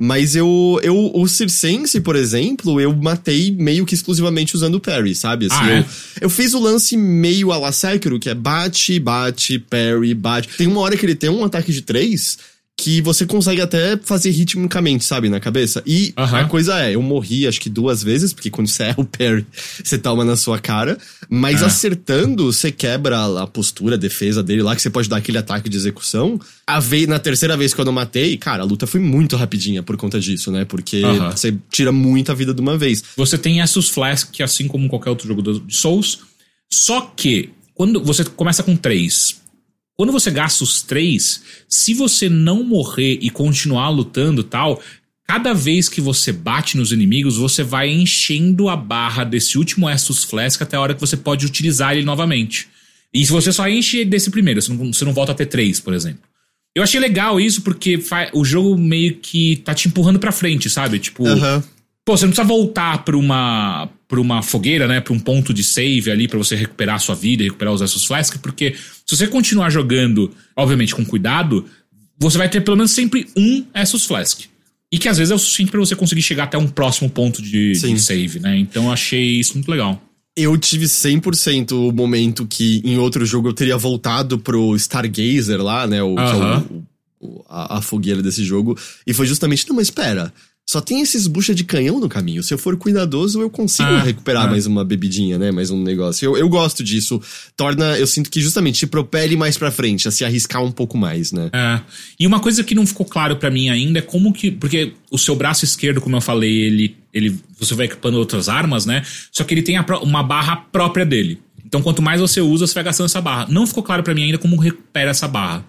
Mas eu, eu. O Circense, por exemplo, eu matei meio que exclusivamente usando o parry, sabe? Assim, Ah, é? eu, eu fiz o lance meio a la Sekiro, que é bate, bate, parry, bate. Tem uma hora que ele tem um ataque de três que você consegue até fazer ritmicamente, sabe, na cabeça. E a coisa é, eu morri acho que duas vezes, porque quando você erra o parry, você toma na sua cara. Mas É. acertando, você quebra a postura, a defesa dele lá, que você pode dar aquele ataque de execução. A vez, na terceira vez que eu não matei, cara, a luta foi muito rapidinha por conta disso, né? Porque você tira muita vida de uma vez. Você tem Essus Flask, que assim como qualquer outro jogo do- de Souls. Só que, quando você começa com três. Quando você gasta os três, se você não morrer e continuar lutando e tal, cada vez que você bate nos inimigos, você vai enchendo a barra desse último Estus Flask até a hora que você pode utilizar ele novamente. E se você só enche desse primeiro, você não, você não volta a ter três, por exemplo. Eu achei legal isso porque o jogo meio que tá te empurrando pra frente, sabe? Tipo, Aham. Pô, você não precisa voltar pra uma, pra uma fogueira, né? Pra um ponto de save ali pra você recuperar a sua vida e recuperar os Essos Flask, porque se você continuar jogando, obviamente com cuidado, você vai ter pelo menos sempre um Essos Flask. E que às vezes é o suficiente pra você conseguir chegar até um próximo ponto de, de save, né? Então eu achei isso muito legal. Eu tive 100% o momento que em outro jogo eu teria voltado pro Stargazer lá, né? O, que é o- Aham. o- o- a, a fogueira desse jogo. E foi justamente, não, mas espera. Só tem esses bucha de canhão no caminho. Se eu for cuidadoso, eu consigo Ah, recuperar ah. mais uma bebidinha, né? Mais um negócio. Eu, eu gosto disso. Torna, eu sinto que justamente te propele mais pra frente, a se arriscar um pouco mais, né? É. E uma coisa que não ficou claro pra mim ainda é como que. Porque o seu braço esquerdo, como eu falei, ele. ele você vai equipando outras armas, né? Só que ele tem a uma barra própria dele. Então, quanto mais você usa, você vai gastando essa barra. Não ficou claro pra mim ainda como recupera essa barra.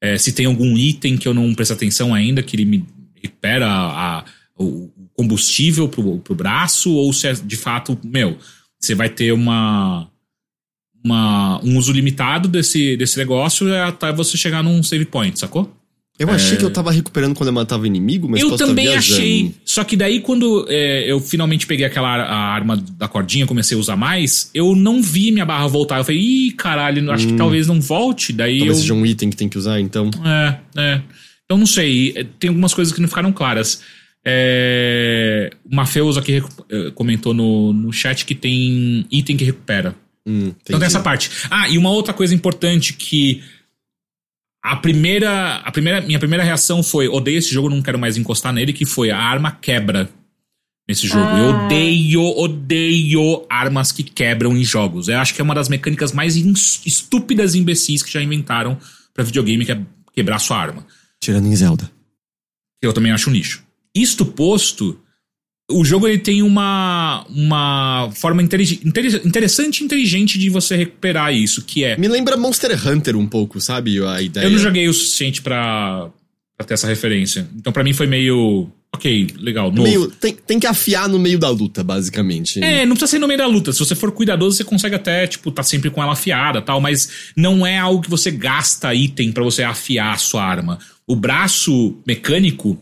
É, se tem algum item que eu não prestei atenção ainda, que ele me recupera a- o combustível pro, pro braço, ou se é de fato, meu, você vai ter uma. Uma, um uso limitado desse, desse negócio até você chegar num save point, sacou? Eu achei que eu tava recuperando quando eu matava inimigo, mas É. eu tá também achei. Só que daí, quando é, eu finalmente peguei aquela arma da cordinha, comecei a usar mais, eu não vi minha barra voltar. Eu falei, ih, caralho, acho que talvez não volte. Daí Talvez eu. seja um item que tem que usar, então. É, é. Então não sei. é, Tem algumas coisas que não ficaram claras. É, o Mafeus aqui eh, comentou no, no chat que tem item que recupera. Hum, Então tem essa parte. Ah, e uma outra coisa importante que a primeira, a primeira, minha primeira reação foi odeio esse jogo, não quero mais encostar nele, que foi a arma quebra nesse jogo. Eu Ah. odeio, odeio armas que quebram em jogos. Eu acho que é uma das mecânicas mais estúpidas e imbecis que já inventaram pra videogame, que é quebrar sua arma. Tirando em Zelda. Que eu também acho um lixo. Isto posto, o jogo ele tem uma, uma forma intelig- interessante e inteligente de você recuperar isso, que é Me lembra Monster Hunter um pouco, sabe? A ideia. Eu não joguei o suficiente pra, pra ter essa referência. Então pra mim foi meio. Ok, legal, novo. Meio, tem, tem que afiar no meio da luta, basicamente. É, não precisa ser no meio da luta. Se você for cuidadoso, você consegue até, tipo, tá sempre com ela afiada tal, mas não é algo que você gasta item para você afiar a sua arma. O braço mecânico,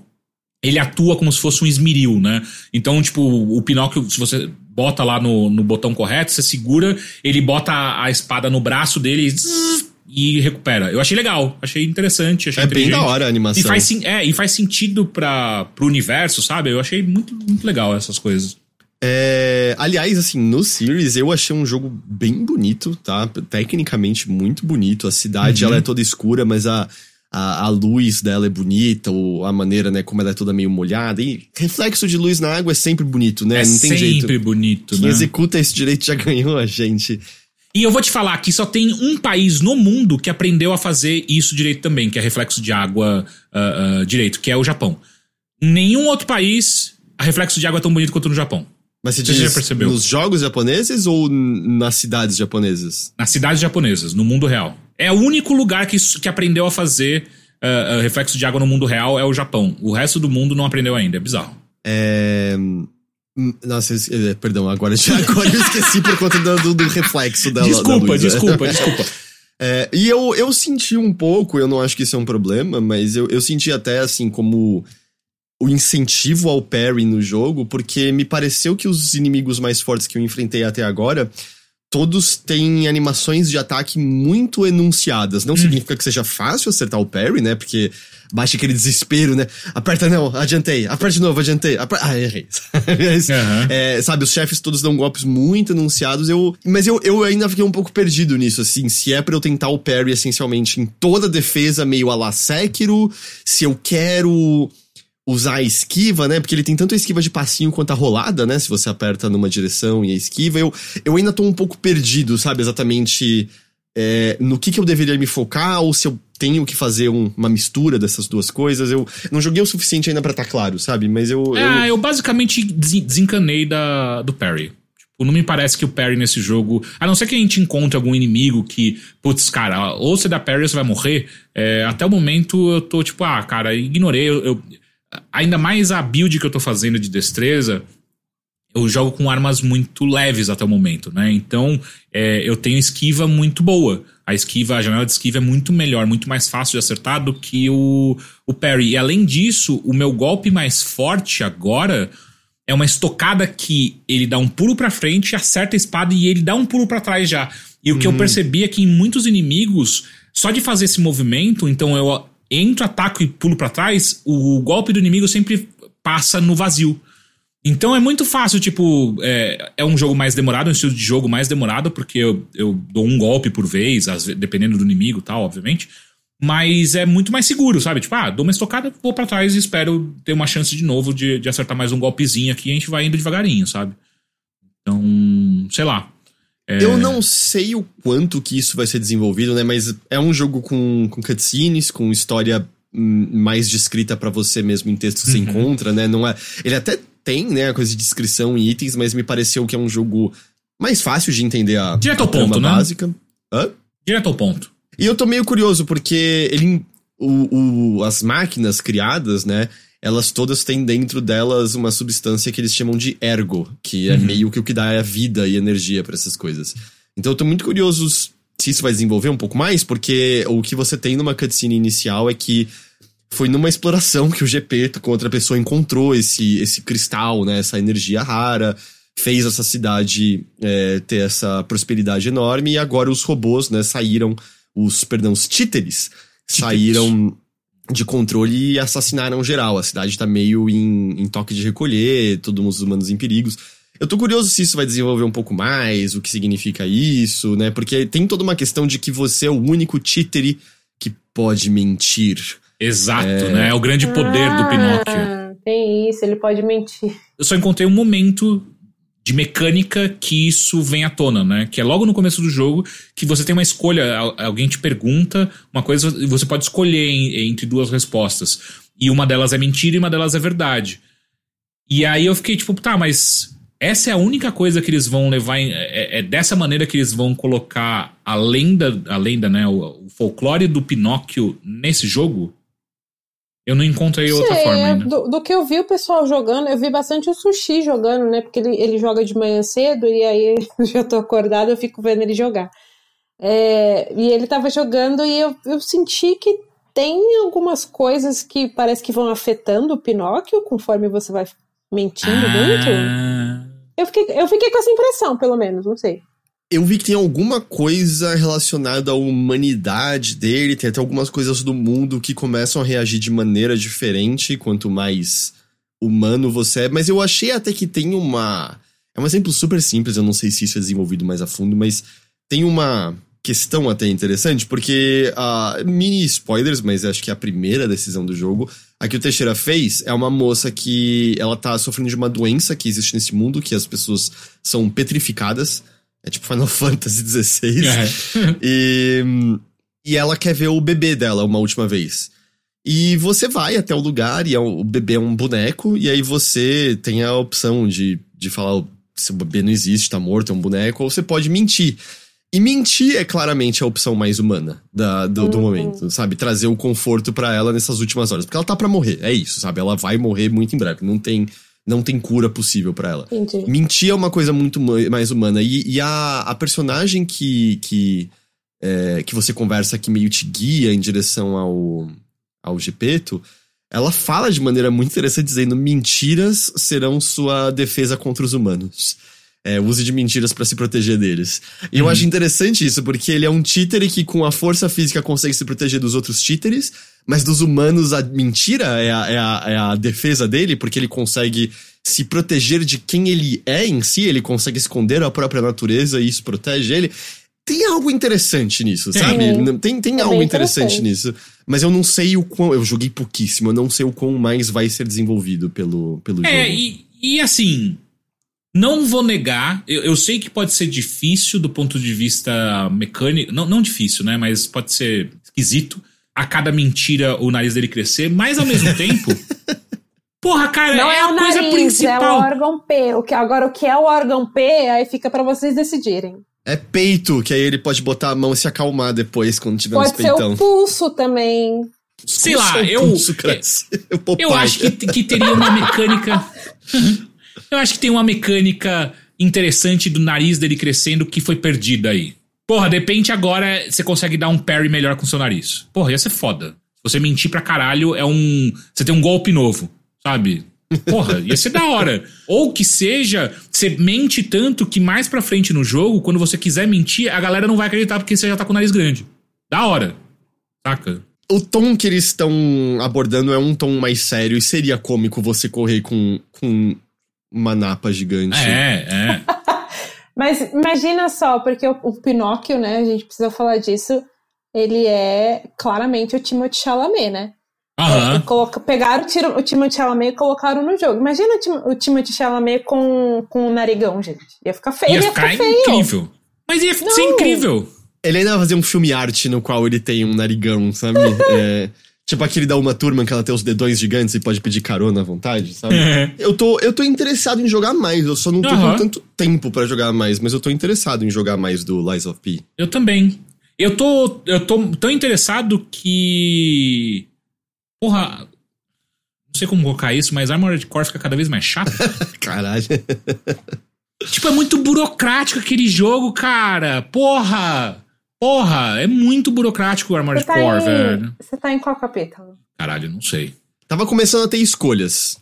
ele atua como se fosse um esmeril, né? Então, tipo, o Pinóquio, se você bota lá no, no botão correto, você segura, ele bota a, a espada no braço dele e zzz, e recupera. Eu achei legal, achei interessante, achei É bem da hora a animação. E faz, é, e faz sentido para pro universo, sabe? Eu achei muito, muito legal essas coisas. É, aliás, assim, no Series eu achei um jogo bem bonito, tá? Tecnicamente muito bonito. A cidade, Uhum. ela é toda escura, mas a, a, a luz dela é bonita, ou a maneira, né, como ela é toda meio molhada. E reflexo de luz na água é sempre bonito, né? é Não tem sempre jeito. bonito, Quem né? executa esse direito já ganhou a gente. E eu vou te falar que só tem um país no mundo que aprendeu a fazer isso direito também, que é reflexo de água ah, ah, direito, que é o Japão. Nenhum outro país, a reflexo de água é tão bonito quanto no Japão. Mas você Você já percebeu? nos jogos japoneses ou nas cidades japonesas? Nas cidades japonesas, no mundo real. É o único lugar que, que aprendeu a fazer ah, ah, reflexo de água no mundo real é o Japão. O resto do mundo não aprendeu ainda, é bizarro. É. hum, Nossa, eu eh, perdão, agora, já- agora eu esqueci por conta do, do- reflexo dela. da desculpa, né? desculpa, desculpa. É, e eu, eu senti um pouco, eu não acho que isso é um problema, mas eu, eu senti até assim como o incentivo ao parry no jogo, porque me pareceu que os inimigos mais fortes que eu enfrentei até agora, todos têm animações de ataque muito enunciadas. Não significa que seja fácil acertar o parry, né? Porque baixa aquele desespero, né? Aperta não, adiantei, aperta de novo, adiantei. Aper... Ah, errei. Aham. é, sabe, os chefes todos dão golpes muito enunciados, eu, mas eu, eu ainda fiquei um pouco perdido nisso, assim, se é pra eu tentar o parry essencialmente em toda defesa, meio a la Sekiro, se eu quero usar a esquiva, né, porque ele tem tanto a esquiva de passinho quanto a rolada, né, se você aperta numa direção e a esquiva, eu, eu ainda tô um pouco perdido, sabe, exatamente é, no que que eu deveria me focar, ou se eu tenho que fazer um- uma mistura dessas duas coisas, eu não joguei o suficiente ainda pra estar claro, sabe, mas eu... eu... Ah, eu basicamente desen- desencanei da, do parry. Tipo, não me parece que o parry nesse jogo. A não ser que a gente encontre algum inimigo que, putz, cara, ou você dá parry ou você vai morrer. é, até o momento eu tô tipo, ah, cara, ignorei. Eu, eu- ainda mais a build que eu tô fazendo de destreza, eu jogo com armas muito leves até o momento, né? Então é, eu tenho esquiva muito boa. A esquiva, a janela de esquiva é muito melhor, muito mais fácil de acertar do que o, o parry. E além disso, o meu golpe mais forte agora é uma estocada que ele dá um pulo pra frente, acerta a espada e ele dá um pulo pra trás já. E o que eu percebi é que em muitos inimigos, só de fazer esse movimento, então eu entro, ataco e pulo pra trás, o golpe do inimigo sempre passa no vazio. Então é muito fácil, tipo, é, é um jogo mais demorado, um estilo de jogo mais demorado, porque eu, eu dou um golpe por vez, dependendo do inimigo e tal, obviamente. Mas é muito mais seguro, sabe? Tipo, ah, dou uma estocada, vou pra trás e espero ter uma chance de novo de, de acertar mais um golpezinho aqui e a gente vai indo devagarinho, sabe? Então, sei lá. É, Eu não sei o quanto que isso vai ser desenvolvido, né? Mas é um jogo com, com cutscenes, com história hum, mais descrita pra você mesmo em texto que você Uhum. encontra, né? Não é, ele até tem, né, a coisa de descrição e itens, mas me pareceu que é um jogo mais fácil de entender a, Direto ao ponto, né? básica. Hã? Direto ao ponto. E eu tô meio curioso, porque ele. O, o- as máquinas criadas, né? Elas todas têm dentro delas uma substância que eles chamam de ergo, que é Uhum. meio que o que dá a vida e energia pra essas coisas. Então eu tô muito curioso se isso vai desenvolver um pouco mais, porque o que você tem numa cutscene inicial é que foi numa exploração que o GP com outra pessoa encontrou esse, esse cristal, né? Essa energia rara, fez essa cidade é, ter essa prosperidade enorme e agora os robôs, né, saíram, os, perdão, os títeres, saíram de controle e assassinaram geral. A cidade tá meio em, em toque de recolher, todos os humanos em perigos. Eu tô curioso se isso vai desenvolver um pouco mais, o que significa isso, né? Porque tem toda uma questão de que você é o único títere que pode mentir. Exato, né? É o grande poder do Pinóquio. Ah, Tem isso, ele pode mentir. eu só encontrei um momento de mecânica que isso vem à tona, né? Que é logo no começo do jogo que você tem uma escolha, al- alguém te pergunta uma coisa e você pode escolher entre duas respostas. E uma delas é mentira e uma delas é verdade. E aí eu fiquei tipo, tá, mas essa é a única coisa que eles vão levar em, é, é dessa maneira que eles vão colocar a lenda, a lenda, né, o, o folclore do Pinóquio nesse jogo? Eu não encontrei outra Sei, forma é, ainda. do, do que eu vi o pessoal jogando, eu vi bastante o sushi jogando, né? Porque ele, ele joga de manhã cedo e aí eu já tô acordada, eu fico vendo ele jogar. É, e ele tava jogando e eu, eu senti que tem algumas coisas que parece que vão afetando o Pinóquio conforme você vai mentindo muito. Ah, Eu fiquei, eu fiquei com essa impressão, pelo menos, não sei. Eu vi que tem alguma coisa relacionada à humanidade dele, tem até algumas coisas do mundo que começam a reagir de maneira diferente quanto mais humano você é, mas eu achei até que tem uma. É um exemplo super simples, eu não sei se isso é desenvolvido mais a fundo, mas tem uma questão até interessante, porque a mini spoilers, mas acho que é a primeira decisão do jogo, a que o Teixeira fez é uma moça que ela tá sofrendo de uma doença que existe nesse mundo, que as pessoas são petrificadas. É tipo Final Fantasy XVI. é. E, e ela quer ver o bebê dela uma última vez. E você vai até o lugar e é um- o bebê é um boneco, e aí você tem a opção de, de falar se o bebê não existe, tá morto, é um boneco, ou você pode mentir. E mentir é claramente a opção mais humana da, do, do Uhum. momento, sabe? Trazer o conforto pra ela nessas últimas horas. Porque ela tá pra morrer, é isso, sabe? Ela vai morrer muito em breve, não tem, não tem cura possível pra ela. Entendi. Mentir é uma coisa muito ma- mais humana. E, e a, a personagem que, que, é, que você conversa que meio te guia em direção ao, ao Gepeto, ela fala de maneira muito interessante, dizendo: mentiras serão sua defesa contra os humanos. É, use de mentiras pra se proteger deles. E eu Uhum. acho interessante isso, porque ele é um títere que, com a força física, consegue se proteger dos outros títeres, mas dos humanos, a mentira é a, é a, é a defesa dele, porque ele consegue se proteger de quem ele é em si, ele consegue esconder a própria natureza e isso protege ele. Tem algo interessante nisso, Tem. sabe? Tem, tem É algo interessante. nisso. Mas eu não sei o quão. Eu joguei pouquíssimo, eu não sei o quão mais vai ser desenvolvido pelo, pelo É, jogo. e, e assim, não vou negar, eu, eu sei que pode ser difícil do ponto de vista mecânico, não, não difícil, né, mas pode ser esquisito a cada mentira o nariz dele crescer, mas ao mesmo tempo, porra, cara, Não é, é, a o coisa nariz, é o principal. órgão P. O que, agora, o que é o órgão P, aí fica pra vocês decidirem. É peito, que aí ele pode botar a mão e se acalmar depois quando tiver Pode uns ser peitão. o pulso também. Sei lá, eu- pulso cresce. O Popeye. Eu acho que, que teria uma mecânica. eu acho que tem uma mecânica interessante do nariz dele crescendo que foi perdida aí. Porra, de repente agora você consegue dar um parry melhor com seu nariz. Porra, ia ser foda. Se você mentir pra caralho, é um. Você tem um golpe novo, sabe? Porra, ia ser da hora. Ou que seja, você mente tanto que mais pra frente no jogo, quando você quiser mentir, a galera não vai acreditar porque você já tá com o nariz grande. Da hora. Saca? O tom que eles estão abordando é um tom mais sério e seria cômico você correr com, com uma napa gigante. É, é. Mas imagina só, porque o, o Pinóquio, né, a gente precisa falar disso, ele é claramente o Timothée Chalamet, né? Aham. É, coloca, pegaram o, tiro, o Timothée Chalamet e colocaram no jogo. Imagina o, Tim, o Timothée Chalamet com, com o narigão, gente. Ia ficar feio, Ia ia, ficar ficar feio. incrível. Mas ia ser incrível. Ele ainda vai fazer um filme arte no qual ele tem um narigão, sabe? É, tipo aquele da Uma Turma que ela tem os dedões gigantes e pode pedir carona à vontade, sabe? Eu tô, eu tô interessado em jogar mais, eu só não tô Aham. com tanto tempo pra jogar mais, mas eu tô interessado em jogar mais do Lies of P. Eu também. Eu tô, eu tô tão interessado que. Porra. Não sei como colocar isso, mas Armored Core fica cada vez mais chato. Caralho. tipo, é muito burocrático aquele jogo, cara. Porra! Porra! É muito burocrático o Armored tá, Core, em, velho. você tá em qual capítulo? Caralho, não sei. Tava começando a ter escolhas.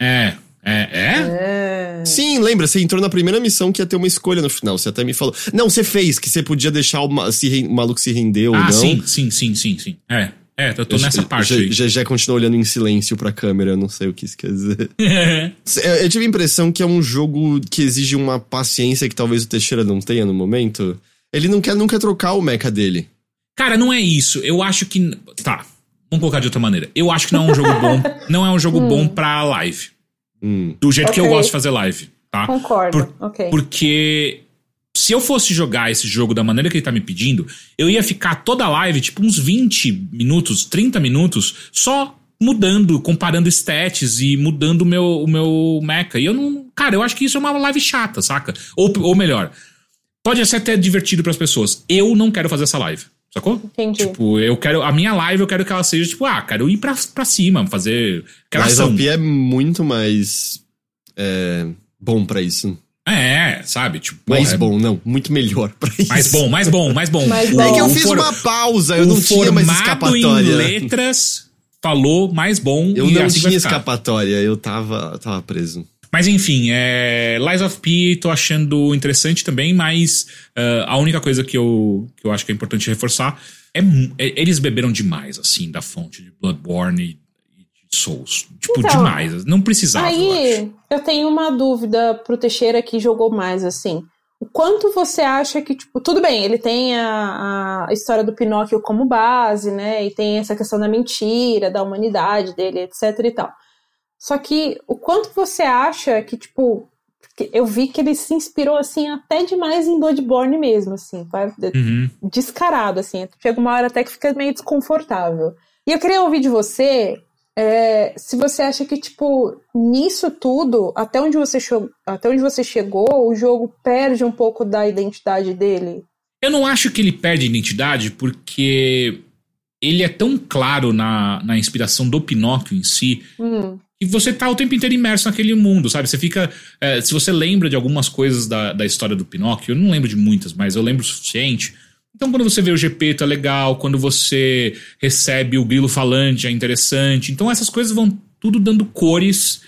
É. É? É? É. Sim, lembra, você entrou na primeira missão que ia ter uma escolha no final. Você até me falou. Não, você fez, que você podia deixar o, ma- se o maluco se render ou Ah, não. sim, sim, sim, sim, sim. É. É, eu tô nessa parte aí. Já continua olhando em silêncio pra câmera, eu não sei o que isso quer dizer. Eu, eu tive a impressão que é um jogo que exige uma paciência que talvez o Teixeira não tenha no momento. Ele não quer nunca trocar o mecha dele. Cara, não é isso. Eu acho que. Tá. Vamos colocar de outra maneira. Eu acho que não é um jogo bom. não é um jogo bom pra live. Hum. Do jeito que eu gosto de fazer live, tá? Concordo, ok. Porque se eu fosse jogar esse jogo da maneira que ele tá me pedindo, eu ia ficar toda a live, tipo uns 20 minutos, 30 minutos, só mudando, comparando stats e mudando o meu, o meu mecha. E eu não. Cara, eu acho que isso é uma live chata, saca? Ou, ou melhor, pode ser até divertido pras pessoas. Eu não quero fazer essa live, Sacou? Entendi. Tipo, eu quero. A minha live eu quero que ela seja, tipo, ah, quero ir pra, pra cima, fazer. Quero Mas ação. é muito mais é, bom pra isso. É, sabe? Tipo, Mais porra, é bom, não. Muito melhor pra isso. Mais bom, mais bom, mais bom. Mais É bom. que eu fiz for- uma pausa, eu o não tinha mais formado escapatória. em letras falou mais bom Eu e não assim tinha escapatória, eu tava, tava preso. Mas enfim, é, Lies of P tô achando interessante também, mas ah, a única coisa que eu, que eu acho que é importante reforçar é, é- eles beberam demais, assim, da fonte de Bloodborne e, e Souls. Tipo, Então, demais. Não precisava, eu. Aí, eu tenho uma dúvida pro Teixeira que jogou mais, assim. O quanto você acha que, tipo, tudo bem, ele tem a, a história do Pinóquio como base, né? E tem essa questão da mentira, da humanidade dele, etc e tal. Só que o quanto você acha que, tipo, eu vi que ele se inspirou, assim, até demais em Bloodborne mesmo, assim, Uhum. descarado, assim. Chega uma hora até que fica meio desconfortável. E eu queria ouvir de você é, se você acha que, tipo, nisso tudo, até onde, você até onde você chegou, o jogo perde um pouco da identidade dele. Eu não acho que ele perde identidade porque ele é tão claro na, na inspiração do Pinóquio em si Hum, E você tá o tempo inteiro imerso naquele mundo, sabe? Você fica. é, se você lembra de algumas coisas da, da história do Pinóquio, eu não lembro de muitas, mas eu lembro o suficiente. Então, quando você vê o Gepeto é legal, quando você recebe o grilo falante é interessante. Então, essas coisas vão tudo dando cores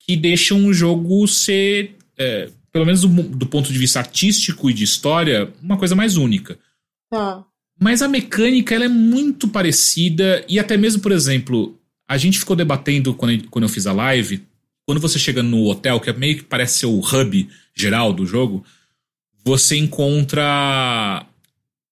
que deixam o jogo ser, é, pelo menos do, do ponto de vista artístico e de história, uma coisa mais única. tá. Mas a mecânica ela é muito parecida e até mesmo, por exemplo, a gente ficou debatendo quando, quando eu fiz a live, quando você chega no hotel, que é meio que parece ser o hub geral do jogo, você encontra.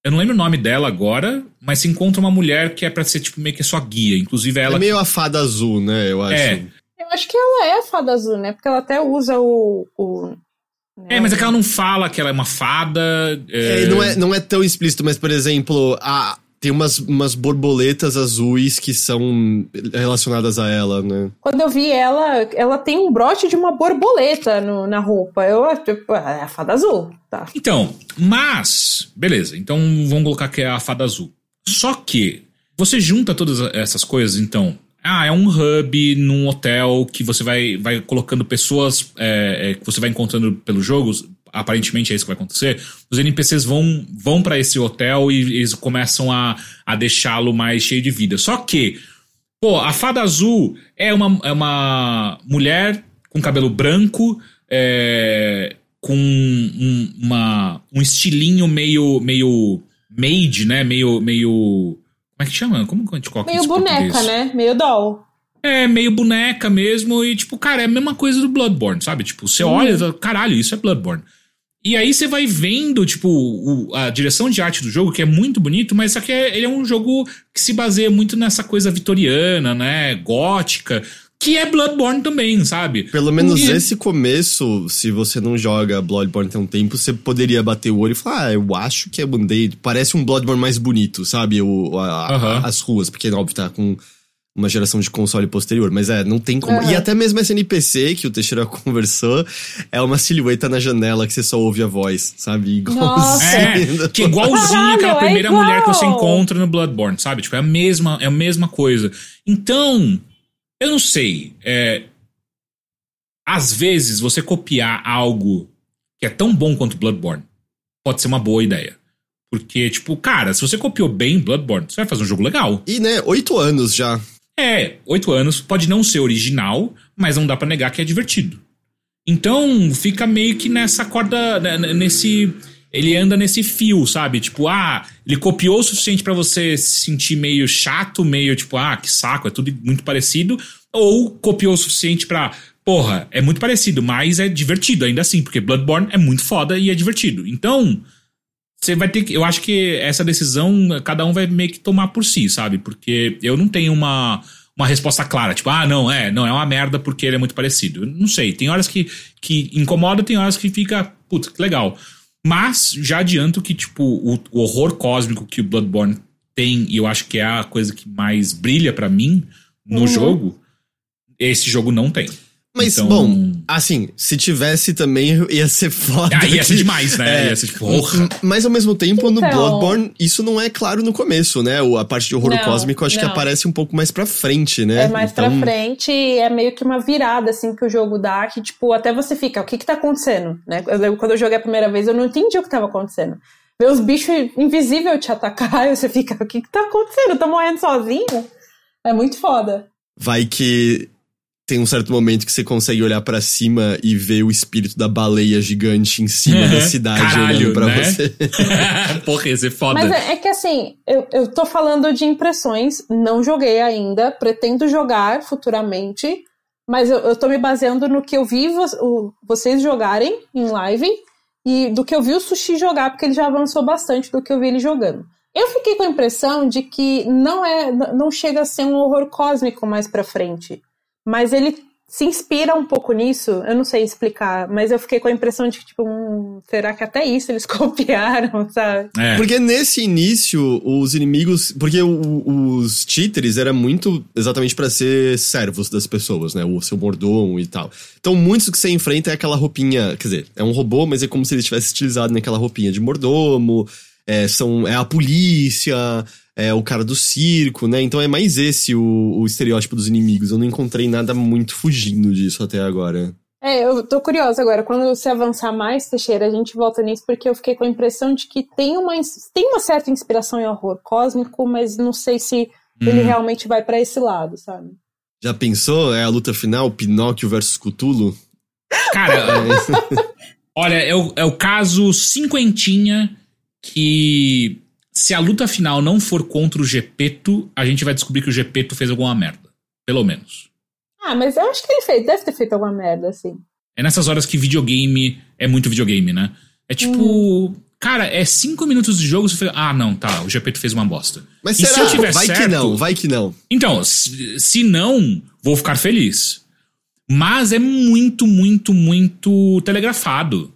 Eu não lembro o nome dela agora, mas se encontra uma mulher que é pra ser tipo meio que a sua guia. Inclusive ela. É meio a fada azul, né? Eu acho. É. Eu acho que ela é a fada azul, né? Porque ela até usa o. o né, É, mas é que ela não fala que ela é uma fada. É, é, não, é, não é tão explícito, mas, por exemplo, a, tem umas, umas borboletas azuis que são relacionadas a ela, né? Quando eu vi ela, ela tem um broche de uma borboleta no- na roupa. Eu, tipo, é a fada azul, tá? Então, mas, beleza, então vamos colocar que é a fada azul. Só que você junta todas essas coisas, então. Ah, é um hub num hotel que você vai, vai colocando pessoas é, é, que você vai encontrando pelos jogos. Aparentemente é isso que vai acontecer. Os NPCs vão, vão para esse hotel e eles começam a, a deixá-lo mais cheio de vida. Só que, pô, a fada azul é uma, é uma mulher com cabelo branco, é, com um, uma, um estilinho meio, meio made, né? Meio, meio. Como é que chama? Como que a gente coloca Meio boneca, né? Meio doll. É, meio boneca mesmo. E, tipo, cara, é a mesma coisa do Bloodborne, sabe? Tipo, você olha e fala, caralho, isso é Bloodborne. E aí você vai vendo, tipo, o- a direção de arte do jogo, que é muito bonito, mas só que é, ele é um jogo que se baseia muito nessa coisa vitoriana, né? Gótica, que é Bloodborne também, sabe? Pelo menos E- esse começo, se você não joga Bloodborne tem um tempo, você poderia bater o olho e falar, ah, eu acho que é Band-Aid. Parece um Bloodborne mais bonito, sabe? O, a- a- Aham. As ruas, porque óbvio tá com uma geração de console posterior, mas é, não tem como. Aham. E até mesmo esse NPC que o Teixeira conversou, é uma silhueta na janela que você só ouve a voz, sabe? Igualzinho. É, que é igualzinho aquela é primeira igual. mulher que você encontra no Bloodborne, sabe? Tipo, é a mesma, é a mesma coisa. Então, eu não sei. É, às vezes, você copiar algo que é tão bom quanto Bloodborne pode ser uma boa ideia. Porque, tipo, cara, se você copiou bem Bloodborne, você vai fazer um jogo legal. E, né, oito anos já. É, oito anos, pode não ser original, mas não dá pra negar que é divertido. Então, fica meio que nessa corda, né, nesse... Ele anda nesse fio, sabe? Tipo, ah, ele copiou o suficiente pra você se sentir meio chato, meio tipo, ah, que saco, é tudo muito parecido. Ou copiou o suficiente pra, porra, é muito parecido, mas é divertido ainda assim, porque Bloodborne é muito foda e é divertido. Então, você vai ter que. Eu acho que essa decisão cada um vai meio que tomar por si, sabe? Porque eu não tenho uma, uma resposta clara. Tipo, ah, não, é, não, é uma merda porque ele é muito parecido. Eu não sei. Tem horas que, que incomoda, tem horas que fica, puta, que legal. Mas já adianto que, tipo, o, o horror cósmico que o Bloodborne tem, e eu acho que é a coisa que mais brilha pra mim no Uhum. jogo, esse jogo não tem. Mas, Então- bom, assim, se tivesse também ia ser foda. Ah, ia ser que- demais, né? É. Ia ser tipo, porra. Mas ao mesmo tempo, no Então- Bloodborne, isso não é claro no começo, né? O- A parte de horror Não, cósmico acho que não. aparece um pouco mais pra frente, né? É mais pra Então, frente e é meio que uma virada, assim, que o jogo dá, que, tipo, até você fica, o que que tá acontecendo, né? Eu lembro quando eu joguei a primeira vez, eu não entendi o que tava acontecendo. Ver os bichos invisíveis te atacar, e você fica, o que que tá acontecendo? Eu tô morrendo sozinho? É muito foda. Vai que tem um certo momento que você consegue olhar pra cima e ver o espírito da baleia gigante em cima da cidade Caralho, olhando pra né? você. porra, ia ser foda. Mas é, é que, assim, eu, eu tô falando de impressões, não joguei ainda, pretendo jogar futuramente, mas eu, eu tô me baseando no que eu vi vo- o- vocês jogarem em live e do que eu vi o Sushi jogar, porque ele já avançou bastante do que eu vi ele jogando. Eu fiquei com a impressão de que não é, não chega a ser um horror cósmico mais pra frente, mas ele se inspira um pouco nisso, eu não sei explicar, mas eu fiquei com a impressão de que, tipo, hum, será que até isso eles copiaram, sabe? É. Porque nesse início, os inimigos. Porque o- os títeres era muito exatamente pra ser servos das pessoas, né? O seu mordomo e tal. Então, muitos que você enfrenta é aquela roupinha. Quer dizer, é um robô, mas é como se ele tivesse estilizado naquela roupinha de mordomo. É, são, é a polícia, é o cara do circo, né? Então é mais esse o, o estereótipo dos inimigos. Eu não encontrei nada muito fugindo disso até agora. É, eu tô curiosa agora. Quando você avançar mais, Teixeira, a gente volta nisso, porque eu fiquei com a impressão de que tem uma, tem uma certa inspiração em horror cósmico, mas não sei se ele realmente vai pra esse lado, sabe? Já pensou? É a luta final, Pinóquio versus Cthulhu? Cara, olha, é o, é o caso cinquentinha que se a luta final não for contra o Gepeto, a gente vai descobrir que o Gepeto fez alguma merda. Pelo menos. Ah, mas eu acho que ele fez, deve ter feito alguma merda, assim. É nessas horas que videogame é muito videogame, né? É tipo. Cara, é cinco minutos de jogo, você fala, ah, não, tá, o Gepeto fez uma bosta. Mas E será? se eu tiver vai certo, que não, vai que não. Então, se, se não, vou ficar feliz. Mas é muito, muito, muito telegrafado.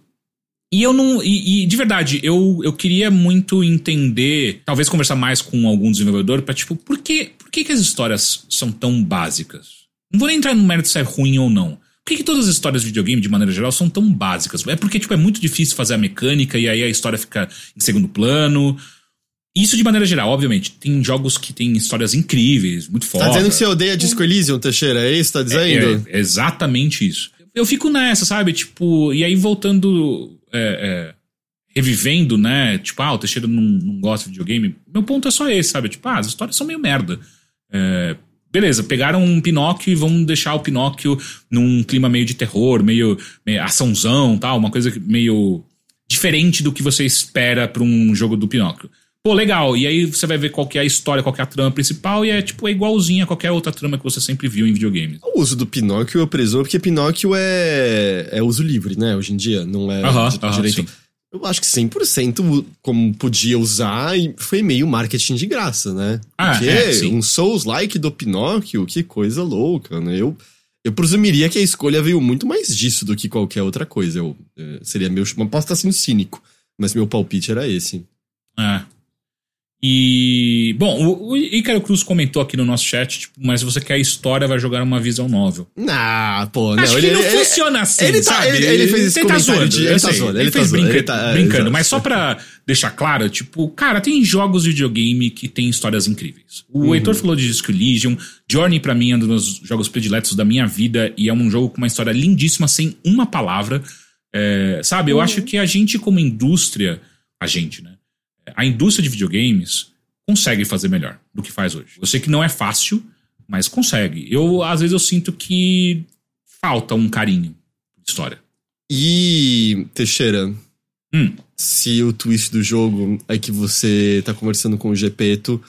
E eu não. E, e, de verdade, eu, eu queria muito entender, talvez conversar mais com algum desenvolvedor pra, tipo, por que, por que, que as histórias são tão básicas? Não vou nem entrar no mérito se é ruim ou não. Por que, que todas as histórias de videogame, de maneira geral, são tão básicas? É porque, tipo, é muito difícil fazer a mecânica e aí a história fica em segundo plano. Isso de maneira geral, obviamente. Tem jogos que têm histórias incríveis, muito Tá fodas. dizendo que você odeia Disco Elysium, Teixeira? É isso que tá dizendo? É, é exatamente isso. Eu fico nessa, sabe? Tipo, e aí voltando. é, é, revivendo, né? Tipo, ah, o Teixeira não, não gosta de videogame. Meu ponto é só esse, sabe? Tipo, ah, as histórias são meio merda. É, beleza, pegaram um Pinóquio e vão deixar o Pinóquio num clima meio de terror, meio, meio açãozão, tal, uma coisa meio diferente do que você espera pra um jogo do Pinóquio. Pô, legal. E aí você vai ver qual que é a história, qual que é a trama principal, e é tipo é igualzinha a qualquer outra trama que você sempre viu em videogames. O uso do Pinóquio eu presumo, porque Pinóquio é, é uso livre, né? Hoje em dia, não é Aham, di- aham, direito. sim. Eu acho que 100% como podia usar e foi meio marketing de graça, né? Ah, Porque é, um Souls-like do Pinóquio, que coisa louca, né? Eu, eu presumiria que a escolha veio muito mais disso do que qualquer outra coisa. Eu, eh, seria meu... Posso estar sendo cínico, mas meu palpite era esse. É. E. Bom, o, o Ícaro Cruz comentou aqui no nosso chat, tipo, mas se você quer história, vai jogar uma visão novel. Ah, pô, não. Acho ele, que não ele- funciona assim, ele tá- sabe? ele- ele fez esse Ele tá zoando, de- ele tá sei, zoando, ele ele tá fez zoando, brinca- ele tá- é, brincando. exato. Mas só pra deixar claro, tipo, cara, tem jogos de videogame que tem histórias incríveis. O Uhum. Heitor falou de Disco Elysium. Journey, pra mim, é um dos jogos prediletos da minha vida e é um jogo com uma história lindíssima, sem uma palavra. É, sabe, eu acho que a gente, como indústria, a gente, né? A indústria de videogames consegue fazer melhor do que faz hoje. Eu sei que não é fácil, mas consegue. Eu, às vezes, eu sinto que falta um carinho de história. E, Teixeira, Hum. se o twist do jogo é que você tá conversando com o Gepeto,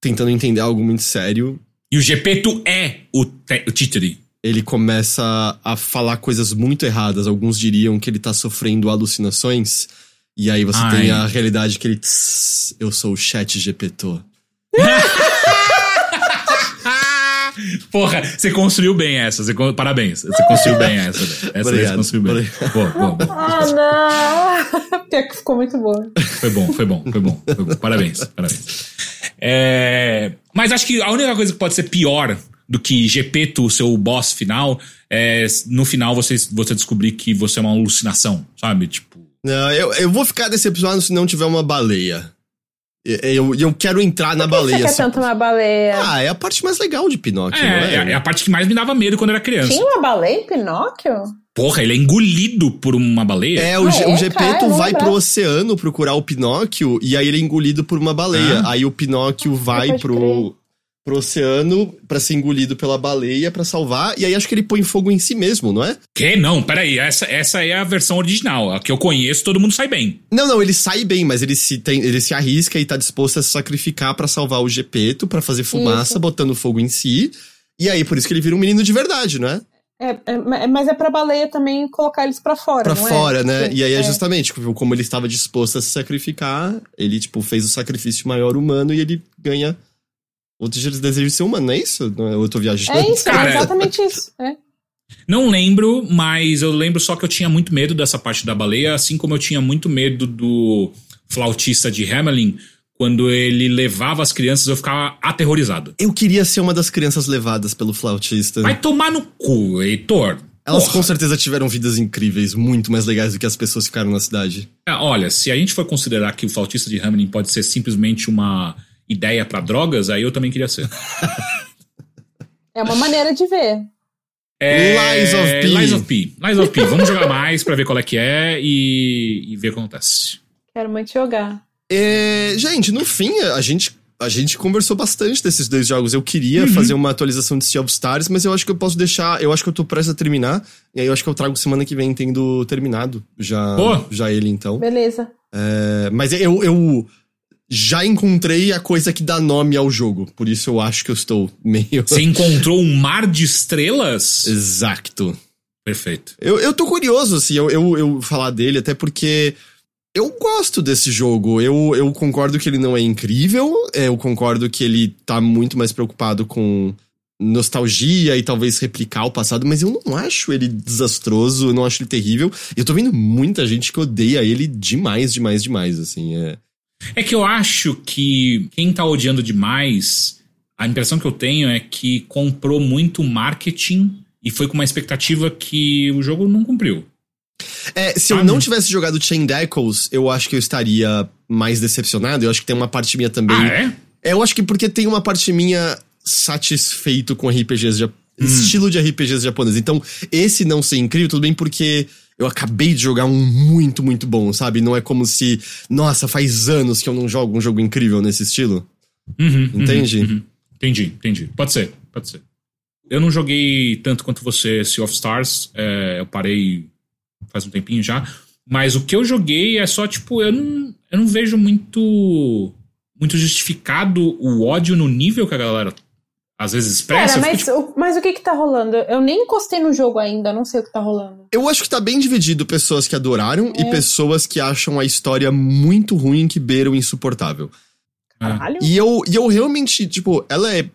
tentando entender algo muito sério, E o Gepeto é o, te- o títere. ele começa a falar coisas muito erradas. Alguns diriam que ele tá sofrendo alucinações. E aí você Ai. tem a realidade que ele. "Tss, eu sou o chat Gepeto. Porra, você construiu bem essa. Você, parabéns. Você construiu bem essa. Essa aí você Obrigado, construiu bem. obrigado. Boa, boa, boa. Ah, não! Pior que ficou muito boa. Foi bom, foi bom, foi bom. Foi bom. Parabéns, parabéns. É, mas acho que a única coisa que pode ser pior do que Gepeto, o seu boss final, é, no final você, você descobrir que você é uma alucinação, sabe? Tipo. Não, eu, eu vou ficar decepcionado se não tiver uma baleia. Eu, eu quero entrar na Por que baleia. você quer assim. tanto uma baleia? Ah, é a parte mais legal de Pinóquio, É, não é, é? é a parte que mais me dava medo quando eu era criança. Tinha uma baleia em Pinóquio? Porra, ele é engolido por uma baleia. É, o, Ah, é? o Gepeto vai pro oceano procurar o Pinóquio e aí ele é engolido por uma baleia. Ah. Aí o Pinóquio vai pro, crer. Pro oceano pra ser engolido pela baleia pra salvar. E aí acho que ele põe fogo em si mesmo, não é? Que? Não, peraí. Essa, essa é a versão original. A que eu conheço, todo mundo sai bem. Não, não, ele sai bem, mas ele se, tem, ele se arrisca e tá disposto a se sacrificar pra salvar o Gepeto, pra fazer fumaça, Isso. botando fogo em si. E aí, por isso que ele vira um menino de verdade, não é? É, é, mas é pra baleia também colocar eles pra fora, Pra não é? fora, né? Sim, E aí é justamente, tipo, como ele estava disposto a se sacrificar, ele, tipo, fez o sacrifício maior humano e ele ganha outros desejos de ser humano, não é isso? Não é- Eu tô viajando. É isso, Cara, é exatamente isso. É. Não lembro, mas eu lembro só que eu tinha muito medo dessa parte da baleia, assim como eu tinha muito medo do flautista de Hamelin. Quando ele levava as crianças, eu ficava aterrorizado. Eu queria ser uma das crianças levadas pelo flautista. Vai tomar no cu, Heitor. Elas Porra. com certeza tiveram vidas incríveis, muito mais legais do que as pessoas que ficaram na cidade. Ah, Olha, se a gente for considerar que o flautista de Hamelin pode ser simplesmente uma ideia pra drogas, aí eu também queria ser. É uma maneira de ver. É, Lies of P. Lies of P. Lies of P. Vamos jogar mais pra ver qual é que é e, e ver o que acontece. Quero muito jogar. É, gente, no fim, a gente, a gente conversou bastante desses dois jogos. Eu queria Uhum. fazer uma atualização de Sea of Stars, mas eu acho que eu posso deixar. Eu acho que eu tô prestes a terminar. E aí eu acho que eu trago semana que vem tendo terminado já, Pô. já ele, então. Beleza. É, mas eu, eu já encontrei a coisa que dá nome ao jogo. Por isso eu acho que eu estou meio. Você encontrou um mar de estrelas? Exato. Perfeito. Eu, eu tô curioso, assim, eu, eu, eu falar dele, até porque eu gosto desse jogo. Eu, eu concordo que ele não é incrível, eu concordo que ele tá muito mais preocupado com nostalgia e talvez replicar o passado, mas eu não acho ele desastroso, eu não acho ele terrível. Eu tô vendo muita gente que odeia ele demais, demais, demais, assim, é. É que eu acho que quem tá odiando demais, a impressão que eu tenho é que comprou muito marketing e foi com uma expectativa que o jogo não cumpriu. É, se eu Sabe? não tivesse jogado Chain Echoes, eu acho que eu estaria mais decepcionado. Eu acho que tem uma parte minha também. Ah, é? É, eu acho que porque tem uma parte minha satisfeito com RPGs ja estilo de RPGs japoneses. Então, esse não ser incrível, tudo bem porque eu acabei de jogar um muito, muito bom, sabe? Não é como se, nossa, faz anos que eu não jogo um jogo incrível nesse estilo. Uhum, uhum, Entende? uhum. Entendi, entendi. Pode ser, pode ser. Eu não joguei tanto quanto você Sea of Stars. é, eu parei faz um tempinho já. Mas o que eu joguei é só, tipo, eu não, eu não vejo muito muito justificado o ódio no nível que a galera às vezes expressa. Cara, mas, fico, tipo, o, mas o que que tá rolando? Eu nem encostei no jogo ainda, não sei o que tá rolando. Eu acho que tá bem dividido pessoas que adoraram É. e pessoas que acham a história muito ruim que beiram insuportável. Caralho. E eu, e eu realmente, tipo, ela é.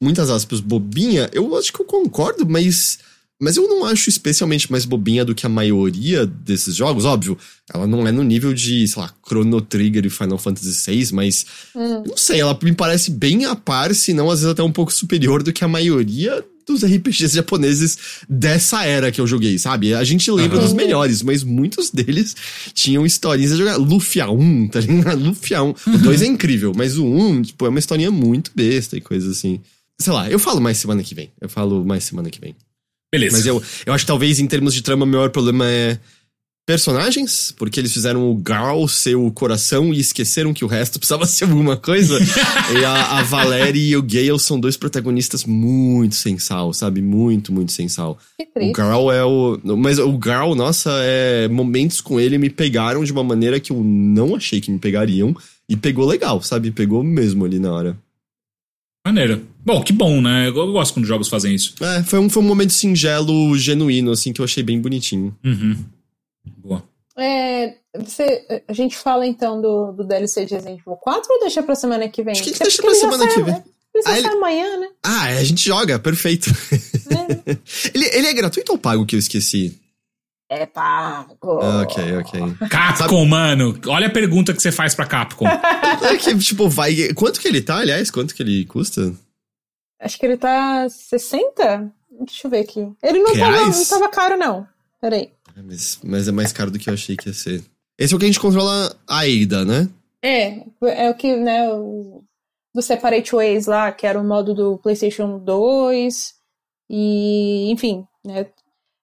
Muitas aspas, bobinha. Eu acho que eu concordo, mas. Mas eu não acho especialmente mais bobinha do que a maioria desses jogos. Óbvio, ela não é no nível de, sei lá, Chrono Trigger e Final Fantasy VI, mas. Hum. Não sei, ela me parece bem a par, se não às vezes até um pouco superior do que a maioria dos RPGs japoneses dessa era que eu joguei, sabe? A gente lembra Aham. dos melhores, mas muitos deles tinham historinhas a jogar. Lufia 1, tá ligado? Lufia 1. O 2 é incrível, mas o 1, tipo, é uma historinha muito besta e coisa assim. Sei lá, eu falo mais semana que vem. Eu falo mais semana que vem. Beleza. Mas eu, eu acho que talvez em termos de trama, o maior problema é personagens, porque eles fizeram o Garl ser o coração e esqueceram que o resto precisava ser alguma coisa. e a, a Valerie e o Gale são dois protagonistas muito sem sal, sabe? Muito, muito sem sal. Que O. Garl é o. Mas o Garl, nossa, é. Momentos com ele me pegaram de uma maneira que eu não achei que me pegariam. E pegou legal, sabe? Pegou mesmo ali na hora. Maneiro. Bom, que bom, né? Eu gosto quando jogos fazem isso. É, foi um, foi um momento singelo, genuíno, assim, que eu achei bem bonitinho. Uhum. Boa. É, você, a gente fala então do, do DLC de Resident Evil 4 ou deixa pra semana que vem? Acho que a gente Até deixa pra semana sai- que vem. Só Ah, ele- amanhã, né? Ah, é, a gente joga, perfeito. É. ele, ele é gratuito ou pago que eu esqueci? É pago. Ah, ok, ok. Capcom, mano. Olha a pergunta que você faz pra Capcom. É que, tipo, vai. Quanto que ele tá, aliás? Quanto que ele custa? Acho que ele tá 60? Deixa eu ver aqui. Ele não tava, não tava caro, não. Peraí. É, Mas, mas é mais caro do que eu achei que ia ser. Esse é o que a gente controla a Ada, né? É, é o que, né, o, do Separate Ways lá, que era o modo do PlayStation 2. E, enfim, né?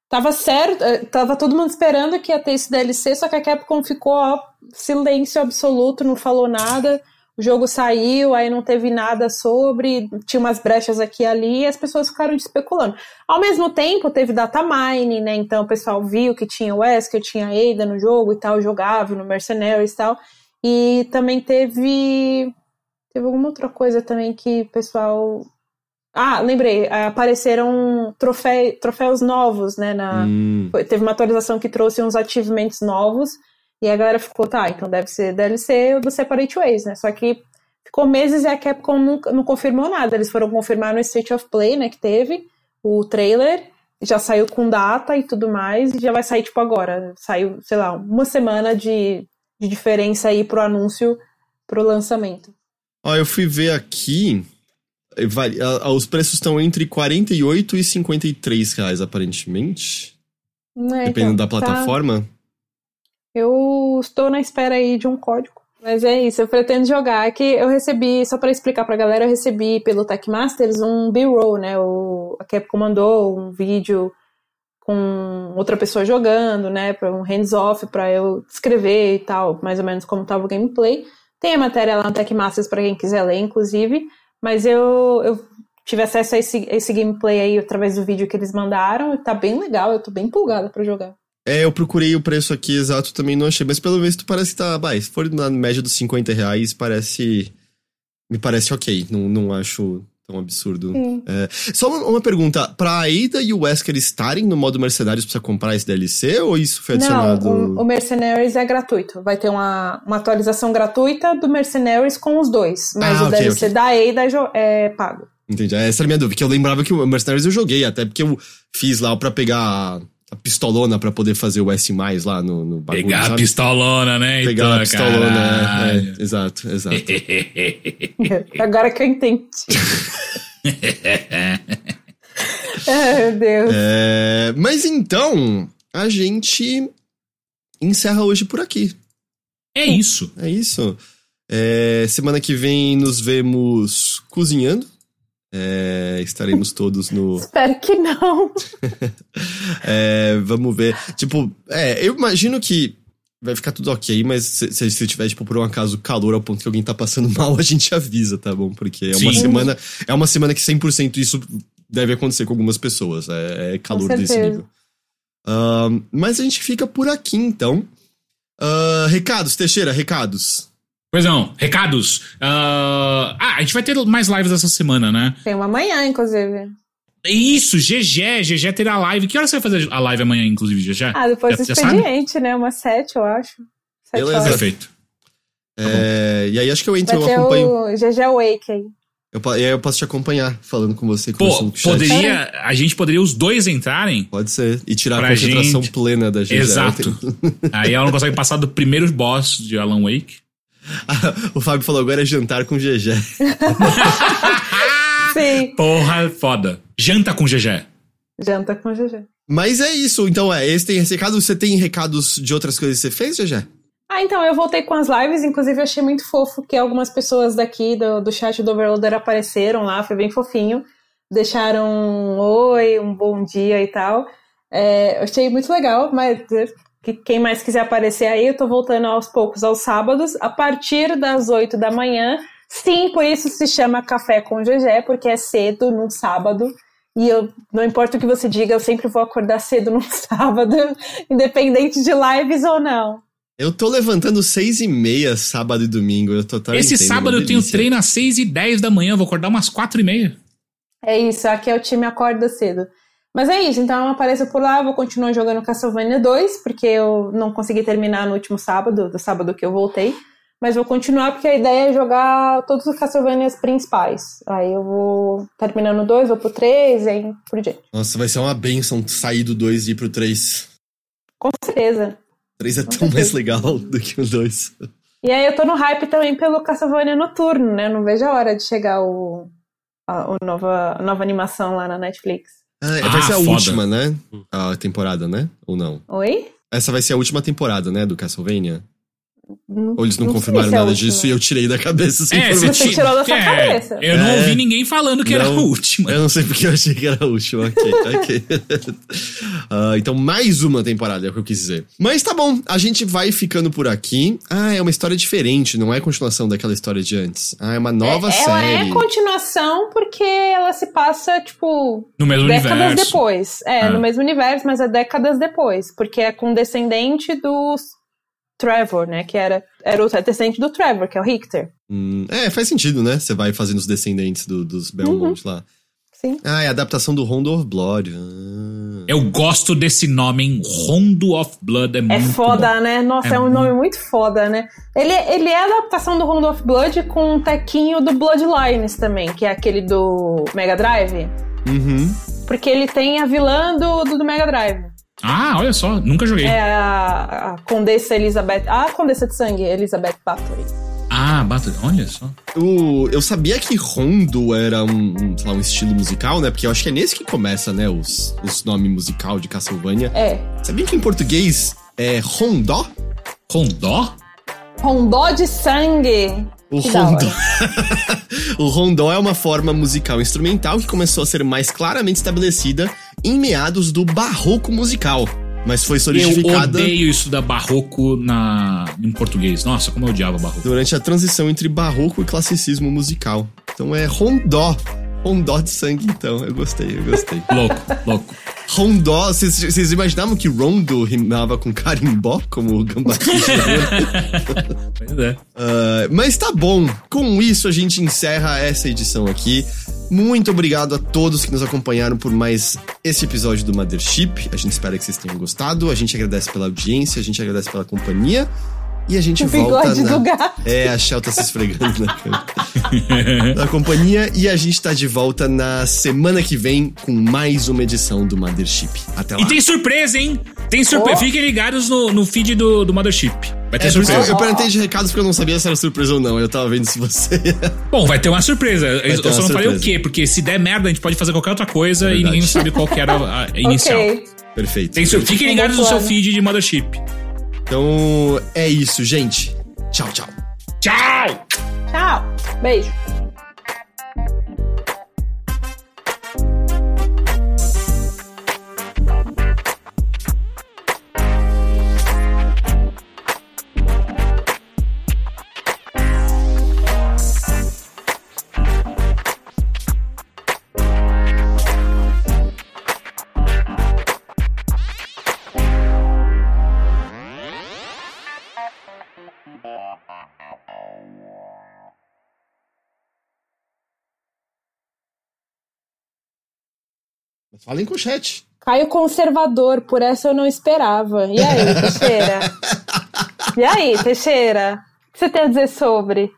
Tava certo, eh, tava todo mundo esperando que ia ter esse DLC, só que a Capcom ficou, ó, silêncio absoluto, não falou nada. O jogo saiu, aí não teve nada sobre, tinha umas brechas aqui e ali, e as pessoas ficaram especulando. Ao mesmo tempo, teve data mining, né? Então o pessoal viu que tinha o Wesker, tinha Ada no jogo e tal, jogava no Mercenaries e tal. E também teve. Teve alguma outra coisa também que o pessoal. Ah, lembrei, apareceram trofé, troféus novos, né? Na, Hum. Teve uma atualização que trouxe uns achievements novos. E a galera ficou, tá, então deve ser DLC do Separate Ways, né? Só que ficou meses e a Capcom nunca, não confirmou nada. Eles foram confirmar no State of Play, né? Que teve o trailer. Já saiu com data e tudo mais. E já vai sair, tipo, agora. Saiu, sei lá, uma semana de, de diferença aí pro anúncio, pro lançamento. Ó, eu fui ver aqui. eh, vai- a- a- os preços estão entre 48 e 53 reais, aparentemente. É, Dependendo então, da tá- plataforma. Eu estou na espera aí de um código. Mas é isso, eu pretendo jogar. Aqui eu recebi, só pra explicar pra galera, eu recebi pelo Tech Masters um B-roll, né? O, a Capcom mandou um vídeo com outra pessoa jogando, né? Pra um hands-off pra eu descrever e tal, mais ou menos como tava o gameplay. Tem a matéria lá no Tech Masters pra quem quiser ler, inclusive. Mas eu, eu tive acesso a esse, a esse gameplay aí através do vídeo que eles mandaram e tá bem legal, eu tô bem empolgada pra jogar. É, eu procurei o preço aqui exato, também não achei, mas pelo visto parece que tá. Vai, se for na média dos 50 reais, parece. Me parece ok. Não, não acho tão absurdo. É, só uma, uma pergunta: pra Ada e o Wesker estarem no modo Mercenários, precisa comprar esse DLC ou isso foi adicionado? Não, o, o Mercenaries é gratuito. Vai ter uma, uma atualização gratuita do Mercenaries com os dois. Mas Ah, o ok, DLC ok. da Ada é é pago. Entendi. Essa era a minha dúvida, que eu lembrava que o Mercenários eu joguei, até porque eu fiz lá pra pegar a, a pistolona pra poder fazer o S lá no, no bagulho. Pegar a sabe? pistolona, né? Pegar a Heitor, pistolona, é, é, exato, exato. Agora que eu entendi. Ai, meu Deus. É, mas então, a gente encerra hoje por aqui. É isso. É isso. É, semana que vem nos vemos cozinhando. É, estaremos todos no. Espero que não. É, vamos ver. Tipo, é, eu imagino que vai ficar tudo ok, mas se, se, se tiver, tipo, por um acaso calor ao ponto que alguém tá passando mal, a gente avisa, tá bom? Porque é uma Sim. semana. É uma semana que 100% isso deve acontecer com algumas pessoas. É, é calor desse nível. Ahn, mas a gente fica por aqui, então. Ah, recados, Teixeira, recados. Pois não, recados. Ah, ah, a gente vai ter mais lives essa semana, né? Tem uma manhã, inclusive. Isso, GG, GG terá live. Que hora você vai fazer a live amanhã, inclusive, GG? Ah, depois Já- do já sabe? expediente, né? Umas sete, eu acho. Sete Beleza. horas. Perfeito. É, e aí acho que eu entro Vai eu acompanho. o GG Wake aí. Eu, e aí eu posso te acompanhar falando com você, Pô, poderia. A gente poderia os dois entrarem. Pode ser. E tirar a Pra concentração gente. plena da gente. Exato. Aí ela não consegue passar do primeiro boss de Alan Wake. o Fábio falou agora é jantar com GG. Sim. Porra, foda. Janta com GG. Janta com GG. Mas é isso, então é. Esse tem esse recado. Você tem recados de outras coisas que você fez, GG? Ah, então, eu voltei com as lives, inclusive eu achei muito fofo que algumas pessoas daqui do, do chat do Overloader apareceram lá, foi bem fofinho. Deixaram um oi, um bom dia e tal. É, eu achei muito legal, mas que quem mais quiser aparecer aí, eu tô voltando aos poucos aos sábados, a partir das 8 da manhã. Sim, por isso se chama Café com GG, porque é cedo num sábado. E eu, não importa o que você diga, eu sempre vou acordar cedo num sábado, independente de lives ou não. Eu tô levantando seis e meia sábado e domingo. Eu tô tá Esse entendendo, sábado eu tenho treino às 6 e 10 da manhã, eu vou acordar umas 4 e meia. É isso, aqui é o time acorda cedo. Mas é isso, então eu apareço por lá, vou continuar jogando Castlevania 2, porque eu não consegui terminar no último sábado, do sábado que eu voltei. Mas vou continuar porque a ideia é jogar todos os Castlevanias principais. Aí eu vou terminando o 2, vou pro 3 e aí por diante. Nossa, vai ser uma benção sair do 2 e ir pro 3. Com certeza. 3 é Com tão certeza. mais legal do que o 2. E aí eu tô no hype também pelo Castlevania Noturno, né? Não vejo a hora de chegar o, a, a nova, a nova animação lá na Netflix. Ah, Ah, vai ser a foda. última, né? A temporada, né? Ou não? Oi? Essa vai ser a última temporada, né? Do Castlevania? Não- Ou eles não, sei confirmaram é nada última. disso e eu tirei da cabeça essa É, informação. Você ti- tirou da sua é, cabeça. Eu não É. ouvi ninguém falando que era a Não. última. Eu não sei porque eu achei que era a última. Ok, ok. Ah, então, mais uma temporada, é o que eu quis dizer. Mas tá bom, a gente vai ficando por aqui. Ah, é uma história diferente, não é continuação daquela história de antes. Ah, é uma nova É, ela série. é continuação porque ela se passa, tipo, No mesmo décadas universo. depois. É, Ah. no mesmo universo, mas é décadas depois. Porque é com descendente do Trevor, né? Que era, era o descendente do Trevor, que é o Richter. Hum, é, faz sentido, né? Você vai fazendo os descendentes do- dos Belmont Uhum. lá. Sim. Ah, é a adaptação do Rondo of Blood. Ah. Eu gosto desse nome, hein? Rondo of Blood. É, É muito foda, bom. né? Nossa, É é, um nome muito foda, né? Ele, ele é a adaptação do Round of Blood com um tequinho do Bloodlines também, que é aquele do Mega Drive. Uhum. Porque ele tem a vilã do, do Mega Drive. Ah, olha só, nunca joguei. É a, a Condessa Elizabeth. A Condessa de Sangue, Elizabeth Bathory. Ah, bata, olha só. O, eu sabia que Rondo era um, um, sei lá, um estilo musical, né? Porque eu acho que é nesse que começa, né? Os, os nomes musical de Castlevania. É. Sabia que em português é Rondó? Rondó? Rondó de Sangue. O rondó. o rondó é uma forma musical instrumental que começou a ser mais claramente estabelecida em meados do barroco musical, mas foi Eu solidificada odeio isso da barroco na, em português. Nossa, como eu odiava barroco. durante a transição entre barroco e classicismo musical. Então é rondó. Rondó de sangue, então. Eu gostei, eu gostei. Louco, louco. Rondó, vocês imaginavam que rondo rimava com carimbó, como o gambá? Pois é. Ah, mas tá bom. Com isso, a gente encerra essa edição aqui. Muito obrigado a todos que nos acompanharam por mais esse episódio do Mothership. A gente espera que vocês tenham gostado. A gente agradece pela audiência, a gente agradece pela companhia. E a gente O volta bigode na... do gato. É, a Shell tá se esfregando na câmera. na companhia. E a gente tá de volta na semana que vem com mais uma edição do Mothership. Até lá. E tem surpresa, hein? Tem surpresa. Oh. Fiquem ligados no, no feed do, do Mothership. Vai ter É, que eu, surpresa. eu perguntei de recados porque eu não sabia se era surpresa ou não. Eu tava vendo se você. Bom, vai ter uma surpresa. eu ter só uma não falei o surpresa. quê, porque se der merda, a gente pode fazer qualquer outra coisa É e ninguém sabe qual que era a, a inicial. Ok. Perfeito. Tem sur... Fiquem ligados no seu feed de Mothership. Então é isso, gente. Tchau, tchau. Tchau! Tchau. Beijo. Falem com o chat. Caio conservador, por essa eu não esperava. E aí, Teixeira? e aí, Teixeira? O que você tem a dizer sobre?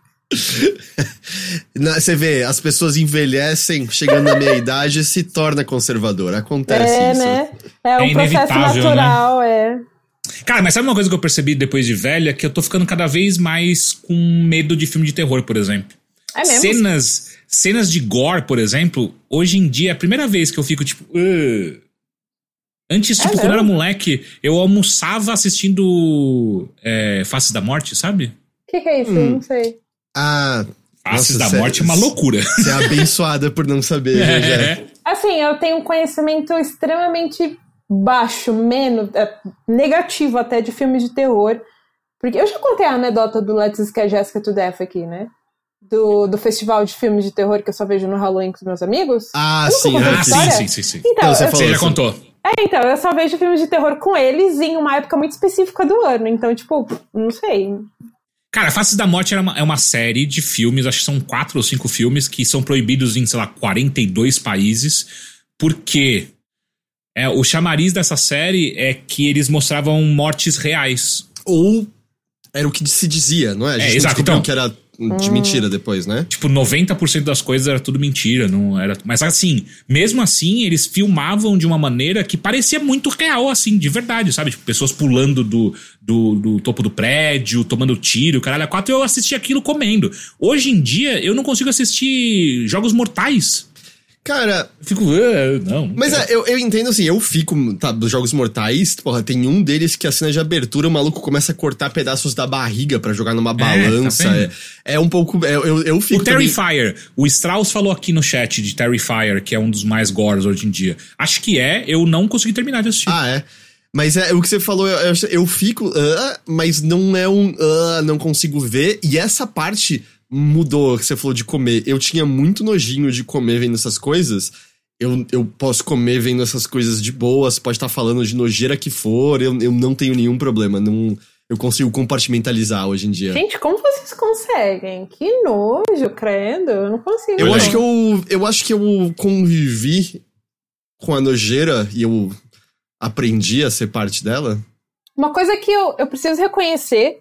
Na- Você vê, as pessoas envelhecem, chegando na meia idade e se torna conservador. Acontece é, isso. né? É um É processo inevitável, natural, é. Cara, mas sabe uma coisa que eu percebi depois de velha? Que eu tô ficando cada vez mais com medo de filme de terror, por exemplo. É mesmo? Cenas, cenas de gore, por exemplo, hoje em dia é a primeira vez que eu fico tipo. "Ugh". Antes, É tipo, quando eu era moleque, eu almoçava assistindo é, Faces da Morte, sabe? O que, que é isso? Hum. Não sei. Ah, Faces Nossa, da sério, Morte é uma loucura. você é abençoada por não saber, né, já. Assim, eu tenho um conhecimento extremamente baixo, menos, é, negativo até de filmes de terror. Porque eu já contei a anedota do Let's Scare Jessica to Death aqui, né? Do, do festival de filmes de terror que eu só vejo no Halloween com os meus amigos. Ah, sim, ah, sim, sim, sim, sim. Então, Não, você eu- falou Você já contou. É, então, eu só vejo filmes de terror com eles em uma época muito específica do ano. Então, tipo, não sei. Cara, Faces da Morte era uma- é uma série de filmes, acho que são quatro ou cinco filmes, que são proibidos em, sei lá, 42 países, porque é, o chamariz dessa série é que eles mostravam mortes reais. Ou era o que se dizia, não é? A gente É, não exato, então. que era de mentira depois, né? Tipo, 90% das coisas era tudo mentira, não era. Mas assim, mesmo assim, eles filmavam de uma maneira que parecia muito real, assim, de verdade, sabe? Tipo, pessoas pulando do, do, do topo do prédio, tomando tiro, caralho, a quatro, eu assisti aquilo comendo. Hoje em dia, eu não consigo assistir jogos mortais. Cara, Fico, "Ah, não. Mas é, eu, eu entendo assim, eu fico, tá, dos Jogos Mortais, porra, tem um deles que a cena de abertura, o maluco começa a cortar pedaços da barriga pra jogar numa balança. tá É, é, um pouco. é, eu, eu fico. O também- Terrifier, o Strauss falou aqui no chat de Terrifier, que é um dos mais gores hoje em dia. Acho que é, eu não consegui terminar de assistir. Ah, é. Mas é o que você falou, eu, eu- eu fico, ah, mas não é um, ah, não consigo ver. E essa parte mudou, que você falou de comer. Eu tinha muito nojinho de comer vendo essas coisas. Eu, eu posso comer vendo essas coisas de boas, pode estar falando de nojeira que for, eu, eu não tenho nenhum problema. Não, eu consigo compartimentalizar hoje em dia. Gente, como vocês conseguem? Que nojo, credo. Eu não consigo. Eu não. acho que eu, eu acho que eu convivi com a nojeira e eu aprendi a ser parte dela. Uma coisa que eu, eu preciso reconhecer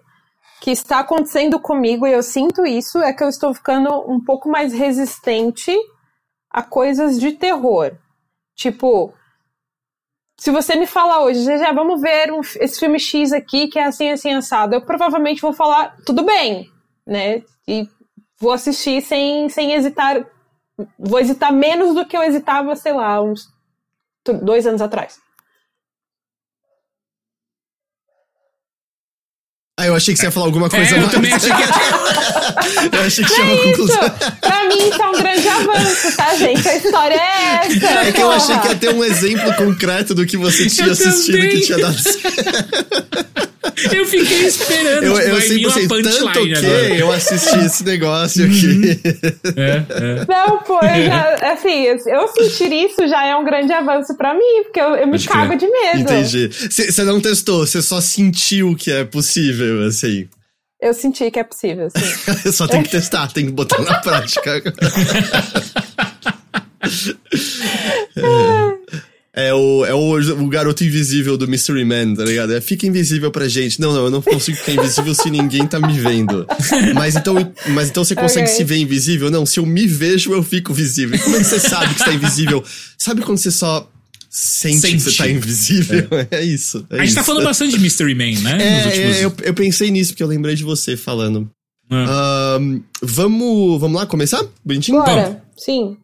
que está acontecendo comigo, e eu sinto isso, é que eu estou ficando um pouco mais resistente a coisas de terror. Tipo, se você me falar hoje, já, vamos ver um- esse filme X aqui, que é assim, assim, assado, eu provavelmente vou falar, tudo bem, né? E vou assistir sem, sem hesitar. Vou hesitar menos do que eu hesitava, sei lá, uns dois anos atrás. Ah, eu achei que você ia falar alguma coisa É, eu também achei que eu achei que tinha uma É isso! conclusão. Pra mim, isso é um grande avanço, tá, gente? A história é essa. É que eu porra. achei que ia ter um exemplo concreto do que você tinha Eu assistido também. que tinha dado certo. Eu fiquei esperando. Eu, tipo, eu sempre sei, tanto punchline que agora. eu assisti esse negócio aqui. É, é. Não, pô, eu já, assim, eu sentir isso já é um grande avanço pra mim, porque eu, eu me crer. cago de medo. Entendi. Você não testou, você só sentiu que é possível, assim. Eu senti que é possível, sim. Só tem que testar, tem que botar na prática. É, é o, é o, o garoto invisível do Mystery Man, tá ligado? É, fica invisível pra gente. Não, não, eu não consigo ficar invisível se ninguém tá me vendo. Mas então, mas então você consegue Ok. se ver invisível? Não, se eu me vejo, eu fico visível. E como é que você sabe que você tá invisível? Sabe quando você só sente, que Sente. você tá invisível? É, isso. é A gente tá isso. falando bastante de Mystery Man, né? É, últimos... é, eu, eu pensei nisso, porque eu lembrei de você falando. Ah. Ahn, vamos, vamos lá começar? Bonitinho? Bora, sim.